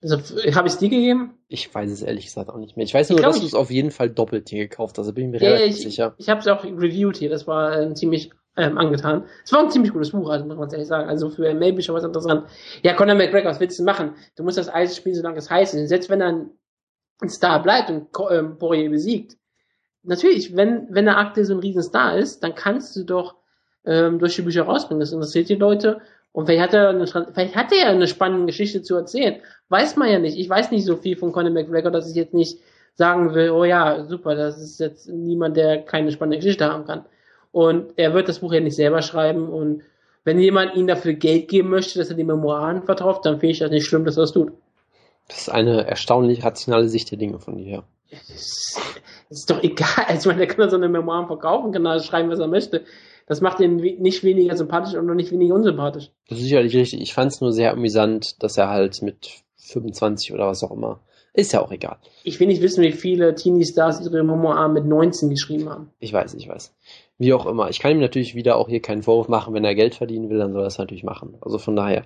Speaker 1: Also, habe ich es dir gegeben?
Speaker 2: Ich weiß es ehrlich gesagt auch nicht mehr. Ich weiß nur, ich dass du es auf jeden Fall doppelt hier gekauft hast. Also bin ich mir ja, relativ
Speaker 1: ich,
Speaker 2: sicher.
Speaker 1: Ich habe es auch reviewed hier. Das war äh, ziemlich ähm, angetan. Es war ein ziemlich gutes Buch, also muss man ehrlich sagen. Also für Maybe schon was interessant. Ja, Conor McGregor, was willst du machen? Du musst das Eis spielen, solange es heiß ist. Selbst wenn er ein Star bleibt und ähm, Poirier besiegt, natürlich, wenn, wenn der Akte so ein Riesenstar ist, dann kannst du doch ähm, durch die Bücher rausbringen. Das interessiert die Leute Und vielleicht hat er eine, vielleicht hat er eine spannende Geschichte zu erzählen. Weiß man ja nicht. Ich weiß nicht so viel von Conor McGregor, dass ich jetzt nicht sagen will, oh ja, super, das ist jetzt niemand, der keine spannende Geschichte haben kann. Und er wird das Buch ja nicht selber schreiben und wenn jemand ihm dafür Geld geben möchte, dass er die Memoiren verkauft, dann finde ich das nicht schlimm, dass er das tut.
Speaker 2: Das ist eine erstaunlich rationale Sicht der Dinge von dir.
Speaker 1: Das ist doch egal. Also, ich meine, der kann so eine Memoiren verkaufen, kann da schreiben, was er möchte. Das macht ihn nicht weniger sympathisch und noch nicht weniger unsympathisch.
Speaker 2: Das ist sicherlich richtig. Ich fand es nur sehr amüsant, dass er halt mit 25 oder was auch immer. Ist ja auch egal.
Speaker 1: Ich will nicht wissen, wie viele Teenie-Stars ihre Memoiren mit 19 geschrieben haben.
Speaker 2: Ich weiß, ich weiß. Wie auch immer. Ich kann ihm natürlich wieder auch hier keinen Vorwurf machen. Wenn er Geld verdienen will, dann soll er es natürlich machen. Also von daher.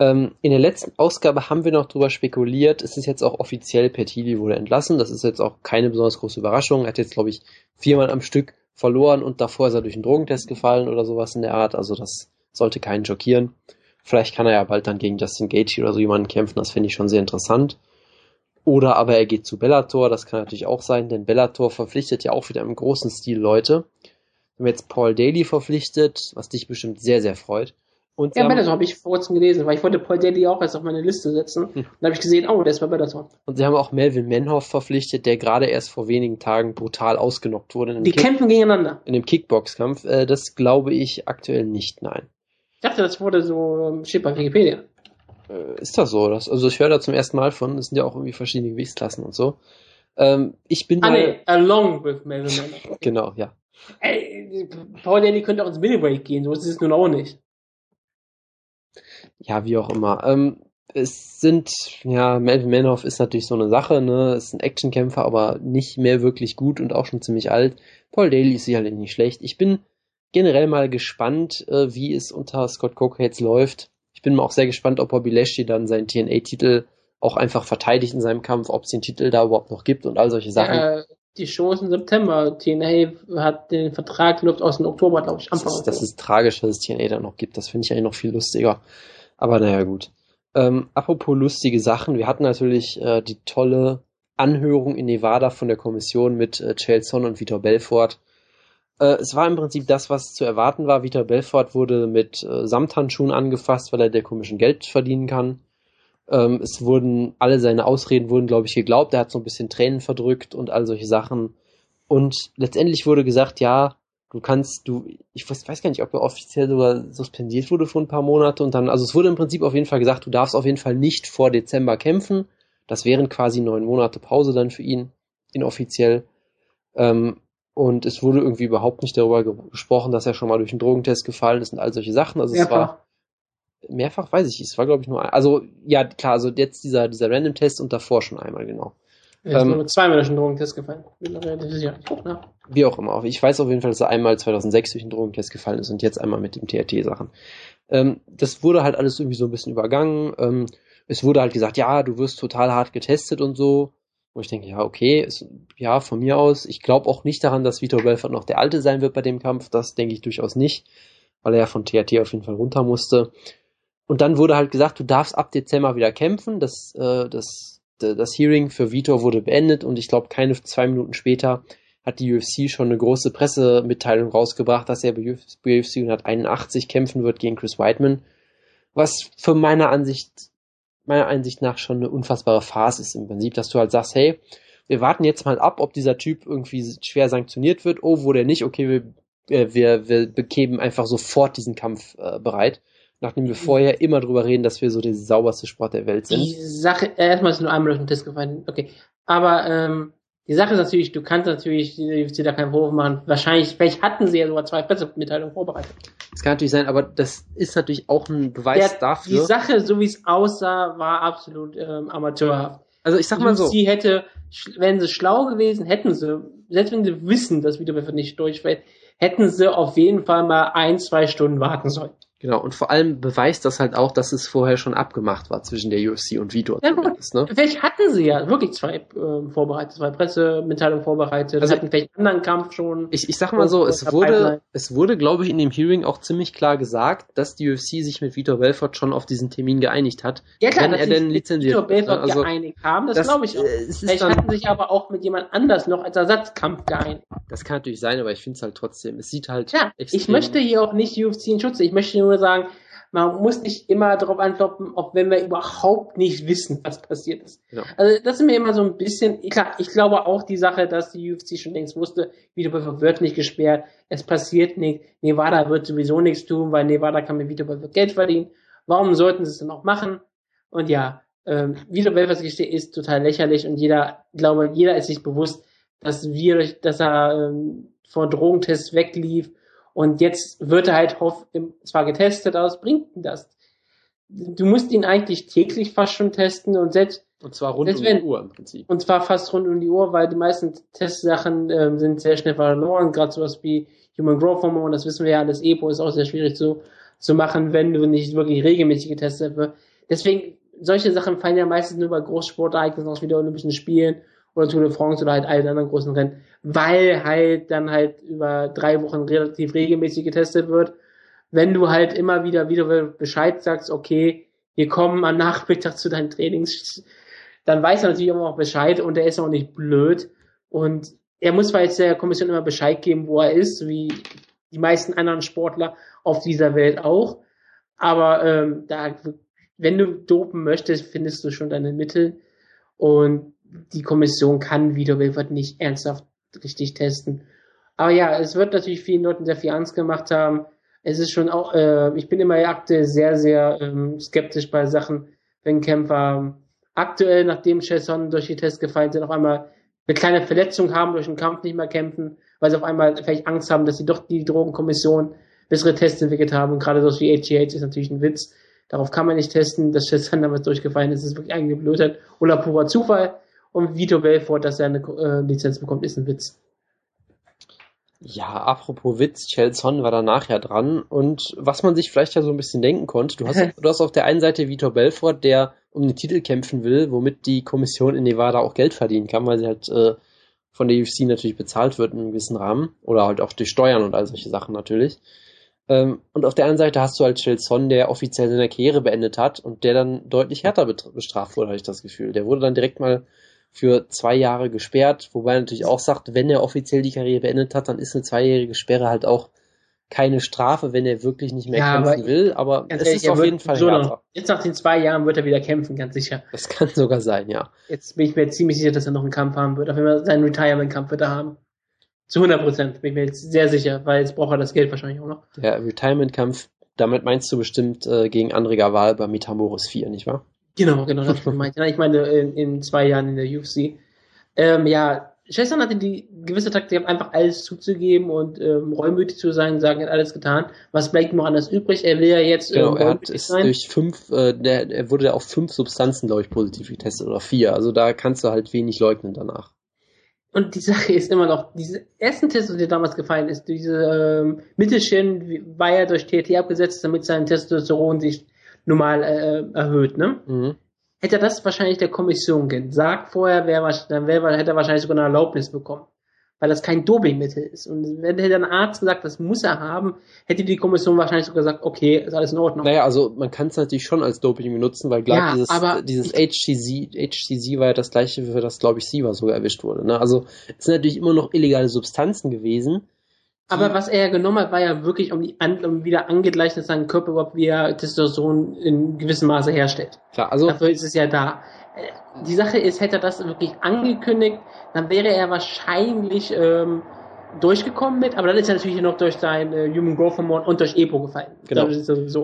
Speaker 2: Ähm, in der letzten Ausgabe haben wir noch drüber spekuliert. Es ist jetzt auch offiziell, Pertili wurde entlassen. Das ist jetzt auch keine besonders große Überraschung. Er hat jetzt, glaube ich, viermal am Stück verloren und davor ist er durch einen Drogentest gefallen oder sowas in der Art. Also das sollte keinen schockieren. Vielleicht kann er ja bald dann gegen Justin Gaethje oder so jemanden kämpfen. Das finde ich schon sehr interessant. Oder aber er geht zu Bellator. Das kann natürlich auch sein, denn Bellator verpflichtet ja auch wieder im großen Stil Leute. Wir haben jetzt Paul Daly verpflichtet, was dich bestimmt sehr, sehr freut.
Speaker 1: Und ja, Bellator habe ich vor kurzem gelesen, weil ich wollte Paul Daly auch erst auf meine Liste setzen. Hm. Dann habe ich gesehen, oh, der ist bei Bellator.
Speaker 2: Und sie haben auch Melvin Menhoff verpflichtet, der gerade erst vor wenigen Tagen brutal ausgenockt wurde.
Speaker 1: Die Kick kämpfen gegeneinander.
Speaker 2: In dem Kickboxkampf. Äh, das glaube ich aktuell nicht, nein.
Speaker 1: Ich dachte, das wurde so, ähm, steht bei Wikipedia.
Speaker 2: Äh, ist das so? Das, also ich höre da zum ersten Mal von, es sind ja auch irgendwie verschiedene Gewichtsklassen und so. Ähm, ich bin
Speaker 1: ah, nee, along with Melvin
Speaker 2: Menhoff. genau, ja.
Speaker 1: Ey, Paul Daly könnte auch ins Middleweight gehen, so ist es nun auch nicht
Speaker 2: ja, wie auch immer. Ähm, es sind, ja, Melvin Manhoff ist natürlich so eine Sache, ne? Ist ein Actionkämpfer, aber nicht mehr wirklich gut und auch schon ziemlich alt. Paul Daly ist sicherlich nicht schlecht. Ich bin generell mal gespannt, äh, wie es unter Scott Coker jetzt läuft. Ich bin mal auch sehr gespannt, ob Bobby Lashley dann seinen TNA-Titel auch einfach verteidigt in seinem Kampf, ob es den Titel da überhaupt noch gibt und all solche Sachen. Ja,
Speaker 1: die Show ist im September. TNA hat den Vertrag läuft aus dem Oktober, glaube ich,
Speaker 2: Anfang das ist, das ist tragisch, dass es TNA da noch gibt. Das finde ich eigentlich noch viel lustiger. Aber naja, gut. Ähm, apropos lustige Sachen, wir hatten natürlich äh, die tolle Anhörung in Nevada von der Kommission mit äh, Chelson und Vitor Belfort. Äh, es war im Prinzip das, was zu erwarten war. Vitor Belfort wurde mit äh, Samthandschuhen angefasst, weil er der komischen Geld verdienen kann. Ähm, es wurden, alle seine Ausreden wurden, glaube ich, geglaubt. Er hat so ein bisschen Tränen verdrückt und all solche Sachen. Und letztendlich wurde gesagt, ja, du kannst, du, ich weiß, weiß gar nicht, ob er offiziell sogar suspendiert wurde für ein paar Monate und dann, also es wurde im Prinzip auf jeden Fall gesagt, du darfst auf jeden Fall nicht vor Dezember kämpfen. Das wären quasi neun Monate Pause dann für ihn, inoffiziell. Ähm, und es wurde irgendwie überhaupt nicht darüber gesprochen, dass er schon mal durch einen Drogentest gefallen ist und all solche Sachen. Also mehrfach. es war mehrfach, weiß ich, es war glaube ich nur, ein, also ja klar, also jetzt dieser dieser Random-Test und davor schon einmal genau.
Speaker 1: Ist ähm, nur zweimal durch einen Drogentest gefallen.
Speaker 2: Wie auch immer. Ich weiß auf jeden Fall, dass er einmal 2006 durch einen Drogentest gefallen ist und jetzt einmal mit dem TRT-Sachen. Ähm, das wurde halt alles irgendwie so ein bisschen übergangen. Ähm, es wurde halt gesagt, ja, du wirst total hart getestet und so. Wo ich denke, ja, okay, ist, ja, von mir aus. Ich glaube auch nicht daran, dass Vitor Belfort noch der Alte sein wird bei dem Kampf. Das denke ich durchaus nicht, weil er ja von TRT auf jeden Fall runter musste. Und dann wurde halt gesagt, du darfst ab Dezember wieder kämpfen. Das, äh, das das Hearing für Vitor wurde beendet und ich glaube, keine zwei Minuten später hat die UFC schon eine große Pressemitteilung rausgebracht, dass er bei UFC 181 kämpfen wird gegen Chris Whiteman, was für meiner Ansicht, meiner Ansicht nach schon eine unfassbare Farce ist im Prinzip, dass du halt sagst, hey, wir warten jetzt mal ab, ob dieser Typ irgendwie schwer sanktioniert wird. Oh, wurde er nicht? Okay, wir, äh, wir, wir bekämen einfach sofort diesen Kampf äh, bereit nachdem wir vorher immer drüber reden, dass wir so der sauberste Sport der Welt sind.
Speaker 1: Die Sache, äh, erstmal ist nur einmal durch den Test gefallen, okay. Aber ähm, die Sache ist natürlich, du kannst natürlich die UFC da keinen Vorwurf machen. Wahrscheinlich, vielleicht hatten sie ja sogar zwei Pressemitteilungen vorbereitet.
Speaker 2: Das kann natürlich sein, aber das ist natürlich auch ein Beweis Der, dafür.
Speaker 1: Die Sache, so wie es aussah, war absolut ähm, amateurhaft.
Speaker 2: Also ich sag mal so.
Speaker 1: Sie hätte, wenn sie schlau gewesen, hätten sie, selbst wenn sie wissen, dass Wiederbefer nicht durchfällt, hätten sie auf jeden Fall mal ein, zwei Stunden warten sollen.
Speaker 2: Genau, und vor allem beweist das halt auch, dass es vorher schon abgemacht war zwischen der UFC und Vitor. Ja.
Speaker 1: Ne? Vielleicht hatten sie ja wirklich zwei äh, vorbereitet, zwei Pressemitteilungen vorbereitet, also, hatten vielleicht einen anderen Kampf schon.
Speaker 2: Ich, ich sag mal so, es wurde, es wurde, glaube ich, in dem Hearing auch ziemlich klar gesagt, dass die UFC sich mit Vitor Belfort schon auf diesen Termin geeinigt hat.
Speaker 1: Ja klar, wenn er denn lizenziert Vitor Belfort also, geeinigt haben, das, das glaube ich auch. Vielleicht hatten sich aber auch mit jemand anders noch als Ersatzkampf geeinigt.
Speaker 2: Das kann natürlich sein, aber ich finde es halt trotzdem, es sieht halt.
Speaker 1: Ja, ich möchte hier auch nicht UFC in Schutz, ich möchte nur sagen, man muss nicht immer darauf antworten, auch wenn wir überhaupt nicht wissen, was passiert ist. Ja. Also das ist mir immer so ein bisschen, klar, ich glaube auch die Sache, dass die UFC schon längst wusste, Videobeweis wird nicht gesperrt, es passiert nichts, Nevada wird sowieso nichts tun, weil Nevada kann mit Videobeweis Geld verdienen. Warum sollten sie es dann auch machen? Und ja, ähm, Videobeweis ist total lächerlich und jeder, glaube, jeder ist sich bewusst, dass wir, dass er ähm, vor Drogentests weglief und jetzt wird er halt hoff, zwar getestet, aber was bringt denn das? Du musst ihn eigentlich täglich fast schon testen und selbst
Speaker 2: und zwar rund um die Uhr im Prinzip.
Speaker 1: Und zwar fast rund um die Uhr, weil die meisten Testsachen ähm, sind sehr schnell verloren, gerade sowas wie Human Growth Hormone, das wissen wir ja alles, EPO ist auch sehr schwierig zu, zu machen, wenn du nicht wirklich regelmäßig getestet wirst. Deswegen, solche Sachen fallen ja meistens nur bei Großsportereignissen aus wie der Olympischen Spielen oder Tour de France oder halt allen anderen großen Rennen, weil halt dann halt über drei Wochen relativ regelmäßig getestet wird. Wenn du halt immer wieder wieder Bescheid sagst, okay, wir kommen am Nachmittag zu deinen Trainings, dann weiß er natürlich immer auch Bescheid und er ist auch nicht blöd und er muss zwar jetzt der Kommission immer Bescheid geben, wo er ist, wie die meisten anderen Sportler auf dieser Welt auch. Aber ähm, da, wenn du dopen möchtest, findest du schon deine Mittel. Und die Kommission kann Vito Wilford nicht ernsthaft richtig testen. Aber ja, es wird natürlich vielen Leuten sehr viel Angst gemacht haben. Es ist schon auch, äh, ich bin immer aktuell sehr, sehr ähm, skeptisch bei Sachen, wenn Kämpfer aktuell, nachdem Chesson durch die Tests gefallen sind, auf einmal eine kleine Verletzung haben, durch den Kampf nicht mehr kämpfen, weil sie auf einmal vielleicht Angst haben, dass sie doch die Drogenkommission bessere Tests entwickelt haben. Und gerade so wie HGH ist natürlich ein Witz. Darauf kann man nicht testen, dass Chesson damals durchgefallen ist, ist wirklich eingeblödet oder purer Zufall und Vito Belfort, dass er eine äh, Lizenz bekommt, ist ein Witz.
Speaker 2: Ja, apropos Witz, Chelson war danach ja dran und was man sich vielleicht ja so ein bisschen denken konnte, du hast, du hast auf der einen Seite Vitor Belfort, der um den Titel kämpfen will, womit die Kommission in Nevada auch Geld verdienen kann, weil sie halt äh, von der UFC natürlich bezahlt wird in einem gewissen Rahmen oder halt auch durch Steuern und all solche Sachen natürlich. Ähm, und auf der anderen Seite hast du halt Chelson, der offiziell seine Karriere beendet hat und der dann deutlich härter bestraft wurde, habe ich das Gefühl. Der wurde dann direkt mal für zwei Jahre gesperrt, wobei er natürlich auch sagt, wenn er offiziell die Karriere beendet hat, dann ist eine zweijährige Sperre halt auch keine Strafe, wenn er wirklich nicht mehr ja, kämpfen aber will, aber es ehrlich, ist auf jeden Fall
Speaker 1: so noch, Jetzt nach den zwei Jahren wird er wieder kämpfen, ganz sicher.
Speaker 2: Das kann sogar sein, ja.
Speaker 1: Jetzt bin ich mir ziemlich sicher, dass er noch einen Kampf haben wird, auf jeden Fall seinen Retirement-Kampf wird er haben. Zu 100 Prozent bin ich mir jetzt sehr sicher, weil jetzt braucht er das Geld wahrscheinlich auch noch.
Speaker 2: Der Retirement-Kampf, damit meinst du bestimmt äh, gegen André Gaval bei Metamoris 4, nicht wahr?
Speaker 1: Genau, genau, das meinte ich. Ich meine, in, in, zwei Jahren in der UFC. Ähm, ja, Chesson hatte die gewisse Taktik, einfach alles zuzugeben und ähm, reumütig zu sein, sagen, er hat alles getan. Was bleibt noch anders übrig? Er will ja jetzt.
Speaker 2: Genau, ähm, er hat ist sein. durch fünf, äh, der, er wurde ja auf fünf Substanzen, glaube ich, positiv getestet oder vier. Also da kannst du halt wenig leugnen danach.
Speaker 1: Und die Sache ist immer noch, diese ersten Tests, die dir damals gefallen ist, diese ähm, Mittelchen war ja durch TT abgesetzt, damit sein Testosteron sich normal äh, erhöht, ne? Mhm. Hätte er das wahrscheinlich der Kommission gesagt vorher, wäre dann wär, hätte er wahrscheinlich sogar eine Erlaubnis bekommen. Weil das kein Dopingmittel ist. Und wenn hätte ein Arzt gesagt, das muss er haben, hätte die Kommission wahrscheinlich sogar gesagt, okay, ist alles in Ordnung.
Speaker 2: Naja, also man kann es natürlich schon als Doping benutzen, weil glaube ja, dieses, aber dieses HTC, HTC war ja das gleiche, für das, glaube ich, Siva sogar erwischt wurde. Ne? Also es sind natürlich immer noch illegale Substanzen gewesen
Speaker 1: aber was er genommen hat, war ja wirklich, um, die, um wieder angegleicht, dass sein Körper überhaupt wieder Testosteron in gewissem Maße herstellt.
Speaker 2: Klar, also.
Speaker 1: Dafür ist es ja da. Die Sache ist, hätte er das wirklich angekündigt, dann wäre er wahrscheinlich ähm, durchgekommen mit, aber dann ist er natürlich noch durch sein äh, Human Growth Hormone und durch EPO gefallen.
Speaker 2: Genau.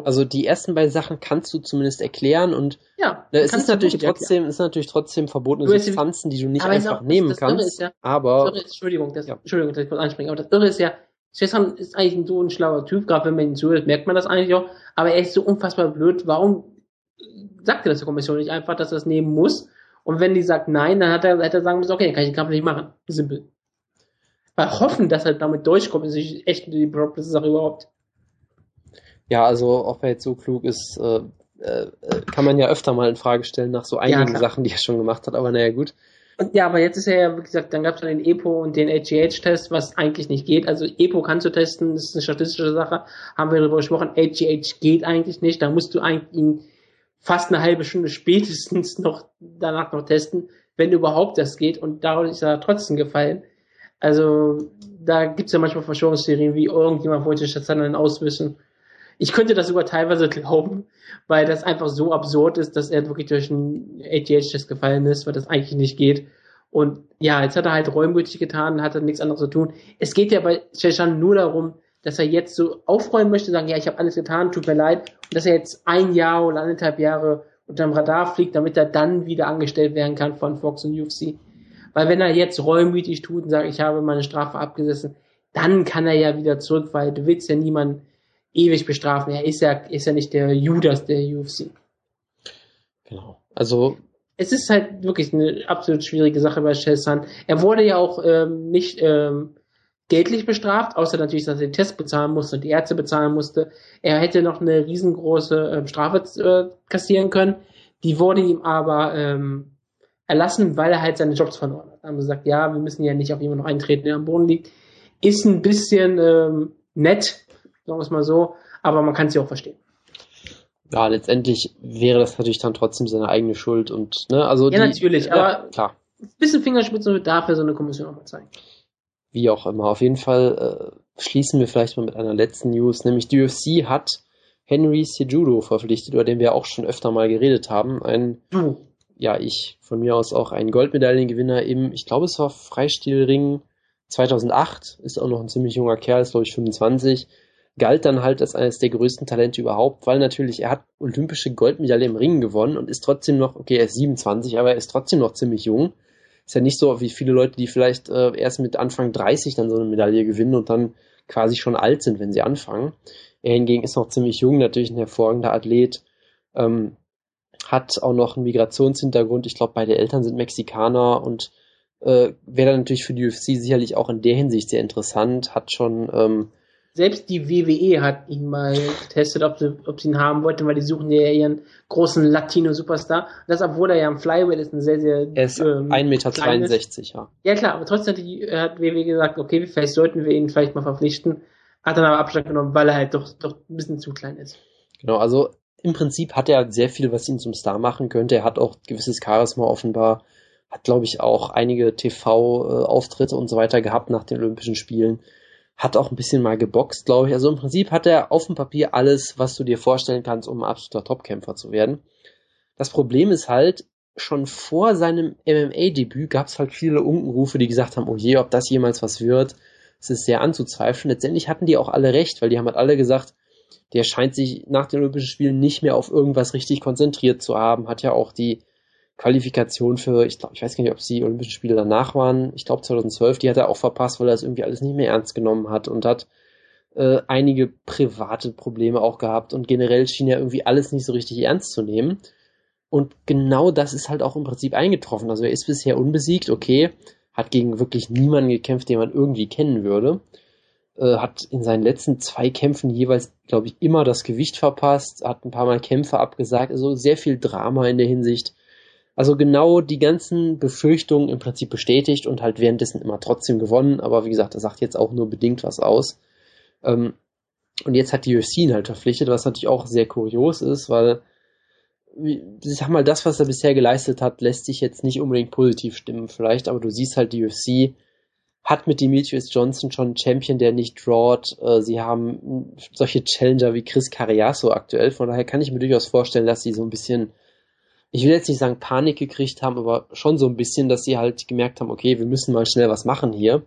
Speaker 2: Also die ersten beiden Sachen kannst du zumindest erklären und ja, äh, es ist natürlich trotzdem, erklären. ist natürlich trotzdem verbotene Substanzen, die du nicht einfach noch, nehmen das, das kannst. Ja, aber
Speaker 1: Irre, Entschuldigung, das, ja. Entschuldigung, dass ich kurz anspringe, aber das Irre ist ja, Stefan ist eigentlich so ein schlauer Typ, gerade wenn man ihn zuhört, merkt man das eigentlich auch. Aber er ist so unfassbar blöd. Warum sagt er das der Kommission nicht einfach, dass er es nehmen muss? Und wenn die sagt nein, dann hat er, hätte er sagen müssen, okay, dann kann ich den Kampf nicht machen. Simpel. Weil hoffen, dass er damit durchkommt, ist echt die blödeste Sache überhaupt.
Speaker 2: Ja, also ob er jetzt so klug ist, äh, äh, kann man ja öfter mal in Frage stellen nach so einigen ja, Sachen, die er schon gemacht hat, aber naja, gut.
Speaker 1: Und ja, aber jetzt ist er ja, wie gesagt, dann gab es ja den EPO und den HGH-Test, was eigentlich nicht geht. Also EPO kannst du testen, das ist eine statistische Sache, haben wir darüber gesprochen. HGH geht eigentlich nicht, da musst du eigentlich fast eine halbe Stunde spätestens noch danach noch testen, wenn überhaupt das geht. Und dadurch ist er trotzdem gefallen. Also da gibt's ja manchmal Verschwörungstheorien, wie irgendjemand wollte das dann auswissen. Ich könnte das sogar teilweise glauben, weil das einfach so absurd ist, dass er wirklich durch einen ATH-Test gefallen ist, weil das eigentlich nicht geht. Und ja, jetzt hat er halt reumütig getan, hat er nichts anderes zu tun. Es geht ja bei Sheshan nur darum, dass er jetzt so aufräumen möchte, sagen, ja, ich habe alles getan, tut mir leid, und dass er jetzt ein Jahr oder anderthalb Jahre unterm Radar fliegt, damit er dann wieder angestellt werden kann von Fox und UFC. Weil wenn er jetzt reumütig tut und sagt, ich habe meine Strafe abgesessen, dann kann er ja wieder zurück, weil du willst ja niemanden ewig bestrafen. Er ist ja, ist ja nicht der Judas der UFC.
Speaker 2: Genau. Also
Speaker 1: es ist halt wirklich eine absolut schwierige Sache bei Chessan. Er wurde ja auch ähm, nicht ähm, geldlich bestraft, außer natürlich, dass er den Test bezahlen musste und die Ärzte bezahlen musste. Er hätte noch eine riesengroße ähm, Strafe äh, kassieren können. Die wurde ihm aber ähm, erlassen, weil er halt seine Jobs verloren hat. Haben gesagt, ja, wir müssen ja nicht auf jemanden noch eintreten, der am Boden liegt. Ist ein bisschen ähm, nett, sagen wir es mal so, aber man kann es ja auch verstehen.
Speaker 2: Ja, letztendlich wäre das natürlich dann trotzdem seine eigene Schuld und ne, also
Speaker 1: ja
Speaker 2: die,
Speaker 1: natürlich,
Speaker 2: ja,
Speaker 1: aber
Speaker 2: klar,
Speaker 1: ein bisschen Fingerspitzen darf ja so eine Kommission auch mal zeigen.
Speaker 2: wie auch immer. Auf jeden Fall äh, schließen wir vielleicht mal mit einer letzten News, nämlich die UFC hat Henry Sejudo verpflichtet, über den wir auch schon öfter mal geredet haben. Ein,
Speaker 1: Du,
Speaker 2: ja, ich von mir aus auch ein Goldmedaillengewinner im, ich glaube, es war Freistilring 2008, ist auch noch ein ziemlich junger Kerl, ist glaube ich 25, galt dann halt als eines der größten Talente überhaupt, weil natürlich er hat olympische Goldmedaille im Ringen gewonnen und ist trotzdem noch, okay, er ist 27, aber er ist trotzdem noch ziemlich jung. Ist ja nicht so wie viele Leute, die vielleicht äh, erst mit Anfang 30 dann so eine Medaille gewinnen und dann quasi schon alt sind, wenn sie anfangen. Er hingegen ist noch ziemlich jung, natürlich ein hervorragender Athlet, ähm, hat auch noch einen Migrationshintergrund. Ich glaube, beide Eltern sind Mexikaner und äh, wäre dann natürlich für die UFC sicherlich auch in der Hinsicht sehr interessant. Hat schon ähm,
Speaker 1: selbst die WWE hat ihn mal getestet, ob sie, ob sie ihn haben wollten, weil die suchen ja ihren großen Latino-Superstar. Das, obwohl er ja im Flyweight ist, ein sehr, sehr
Speaker 2: er ist
Speaker 1: ähm,
Speaker 2: 1,62 Meter,
Speaker 1: kleines-
Speaker 2: ja.
Speaker 1: Ja klar, aber trotzdem hat, die, hat WWE gesagt, okay, vielleicht sollten wir ihn vielleicht mal verpflichten. Hat dann aber Abstand genommen, weil er halt doch, doch ein bisschen zu klein ist.
Speaker 2: Genau, also im Prinzip hat er sehr viel, was ihn zum Star machen könnte. Er hat auch gewisses Charisma offenbar, hat glaube ich auch einige TV-Auftritte und so weiter gehabt nach den Olympischen Spielen. Hat auch ein bisschen mal geboxt, glaube ich. Also im Prinzip hat er auf dem Papier alles, was du dir vorstellen kannst, um ein absoluter Topkämpfer zu werden. Das Problem ist halt, schon vor seinem MMA-Debüt gab es halt viele Unkenrufe, die gesagt haben, oh je, ob das jemals was wird. Es ist sehr anzuzweifeln. Letztendlich hatten die auch alle recht, weil die haben halt alle gesagt, der scheint sich nach den Olympischen Spielen nicht mehr auf irgendwas richtig konzentriert zu haben, hat ja auch die Qualifikation für, ich glaube, ich weiß gar nicht, ob es die Olympischen Spiele danach waren, ich glaube 2012, die hat er auch verpasst, weil er das irgendwie alles nicht mehr ernst genommen hat und hat äh, einige private Probleme auch gehabt und generell schien er irgendwie alles nicht so richtig ernst zu nehmen. Und genau das ist halt auch im Prinzip eingetroffen. Also er ist bisher unbesiegt, okay, hat gegen wirklich niemanden gekämpft, den man irgendwie kennen würde. Äh, hat in seinen letzten zwei Kämpfen jeweils, glaube ich, immer das Gewicht verpasst, hat ein paar Mal Kämpfe abgesagt, also sehr viel Drama in der Hinsicht. Also genau die ganzen Befürchtungen im Prinzip bestätigt und halt währenddessen immer trotzdem gewonnen, aber wie gesagt, er sagt jetzt auch nur bedingt was aus. Ähm, und jetzt hat die UFC ihn halt verpflichtet, was natürlich auch sehr kurios ist, weil ich sag mal, das, was er bisher geleistet hat, lässt sich jetzt nicht unbedingt positiv stimmen vielleicht, aber du siehst halt, die UFC hat mit Demetrius Johnson schon einen Champion, der nicht drawt. Äh, Sie haben solche Challenger wie Chris Carriasso aktuell, von daher kann ich mir durchaus vorstellen, dass sie so ein bisschen, ich will jetzt nicht sagen Panik gekriegt haben, aber schon so ein bisschen, dass sie halt gemerkt haben, okay, wir müssen mal schnell was machen hier.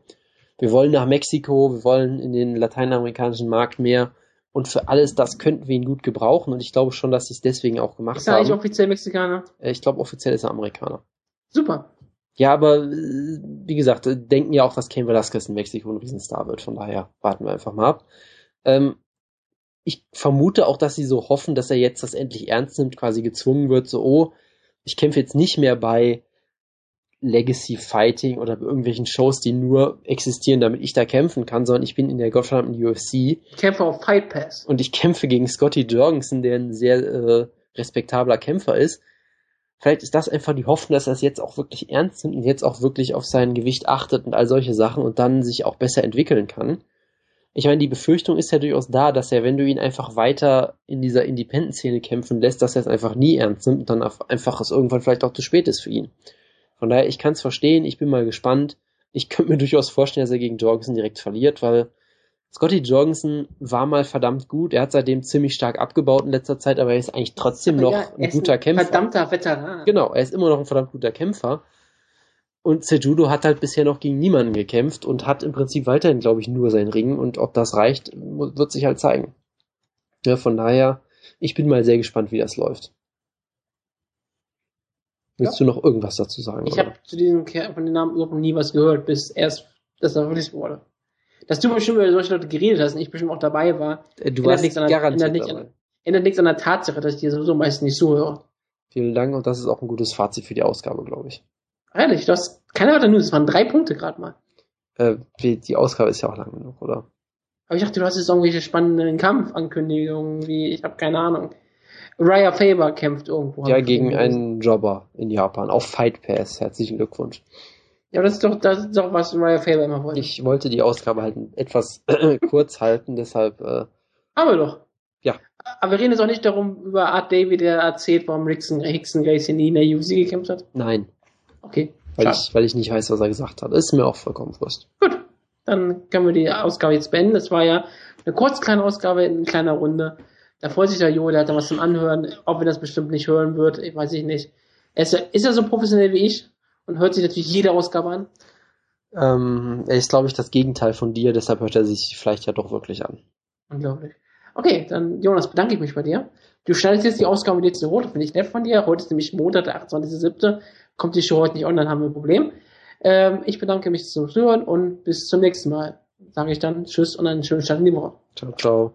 Speaker 2: Wir wollen nach Mexiko, wir wollen in den lateinamerikanischen Markt mehr und für alles das könnten wir ihn gut gebrauchen und ich glaube schon, dass sie es deswegen auch gemacht
Speaker 1: Ist er eigentlich
Speaker 2: haben.
Speaker 1: offiziell Mexikaner?
Speaker 2: Äh, Ich glaube, offiziell ist er Amerikaner.
Speaker 1: Super.
Speaker 2: Ja, aber äh, wie gesagt, äh, denken ja auch, dass Cain Velasquez in Mexiko ein Riesenstar wird. Von daher warten wir einfach mal ab. Ähm, ich vermute auch, dass sie so hoffen, dass er jetzt das endlich ernst nimmt, quasi gezwungen wird, so, oh, ich kämpfe jetzt nicht mehr bei Legacy Fighting oder bei irgendwelchen Shows, die nur existieren, damit ich da kämpfen kann, sondern ich bin in der gottverdammten UFC
Speaker 1: Kämpfer auf Fight Pass.
Speaker 2: und ich kämpfe gegen Scotty Jorgensen, der ein sehr äh, respektabler Kämpfer ist. Vielleicht ist das einfach die Hoffnung, dass er es jetzt auch wirklich ernst nimmt und jetzt auch wirklich auf sein Gewicht achtet und all solche Sachen und dann sich auch besser entwickeln kann. Ich meine, die Befürchtung ist ja durchaus da, dass er, wenn du ihn einfach weiter in dieser Independent-Szene kämpfen lässt, dass er es einfach nie ernst nimmt und dann einfach es irgendwann vielleicht auch zu spät ist für ihn. Von daher, ich kann es verstehen, ich bin mal gespannt. Ich könnte mir durchaus vorstellen, dass er gegen Jorgensen direkt verliert, weil Scotty Jorgensen war mal verdammt gut. Er hat seitdem ziemlich stark abgebaut in letzter Zeit, aber er ist eigentlich trotzdem noch
Speaker 1: ja, er
Speaker 2: ein
Speaker 1: ist
Speaker 2: guter
Speaker 1: ein
Speaker 2: Kämpfer.
Speaker 1: Verdammter Veteran.
Speaker 2: Genau, er ist immer noch ein verdammt guter Kämpfer. Und Cejudo hat halt bisher noch gegen niemanden gekämpft und hat im Prinzip weiterhin, glaube ich, nur sein Ring. Und ob das reicht, wird sich halt zeigen. Ja, von daher, ich bin mal sehr gespannt, wie das läuft. Willst du noch irgendwas dazu sagen?
Speaker 1: Ich habe zu diesem Kerl von den Namen überhaupt nie was gehört, bis erst, dass er released wurde. Dass du bestimmt über solche Leute geredet hast und ich bestimmt auch dabei war,
Speaker 2: Äh, du
Speaker 1: ändert
Speaker 2: warst
Speaker 1: nichts an der- ändert nichts an- ändert nichts an der Tatsache, dass ich dir sowieso meistens nicht zuhöre.
Speaker 2: Vielen Dank und das ist auch ein gutes Fazit für die Ausgabe, glaube ich.
Speaker 1: Ehrlich, du hast keine News, es waren drei Punkte gerade mal.
Speaker 2: Äh, die die Ausgabe ist ja auch lang genug, oder?
Speaker 1: Aber ich dachte, du hast jetzt irgendwelche spannenden Kampfankündigungen, wie, ich habe keine Ahnung. Raya Faber kämpft irgendwo.
Speaker 2: Ja, gegen einen Jobber in Japan auf Fight Pass. Herzlichen Glückwunsch.
Speaker 1: Ja, aber das ist doch, das ist doch, was Raya Faber immer wollte.
Speaker 2: Ich wollte die Ausgabe halt etwas kurz halten, deshalb äh,
Speaker 1: Haben wir doch.
Speaker 2: Ja.
Speaker 1: Aber wir reden jetzt auch nicht darum, über Art David, der erzählt, warum Rickson, Hickson Gracie nie in der UFC gekämpft hat.
Speaker 2: nein,
Speaker 1: Okay.
Speaker 2: weil ich, weil ich nicht weiß, was er gesagt hat. Ist mir auch vollkommen wurscht.
Speaker 1: Gut. Dann können wir die Ausgabe jetzt beenden. Das war ja eine kurz kleine Ausgabe in kleiner Runde. Da freut sich der Jo, der hat da was zum Anhören. Ob er das bestimmt nicht hören wird, ich weiß ich nicht. Er ist, er so professionell wie ich und hört sich natürlich jede Ausgabe an.
Speaker 2: Ähm, er ist, glaube ich, das Gegenteil von dir, deshalb hört er sich vielleicht ja doch wirklich an.
Speaker 1: Unglaublich. Okay, dann Jonas, bedanke ich mich bei dir. Du schneidest jetzt die Ausgabe nächste Woche, finde ich nett von dir. Heute ist nämlich Montag, der 28.07. Kommt die Show heute nicht online, haben wir ein Problem. Ähm, ich bedanke mich zum Zuhören und bis zum nächsten Mal. Sage ich dann Tschüss und einen schönen Start in die Woche.
Speaker 2: Ciao, ciao.